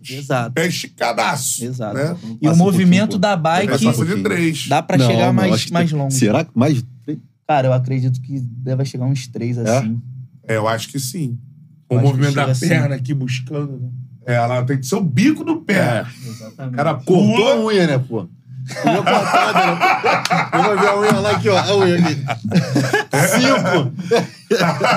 Exato. pé esticadaço. Exato. Né? E o um movimento da bike passa de três. dá pra Não, chegar não, mais, mais longe. Será que mais de três? Cara, eu acredito que deve chegar uns três assim. É, eu acho que sim. O Acho que movimento da assim. perna aqui buscando. né? É, ela tem que ser o bico do pé. Exatamente. O cara Cortou a unha, né, pô? Unha cortada, né? Vamos ver a unha lá aqui, ó. A unha aqui. Cinco.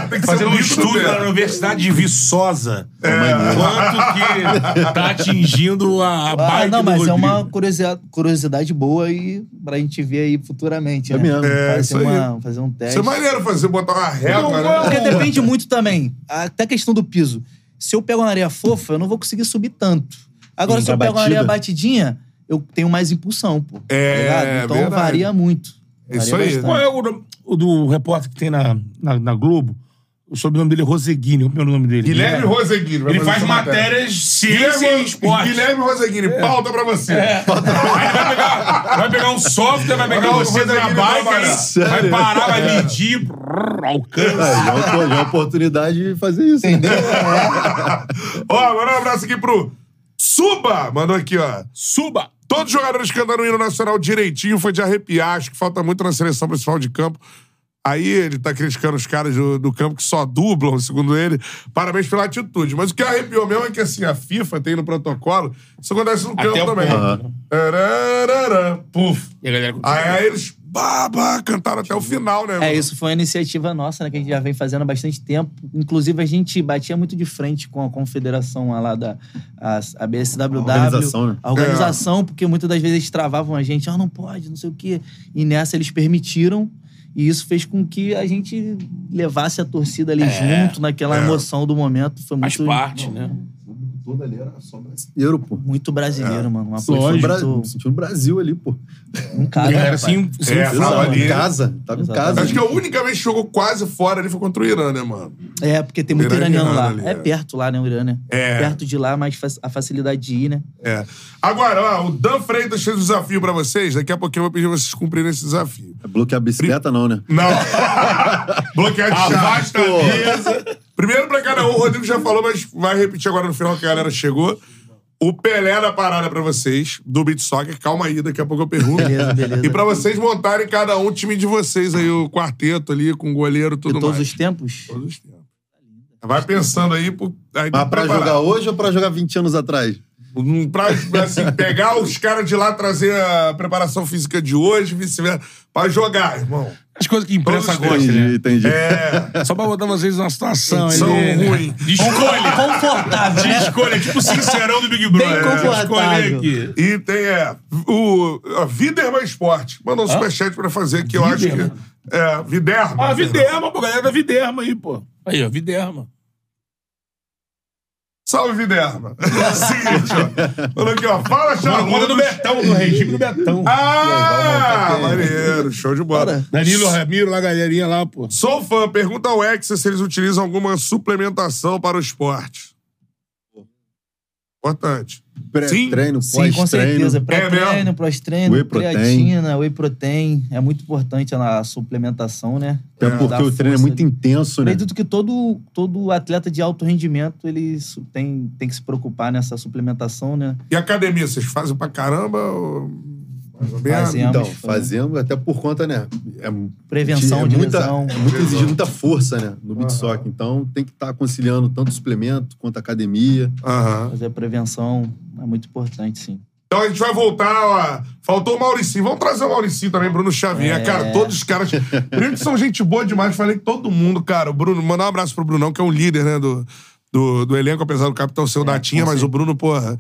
tem que Fazendo um estudo na Universidade de Viçosa. É. Quanto que tá atingindo a, a Ah, não, mas é uma curiosidade, curiosidade boa e pra gente ver aí futuramente, É né? mesmo. É, fazer, aí. uma, fazer um teste. Isso é maneiro fazer, botar uma régua, né? Porque depende muito também. Até a questão do piso. Se eu pego uma areia fofa, eu não vou conseguir subir tanto. Agora, Sim, se eu pego uma areia batida. batidinha, eu tenho mais impulsão, pô. tá É, ligado? Então verdade. varia muito. Isso Varia aí. bastante. Qual é o, o do repórter que tem na, na, na Globo? O sobrenome dele é Roseguini. É o nome dele? Guilherme Roseguini. vai Ele fazer faz essa matérias ciência e Guilherme, esporte. Guilherme Roseguini, pauta pra você. Aí ele vai pegar, vai pegar um software, vai pegar Vai trabalhar. aí vai Sério? parar, vai medir, brrr, alcance. É, já é uma- já é uma oportunidade de fazer isso. né? Entendeu? Ó, mandar um abraço aqui pro Suba. Mandou aqui, ó. Suba! Todos os jogadores cantaram o hino nacional direitinho, foi de arrepiar. Acho que falta muito na seleção principal de campo. Aí ele tá criticando os caras do, do campo que só dublam, segundo ele. Parabéns pela atitude. Mas o que arrepiou mesmo é que assim, a FIFA tem no protocolo. Isso acontece no campo Até o também. ponto, Puf. Aí, aí eles bah, cantaram até o final, né? É, mano? isso foi uma iniciativa nossa, né, que a gente já vem fazendo há bastante tempo. Inclusive, a gente batia muito de frente com a confederação lá da a, a BSWW. A organização, né? A organização, porque muitas das vezes eles travavam a gente, ah, não pode, não sei o quê. E nessa eles permitiram. E isso fez com que a gente levasse a torcida ali junto, naquela é. emoção do momento. Foi Faz muito, parte, né? Todo ali era só brasileiro, pô. muito brasileiro, mano. Uma Sentiu coisa o Bra- muito sentiu o Brasil ali, pô. em casa. A galera rapaz. assim, assim É, tava ali. em casa. Tava em casa. Acho que a única vez que jogou quase fora ali foi contra o Irã, né, mano? É, porque tem muito Iraniano lá. ali, é é. perto lá, né, o Irã, né? É. Perto de lá, mas a facilidade de ir, né? É. Agora, ó, o Dan Freitas fez um desafio pra vocês. Daqui a pouquinho eu vou pedir vocês cumprirem esse desafio. É bloquear a bicicleta, não, né? Não. Bloquear de chave. Afasta a mesa. Primeiro pra cada um, o Rodrigo já falou, mas vai repetir agora no final que a galera chegou. O Pelé da parada pra vocês, do Beat Soccer. Calma aí, daqui a pouco eu pergunto. Beleza, beleza. E pra vocês montarem cada um o time de vocês aí, o quarteto ali, com o goleiro tudo De todos mais. os tempos. Todos os tempos. Vai pensando aí. Pro, aí Mas pra preparar. jogar hoje ou pra jogar 20 anos atrás? Pra, assim, pegar os caras de lá, trazer a preparação física de hoje, vice-versa. Pra jogar, irmão. As coisas que a imprensa Todos gosta, Entendi, né? entendi. É. Só pra botar vocês numa situação São ali, né? ruim. De escolha. Confortável, De escolha. Tipo o sincerão do Big Brother. Bem confortável. aqui. E tem, é, o a Viderman Esporte. Mandou um superchat pra fazer, que eu acho que... É, Viderma. Ah, Viderma, pô. Galera da Viderma aí, pô. Aí, ó, Viderma. Salve, Viderma. É o seguinte, ó. Falando aqui, ó. Fala, Mano, conta do. Betão, do regime do Betão. Ah, maneiro. Show de bola. Bora. Danilo Ramiro, lá, galerinha lá, pô. Sou fã. Pergunta ao Hexa se eles utilizam alguma suplementação para o esporte. Importante. Sim. Pré-treino, Sim, com pós-treino. certeza. É? Pré-treino, pós-treino, Whey creatina, whey protein. É muito importante a suplementação, né? Até É, porque o treino é muito ali. intenso, né? Acredito que todo, todo atleta de alto rendimento ele tem, tem que se preocupar nessa suplementação, né? E academia, vocês fazem pra caramba? Ou... Menos? Fazemos. Então, fazemos até por conta, né? É, Prevenção é de muita, lesão. É muito exigido muita força, né? No beat soccer. Então, tem que estar conciliando tanto suplemento quanto academia. Aham. Fazer prevenção é muito importante, sim. Então a gente vai voltar, ó. Faltou o Mauricinho. Vamos trazer o Mauricinho também, Bruno Xavier. É. Cara, todos os caras. Primeiro que são gente boa demais. Falei que todo mundo, cara. O Bruno, mandar um abraço pro Brunão, que é um líder, né, do, do, do elenco, apesar do capitão ser o Datinha, mas o Bruno, porra,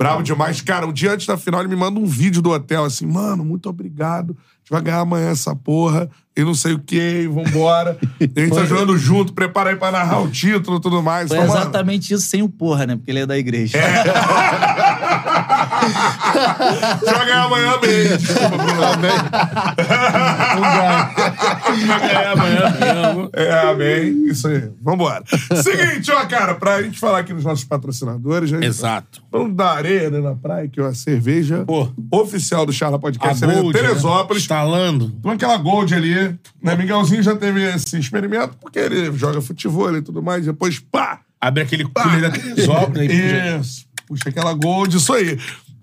bravo demais. Cara, um dia antes da final, ele me manda um vídeo do hotel, assim, mano, muito obrigado. A gente vai ganhar amanhã essa porra. E não sei o quê, e vambora. E a gente tá jogando junto, prepara aí pra narrar o título e tudo mais. Foi Então, mano, exatamente isso sem o porra, né? Porque ele é da igreja. A vai ganhar amanhã mesmo. Desculpa, Bruno. Vai ganhar amanhã mesmo. É, amém. Isso aí. Vambora. Seguinte, ó, cara, pra gente falar aqui nos nossos patrocinadores, né? Exato. Vamos da areia, né, na praia, que é a cerveja Pô. oficial do Charla A Podcast. cerveja Gold, Teresópolis. né? Instalando. Então aquela Gold ali, né? Miguelzinho já teve esse experimento, porque ele joga futebol e tudo mais, depois, pá! Abre aquele cooler da Teresópolis. aí, Isso. Puxa aquela Gold, isso aí.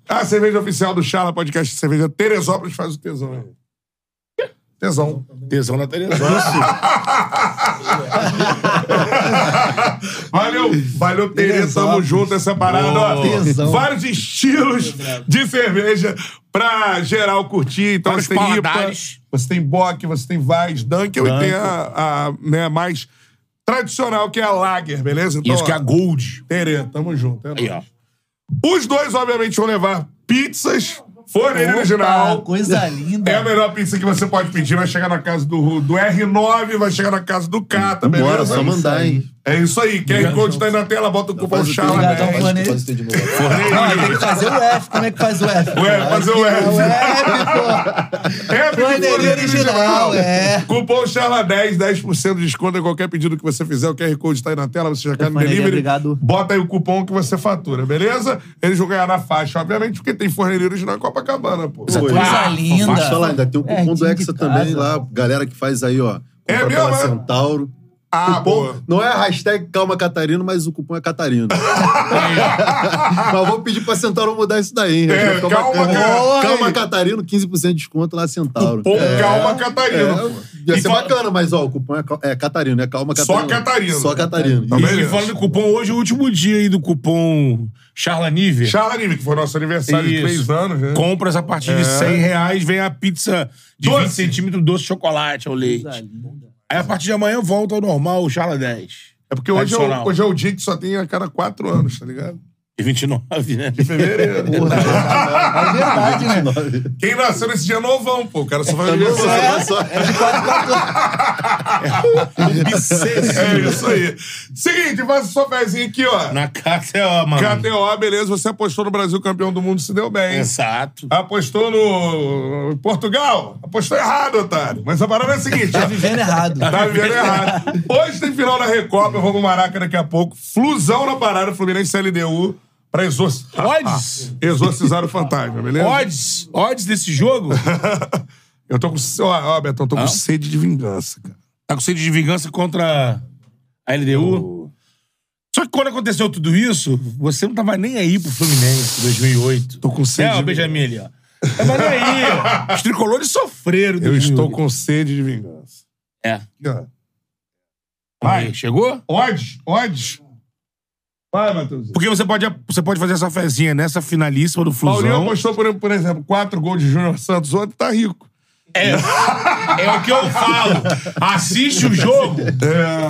A cerveja oficial do Charla Podcast, cerveja Teresópolis, faz o tesão aí. Tesão. Tesão na Teresópolis. Valeu, valeu, Tereza. Tamo junto essa parada. Vários estilos de cerveja pra geral curtir. Então Vários você tem IPA, paladares. Você tem Bock, você tem Weiss, Dunkel e tem a, a, né, mais tradicional, que é a Lager, beleza? Então, Isso que é a Gold. Tereza, tamo junto. é Aí, nóis. ó. Os dois, obviamente, vão levar pizzas. Forneira original. coisa linda. É a melhor pizza que você pode pedir. Vai chegar na casa do, do R9, vai chegar na casa do Cata, Bora, beleza? só mandar, hein? É isso aí. QR Code tá aí na tela, bota o cupom Charla 10. Não, tem que fazer o F. Como é que faz o F? O F, fazer o F. O F, pô. É, Forneria original, é. Cupom Charla10, 10% de desconto em qualquer pedido que você fizer. O QR Code tá aí na tela, você já cai no delivery. obrigado. Bota aí o cupom que você fatura, beleza? Eles vão ganhar na faixa, obviamente, porque tem forneria original em Copacabana, pô. Essa coisa ah, linda. Deixa eu falar, ainda tem o cupom do Hexa também lá, galera que faz aí, ó. É mesmo, é? Centauro. Ah, cupom, boa. não é a hashtag Calma Catarino, mas o cupom é Catarino. mas vou pedir pra Centauro mudar isso daí. hein? É, calma, cara. calma Catarino, 15% de desconto lá Centauro. Cupom É, Calma Catarino, é, ia E ser fala- bacana, mas ó, o cupom é, é Catarino, é Calma Só Catarino. Catarino. Só Catarino. Tá E, beleza. e falando do cupom, hoje é o último dia aí do cupom Charla Nive. Charla Nive, que foi nosso aniversário de Isso. três anos, né? Compras a partir de É. 100 reais, vem a pizza de Doce. 20 centímetros doce de chocolate ao leite. Aí a partir de amanhã volta ao normal o Charla 10. É porque hoje é, o, Tradicional. hoje é o dia que só tem a cada quatro anos, tá ligado? E 29, né? De fevereiro. É verdade, né? Quem nasceu nesse dia é novão, pô. O cara só faz É novo, aniversário. só- só- É de 4 4 É isso aí. Seguinte, faça sua fezinha aqui, ó. Na KTO, mano. KTO, beleza. Você apostou no Brasil campeão do mundo, se deu bem. Exato. Apostou no Portugal? Apostou errado, otário. Mas a parada é a seguinte, Tá ó. vivendo errado. Tá vivendo errado. Hoje tem final da Recopa, eu vou pro Maraca daqui a pouco. Flusão na parada, Fluminense LDU, pra exorcizar. Odds. exorcizar o fantasma, beleza? Odds. Odds desse jogo. Eu tô com. Ó, ó Betão, eu tô com sede de vingança, cara. Tá com sede de vingança contra a LDU. Só que quando aconteceu tudo isso, você não tava nem aí pro Fluminense, 2008. Tô com sede É, de o Benjamin ali, ó. Tava nem aí. Os tricolores sofreram. Eu 2008. estou com sede de vingança. É. Aqui, ó. Vai, chegou? Odds, odds. Vai, Matheus. Porque você pode, você pode fazer essa fezinha nessa finalíssima do Paulinho Flusão. apostou, por, por exemplo, quatro gols de Júnior Santos ontem, tá rico. É, é o que eu falo. Assiste o jogo,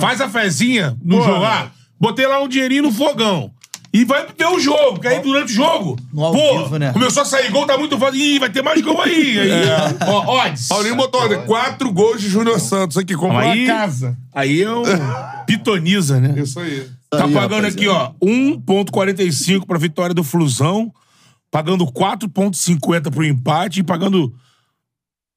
faz a fezinha no Pô. jogar. Botei lá um dinheirinho no fogão. E vai ver o jogo, porque aí durante o jogo. Pô, vivo, né? começou a sair gol, tá muito fácil. Ih, vai ter mais gol aí. aí Ó, odds. Paulinho botou olha, quatro gols de Júnior Santos aqui, comprou Aí- uma casa. Aí é um pitoniza, né? Isso aí. Tá Aí, pagando rapaziada. aqui, ó, 1,45 pra vitória do Flusão, pagando 4,50 pro empate e pagando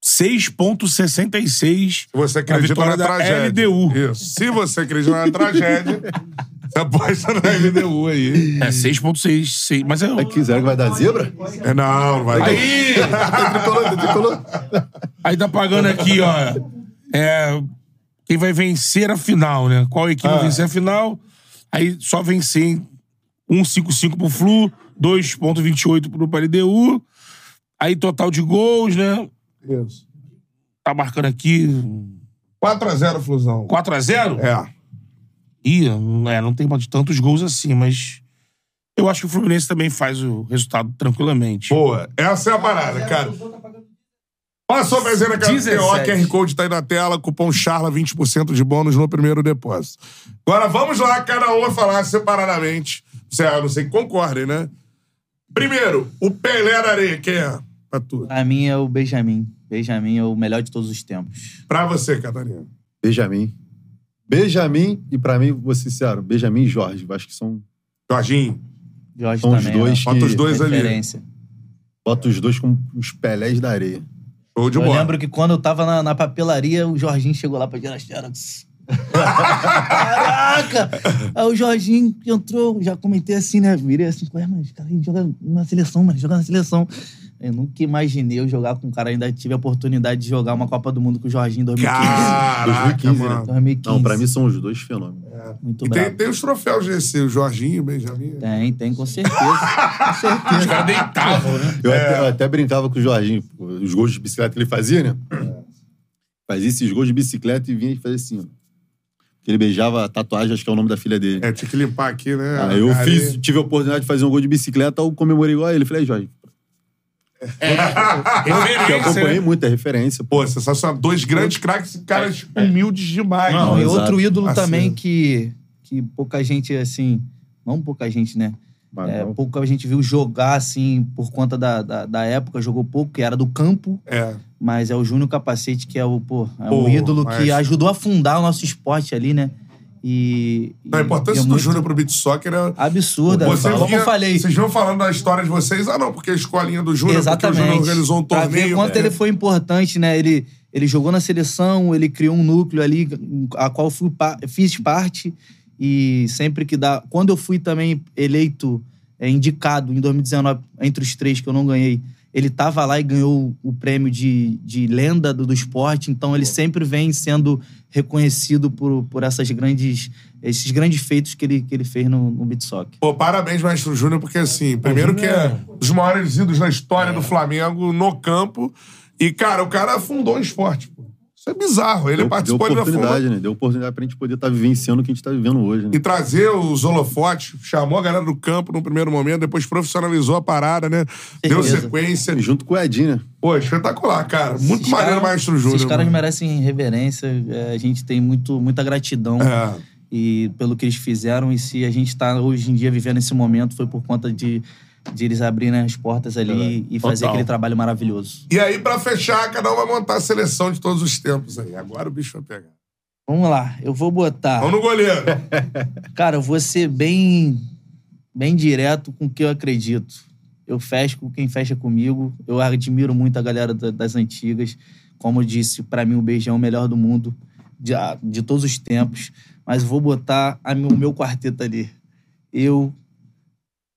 6,66 Se você pra acredita vitória na da tragédia. LDU. Isso. Se você acredita na tragédia, você aposta na LDU aí. É 6,66. Mas é. É que que vai dar zebra? É, não, não vai dar. Aí, tricolor, tricolor. aí tá pagando aqui, ó. É, quem vai vencer a final, né? Qual equipe vai vencer a final? Aí só vencer em 1,55 pro Flu, 2,28 pro LDU. Aí total de gols, né? Isso. Tá marcando aqui 4x0 Flusão. 4x0? É. Ih, não, é, não tem de tantos gols assim, mas eu acho que o Fluminense também faz o resultado tranquilamente. Boa. Essa é a parada, cara. Passou a fazer na KTO, 17. QR Code tá aí na tela, cupom CHARLA, 20% de bônus no primeiro depósito. Agora vamos lá, cada um vai falar separadamente. Você, a não sei que concordem, né? Primeiro, o Pelé da Areia, quem é? Pra tu. Pra mim é o Benjamin. Benjamin é o melhor de todos os tempos. Pra você, Catarina. Benjamin. Benjamin, e pra mim, vou ser sincero, Benjamin e Jorge. Acho que são. Jorginho. Jorge São os também. dois é Bota que- os dois ali. Bota os dois com os Pelés da areia. Show de Eu bola. lembro que quando eu tava na, na papelaria, o Jorginho chegou lá pra tirar as xerox. Caraca! Aí o Jorginho entrou, já comentei assim, né? Virei assim, ué, mas cara, joga na seleção, mano, joga na seleção. Eu nunca imaginei eu jogar com o cara, ainda tive a oportunidade de jogar uma Copa do Mundo com o Jorginho em 2015. Caraca, 2015, né? mano. 2015. Não, pra mim são os dois fenômenos. Muito E bravo. tem, tem os troféus desse, o Jorginho, o Benjamin. Tem, tem, com certeza. com certeza. Os caras deitavam, né? Eu, até, eu até brincava com o Jorginho, os gols de bicicleta que ele fazia, né? Fazia esses gols de bicicleta e vinha e fazia assim, ó. Que ele beijava a tatuagem, acho que é o nome da filha dele. É, tinha que limpar aqui, né? Aí eu fiz, tive a oportunidade de fazer um gol de bicicleta, eu comemorei igual a ele. Falei, "Aí, Que eu acompanhei né? muita referência. Pô. Sensacional. Dois grandes craques, caras humildes demais. Não, e outro ídolo Assim. também que, que pouca gente, assim... Não pouca gente, né? É, pouca gente viu jogar, assim, por conta da, da, da época, jogou pouco, que era do campo, É. mas é o Júnior Capacete, que é o, pô, é Pô, um ídolo mas- que ajudou a fundar o nosso esporte ali, né? E, A e- importância do muito Júnior pro beat soccer é... Absurda. Você Como via- eu falei. Vocês vão falando da história de vocês, ah não, porque a escolinha do Júnior, porque o Júnior Exatamente. organizou um Pra ver torneio. quanto é. ele foi importante, né? Ele, ele jogou na seleção, ele criou um núcleo ali, a qual eu fui fiz parte. E sempre que dá. Quando eu fui também eleito, é, indicado em 2019, entre os três que eu não ganhei, ele tava lá e ganhou o prêmio de, de lenda do, do esporte. Então ele sempre vem sendo reconhecido por, por essas grandes, esses grandes feitos que ele, que ele fez no, no beat soccer. Pô, parabéns, Maestro Júnior, porque assim, primeiro que é um dos maiores ídolos da história do Flamengo no campo. E, cara, o cara fundou o esporte, pô. É bizarro. Ele Deu, deu participou da oportunidade, né? Deu oportunidade pra gente poder estar vivenciando o que a gente tá vivendo hoje, né? E trazer os holofotes, chamou a galera do campo no primeiro momento, depois profissionalizou a parada, né? Deu Certeza. sequência. E junto com o Edinho, né? Pô, espetacular, cara. Muito Esses maneiro, caras- Maestro Júnior. Esses caras mano. merecem reverência. é, a gente tem muito, muita gratidão É. e pelo que eles fizeram. E se a gente está hoje em dia vivendo esse momento, foi por conta de, de eles abrirem as portas ali e fazer Total. aquele trabalho maravilhoso. E aí, pra fechar, cada um vai montar a seleção de todos os tempos aí. Agora o bicho vai pegar. Vamos lá, eu vou botar. Vamos no goleiro. Cara, eu vou ser bem, bem direto com o que eu acredito. Eu fecho com quem fecha comigo. Eu admiro muito a galera da- das antigas. Como eu disse, pra mim o Beijão é o melhor do mundo, de, ah, de todos os tempos. Mas vou botar a meu- o meu quarteto ali. Eu,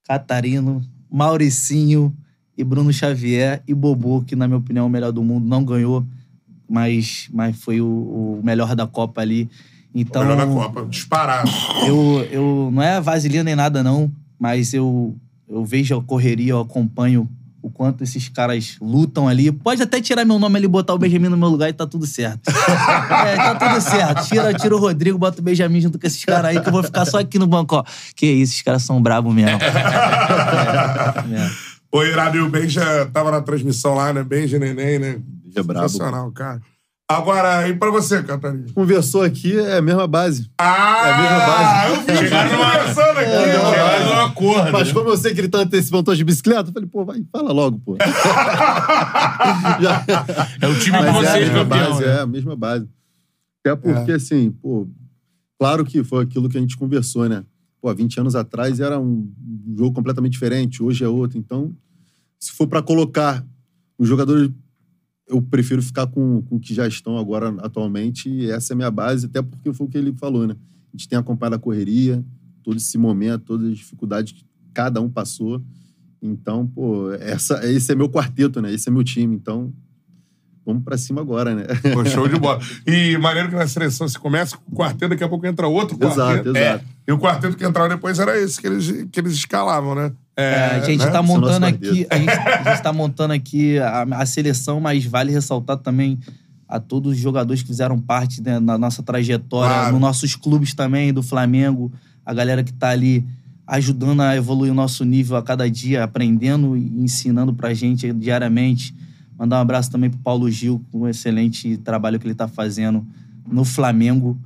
Catarino, Mauricinho e Bruno Xavier e Bobô, que na minha opinião é o melhor do mundo. Não ganhou, mas, mas foi o, o melhor da Copa ali. Então, Melhor da Copa. Disparado. eu, eu não é vaselina nem nada, não, mas eu, eu vejo a correria, eu acompanho o quanto esses caras lutam ali. Pode até tirar meu nome ali, botar o Benjamin no meu lugar e tá tudo certo. é, tá tudo certo. Tira, tira o Rodrigo, bota o Benjamin junto com esses caras aí, que eu vou ficar só aqui no banco, ó. Que isso, esses caras são bravos mesmo. É, é. Ô, Irado e o Benja tava na transmissão lá, né? Benja Neném, né? Benja brabo. Sensacional, cara. Agora, e pra você, Catarina? Conversou aqui, é a mesma base. Ah! É a mesma base. Eu vi conversando aqui, É, acordo. Mas né? como eu sei que ele tá antecipando de bicicleta, eu falei, pô, vai, fala logo, pô. É o time de é a vocês, campeão. base, né? é a mesma base. Até porque, assim, pô, claro que foi aquilo que a gente conversou, né? Pô, 20 anos atrás era um jogo completamente diferente, hoje é outro. Então, se for pra colocar os jogadores, eu prefiro ficar com, com o que já estão agora atualmente, e essa é a minha base, até porque foi o que ele falou, né? A gente tem acompanhado a correria, todo esse momento, todas as dificuldades que cada um passou. Então, pô, essa, esse é meu quarteto, né? Esse é meu time. Então, vamos pra cima agora, né? Pô, show de bola. E maneiro que na seleção você começa com o quarteto, daqui a pouco entra outro quarteto. Exato, É. exato. E o quarteto que entrava depois era esse que eles, que eles escalavam, né? É, a gente né? tá é montando aqui, a gente, a gente tá montando aqui a, a seleção, mas vale ressaltar também a todos os jogadores que fizeram parte né, na nossa trajetória, Claro. nos nossos clubes também, do Flamengo, a galera que tá ali ajudando a evoluir o nosso nível a cada dia, aprendendo e ensinando pra gente diariamente. Mandar um abraço também pro Paulo Gil, com o excelente trabalho que ele tá fazendo no Flamengo,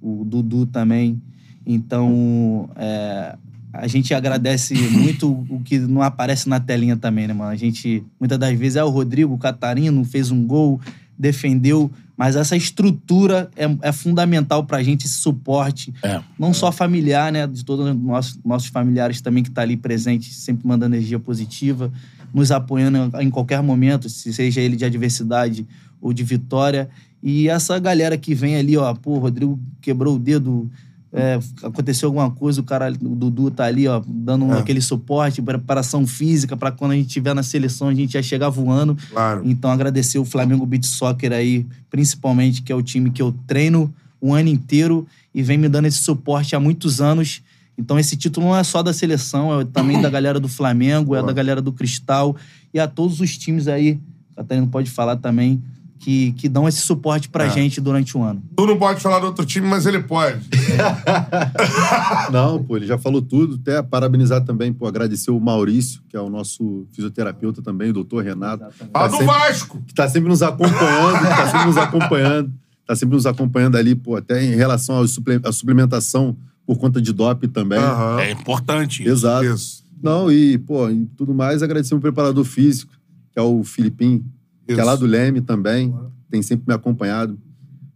o Dudu também. Então, é, a gente agradece muito o que não aparece na telinha também, né, mano? A gente, muitas das vezes, é o Rodrigo, o Catarino, fez um gol, defendeu, mas essa estrutura é, é fundamental pra gente, esse suporte, É. não só familiar, né, de todos os nossos, nossos familiares também que tá ali presente, sempre mandando energia positiva, nos apoiando em qualquer momento, se seja ele de adversidade ou de vitória. E essa galera que vem ali, ó, pô, o Rodrigo quebrou o dedo, é, aconteceu alguma coisa, o cara, o Dudu tá ali, ó, dando É. aquele suporte, preparação física para quando a gente estiver na seleção a gente já chegar voando. Claro. Então agradecer o Flamengo Beach Soccer aí, principalmente que é o time que eu treino o ano inteiro e vem me dando esse suporte há muitos anos. Então esse título não é só da seleção, é também da galera do Flamengo, é da galera do Cristal e a todos os times aí, Catarina pode falar também, que, que dão esse suporte pra É. gente durante o ano. Tu não pode falar do outro time, mas ele pode. Não, pô, ele já falou tudo. Até parabenizar também, pô, agradecer o Maurício, que é o nosso fisioterapeuta também, o doutor Renato. Fala Tá do sempre- Vasco. que tá sempre nos acompanhando, que tá sempre nos acompanhando, tá sempre nos acompanhando ali, pô, até em relação ao suple- à suplementação por conta de doping também. Aham. É importante. Exato. Isso. Não, e, pô, e tudo mais, agradecer o preparador físico, que é o Filipim, que é Isso. lá do Leme também, tem sempre me acompanhado.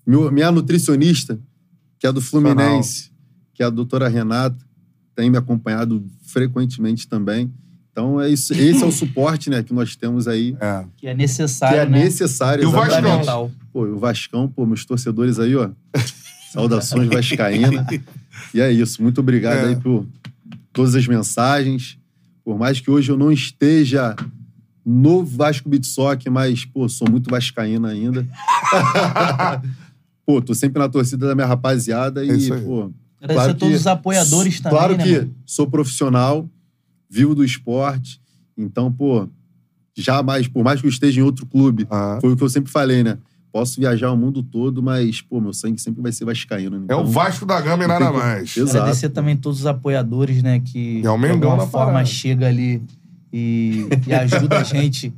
Meu- minha nutricionista, que é do Fluminense, que é a doutora Renata, tem me acompanhado frequentemente também. Então, é isso, esse é o suporte né, que nós temos aí, É. Que é que necessário, é né? necessário. E o. Vascão? Pô, o Vascão, pô, meus torcedores aí, ó. Saudações vascaína. E é isso. Muito obrigado É. aí por todas as mensagens. Por mais que hoje eu não esteja no Vasco Bitsock, mas, pô, sou muito vascaína ainda. pô, tô sempre na torcida da minha rapaziada É e, pô... Agradecer a todos os apoiadores também, Claro né, que mano? sou profissional, vivo do esporte, então, pô, jamais, por mais que eu esteja em outro clube, Ah. foi o que eu sempre falei, né? Posso viajar o mundo todo, mas, pô, meu sangue sempre vai ser vascaíno. né? É o Então, Vasco da Gama e nada mais. Exato. Agradecer também todos os apoiadores, né? Que é o de alguma forma parada. chega ali e, e ajuda a gente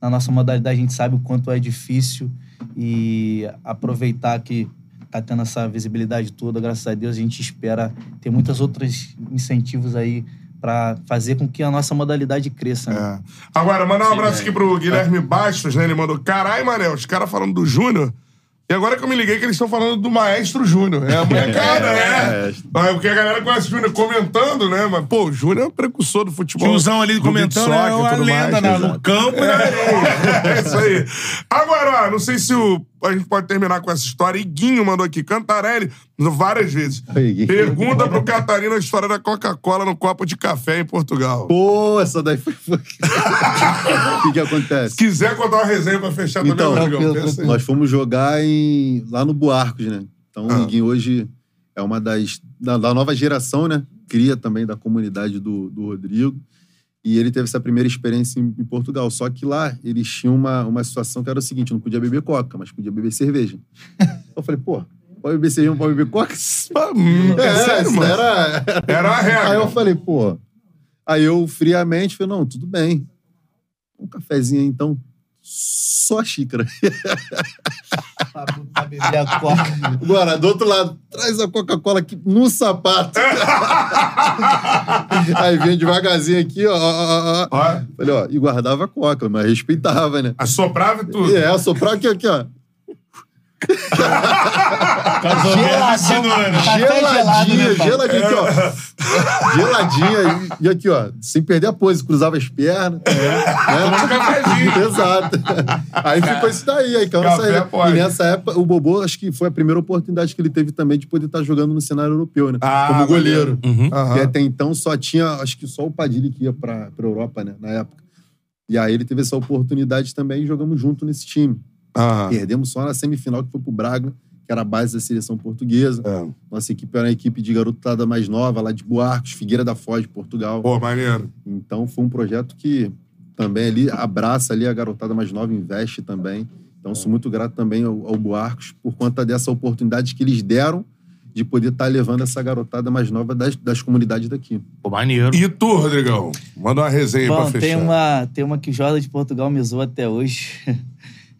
na nossa modalidade. A gente sabe o quanto é difícil e aproveitar que tá tendo essa visibilidade toda, graças a Deus, a gente espera ter muitos outros incentivos aí para fazer com que a nossa modalidade cresça. Né? É. Agora, mandar um abraço aqui pro Guilherme Bastos, né? Ele mandou: Carai, Mané, os caras falando do Júnior. E agora que eu me liguei que eles estão falando do Maestro Júnior. É a molecada, é. É, É, Porque a galera conhece o Júnior comentando, né? Mas, pô, o Júnior é um precursor do futebol. Tiozão ali do comentando, beat é soccer e uma lenda mais, né? no campo na areia. É isso aí. Agora, ó, não sei se o, a gente pode terminar com essa história. E Guinho mandou aqui, Cantarelli, várias vezes. Pergunta pro Catarina a história da Coca-Cola no copo de café em Portugal. Pô, essa daí foi. O que, que acontece? Se quiser contar uma resenha pra fechar Então, também, Rodrigão. Nós fomos jogar em, lá no Buarcos, né? Então Ah. o Iguinho hoje é uma das. Da, da nova geração, né? Cria também da comunidade do, do Rodrigo. E ele teve essa primeira experiência em, em Portugal. Só que lá eles tinham uma, uma situação que era o seguinte: não podia beber coca, mas podia beber cerveja. Eu falei, pô, pode beber cerveja, não pode beber coca? Hum, É, sério, isso mano. era, Era a regra. Aí eu falei, pô. Aí eu friamente falei, não, tudo bem. Um cafezinho aí, então. Só a xícara. Pra, beber a coca. Agora, do outro lado, traz a Coca-Cola aqui no sapato. aí vinha devagarzinho aqui, ó, ó, ó, Falei, ó, e guardava a Coca, mas respeitava, né? assoprava e tudo. É, soprava aqui, aqui, ó. Café gelado, Geladinha, né, geladinha aqui, ó. Geladinha. E, e aqui, ó, sem perder a pose, cruzava as pernas. Tomando um cafezinho. Exato. Aí ficou isso daí. Aí, cara, Café saía. pode. E nessa época, o Bobô, acho que foi a primeira oportunidade que ele teve também de poder estar jogando no cenário europeu, né? Ah, Como goleiro. Uhum. E até então só tinha, acho que só o Padilha que ia pra, pra Europa, né? Na época. E aí ele teve essa oportunidade também e jogamos junto nesse time. Aham. Perdemos só na semifinal, que foi pro Braga, que era a base da seleção portuguesa. É. Nossa equipe era uma equipe de garotada mais nova, lá de Buarcos, Figueira da Foz, de Portugal. Pô, maneiro. Então foi um projeto que também ali abraça ali a garotada mais nova, investe também. Então sou muito grato também ao, ao Buarcos por conta dessa oportunidade que eles deram de poder estar levando essa garotada mais nova das, das comunidades daqui. Pô, maneiro. E tu, Rodrigão? Manda uma resenha aí pra Bom, fechar. tem uma, tem uma que o Jorda de Portugal me zoou até hoje.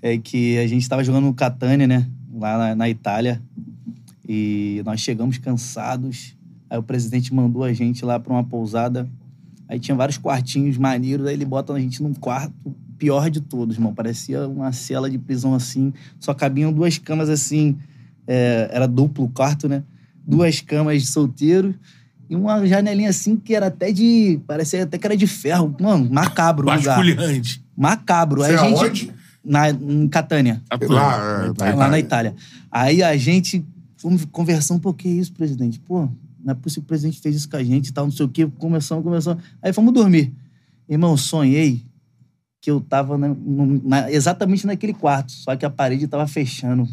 É que a gente tava jogando no Catania, né? Lá na, na Itália. E nós chegamos cansados. Aí o presidente mandou a gente lá pra uma pousada. Aí tinha vários quartinhos maneiros. Aí ele bota a gente num quarto pior de todos, irmão. Parecia uma cela de prisão assim. Só cabiam duas camas assim. é, era duplo quarto, né? Duas camas de solteiro. E uma janelinha assim que era até de. Parecia até que era de ferro. Mano, macabro. Vasculhante. Macabro. Aí a gente. Na, em Catânia, Lá, é, lá na Itália. Aí a gente fomos conversando, pô, que isso, presidente? Pô, não é possível que o presidente fez isso com a gente e tal, não sei o quê. Começamos, começamos. Aí fomos dormir. Irmão, sonhei que eu tava na- na- exatamente naquele quarto, só que a parede tava fechando.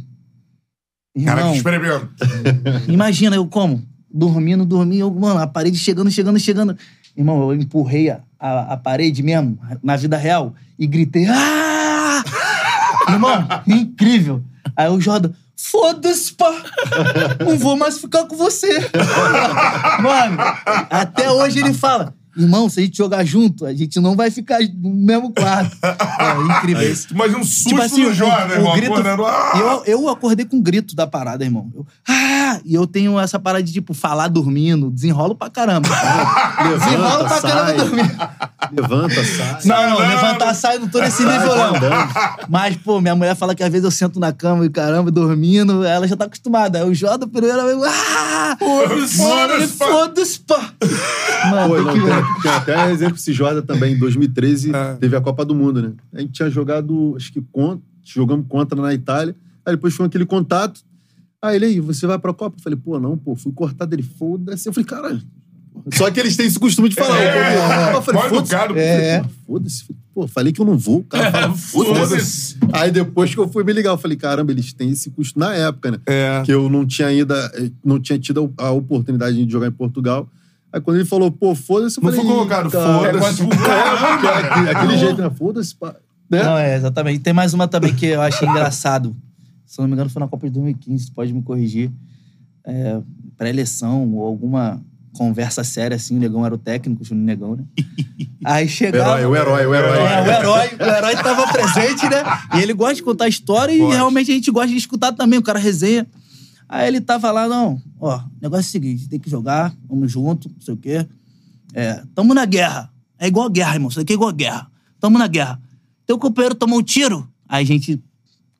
Cara, Irmão, que experimento. Imagina, eu como? Dormindo, dormindo, eu, mano, a parede chegando, chegando, chegando. Irmão, eu empurrei a, a, a parede mesmo, na vida real, e gritei, ah! Irmão, incrível. Aí o Jordan, foda-se, pá! Não vou mais ficar com você. Mano, até hoje ele fala, irmão, se a gente jogar junto, a gente não vai ficar no mesmo quarto. é incrível isso. Mas um susto Tipo assim, no o, Jordan, o irmão. grito. acordando, ah! Eu, eu acordei com o grito da parada, irmão. Eu, ah! E eu tenho essa parada de, tipo, falar dormindo, desenrolo pra caramba. desenrolo pra caramba sai. dormindo. Levanta, sai. Não, não, não, levantar, sai, não tô nesse nível, não. Mas, pô, minha mulher fala que às vezes eu sento na cama e caramba, dormindo, ela já tá acostumada. Aí o Jordan Pereira vai. Ah! Mano, pá. foda-se! Mano, Pô, não, que. Tem, até exemplo esse Jordan também, em 2013, É. teve a Copa do Mundo, né? A gente tinha jogado, acho que contra, jogamos contra na Itália, aí depois foi aquele contato. Aí ele aí, você vai pra Copa? Eu falei, pô, não, pô, fui cortado, ele foda-se. Eu falei, caralho. Só que eles têm esse costume de falar. É, eu falei, mal foda-se. É. Foda-se. Pô, falei que eu não vou. O cara fala, foda-se. Foda-se. Aí depois que eu fui me ligar, eu falei, caramba, eles têm esse costume. Na época, né? É. que eu não tinha ainda, eh, não tinha tido a oportunidade de jogar em Portugal. Aí quando ele falou, pô, foda-se, eu Não falei... foi colocado, cara, foda-se. é, é, aquele, jeito, né? Foda-se, pá. Né? Não, é, exatamente. Tem mais uma também que eu achei engraçado. Se eu não me engano, foi na Copa de 2015, tu pode me corrigir. É, Pré-eleição ou alguma conversa séria, assim, o Negão era o técnico, o Juninho Negão, né? Aí chegava... Herói, o herói, o herói. É, o herói, o herói tava presente, né? E ele gosta de contar história e realmente a gente gosta de escutar também, o cara resenha. Aí ele tava lá, não, ó, negócio é o seguinte, tem que jogar, vamos junto, não sei o quê. É, tamo na guerra. É igual guerra, irmão, isso aqui é igual guerra. Tamo na guerra. Teu companheiro tomou um tiro, aí a gente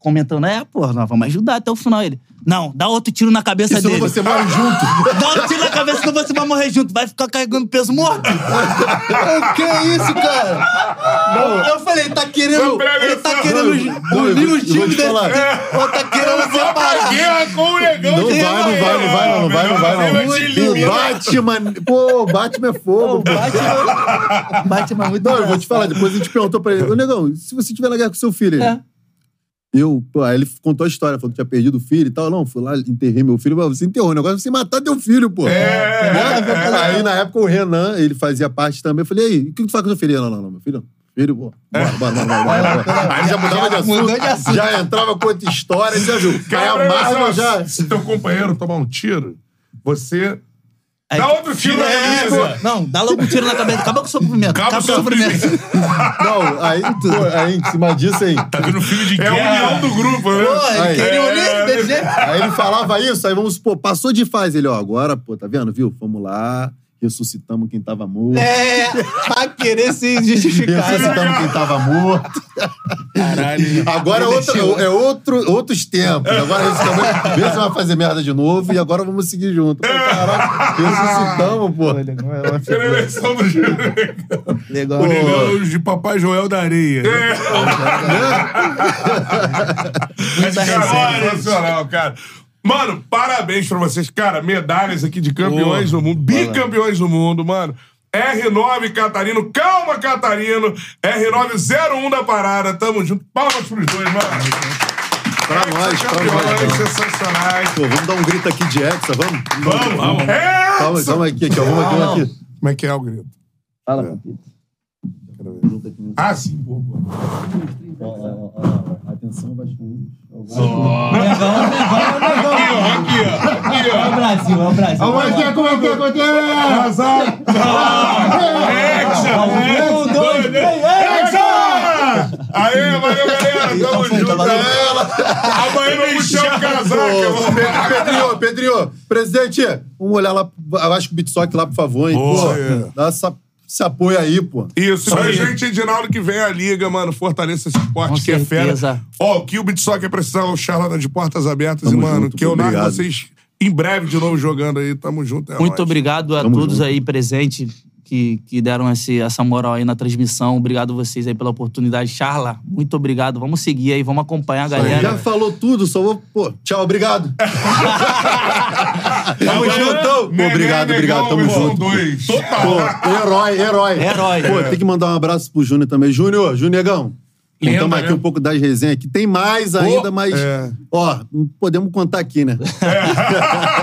comentando, é, pô, nós vamos ajudar até o final. Ele, não, dá outro tiro na cabeça Isso dele. você morre junto. Dá outro tiro na cabeça, senão você vai morrer junto. Vai ficar carregando peso morto. o que é isso, cara? Não, eu falei, ele tá querendo. Ele tá querendo unir o vou- eu vou time te dele. falar. Ou tá querendo separar. Guerra com o negão Não de vai, não vai, não vai, não, não vai, não vai, não. O Batman, pô, Batman é Pô, fogo. o Batman, Batman é muito Não, eu vou te falar, depois a gente perguntou pra ele, ô negão, se você tiver na guerra com seu filho, É. Eu, pô, aí ele contou a história, falou que tinha perdido o filho e tal. Não, fui lá, enterrei meu filho. Você enterrou, o negócio é você matar teu filho, pô. É. Né? Aí, na época, o Renan, ele fazia parte também. Eu falei, e aí, o que tu faz com seu filho? Não, não, não, meu filho, filho, pô, bora, bora, bora, bora, bora. Aí já mudava de assunto, mudou de assunto. já entrava com outra história, já viu. Aí Cara, a só, já... Se teu companheiro tomar um tiro, você Aí- dá outro tiro na É, cabeça. pô, Não, dá logo um tiro na cabeça. Acaba com o sofrimento. Acaba Acaba com o sofrimento. Não, aí, pô, aí, em cima disso aí... Tá vendo filme de É a guerra. união do grupo, né? Pô, ele Aí. queria É, unir desse jeito. Aí ele falava isso, aí vamos supor, passou de fase. Ele, ó, agora, pô, tá vendo, viu? Vamos lá, ressuscitamos quem tava morto. É, pra querer se justificar. né? Ressuscitamos quem tava morto. Caralho. Agora é, outro, é outro, outros tempos. Agora ressuscitamos. Vê se vai fazer merda de novo e agora vamos seguir junto. Caraca, ressuscitamos, pô. É. Legal. O negão de Papai Joel da Areia. Muita Cara, resenha. sensacional, cara. Mano, parabéns pra vocês. Cara, medalhas aqui de campeões do mundo, bicampeões do mundo, mano. R9 Catarino, calma, Catarino. R901 da parada, tamo junto. Palmas pros dois, mano. Pra nós, pra nós. Campeões sensacionais. Pô, vamos dar um grito aqui de Hexa, vamos? Vamos, vamos. É! Calma, calma aqui. Vamos aqui, vamos aqui. Como é que é o grito? Fala, Papito. Ah, sim, boa, boa. Atenção, Vasco. Negão, negão, negão. Aqui, ó. Aqui, É o ó. Brasil, é o Brasil. É que é, como é que é, como é que é? Azar. Um, dois, três, Hexa! Aê, valeu, galera. Tamo Então junto. tá valendo. Amanhã vamos puxar o Pe- Pedrinho, Pedrinho, presidente, vamos olhar lá, acho que o Bitsock lá, por favor, hein? Boa. Pô, É. dá essa, esse apoio aí, pô. Isso, aí. a gente, Edinaldo, que vem a liga, mano, fortaleça esse esporte Com que é fera. certeza. Ó, o que o Bitsock é precisar, o Charla de portas abertas. Tamo e, mano, junto, que eu narro vocês em breve de novo jogando aí. Tamo junto, é Muito nóis. obrigado a Tamo todos junto. aí presentes que, que deram esse, essa moral aí na transmissão. Obrigado vocês aí pela oportunidade. Charla, muito obrigado. Vamos seguir aí, vamos acompanhar a Já galera. falou tudo, só vou. Pô, tchau, obrigado. Tamo juntão. Pô, obrigado, Negão, obrigado, tamo junto. dois. Pô, herói, herói. Herói. Pô, tem que mandar um abraço pro Júnior também. Júnior, Júnior Lenda, Contamos aqui né? um pouco das resenhas aqui. Tem mais ainda, mas. é. Ó, não podemos contar aqui, né?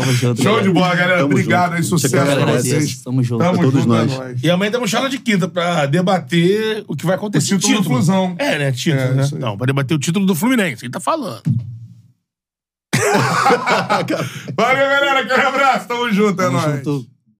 Tamo junto. Show de bola, galera. Tamo Obrigado junto. aí, sucesso pra vocês. Tamo junto. Tamo todos junto, nós. é nóis. E amanhã temos charla de quinta pra debater o que vai acontecer. O título do Flusão. É, né? Título, É, né? Não, pra debater o título do Fluminense. Ele tá falando. Valeu, galera. Aquele abraço. Tamo junto, é Tamo nóis. junto.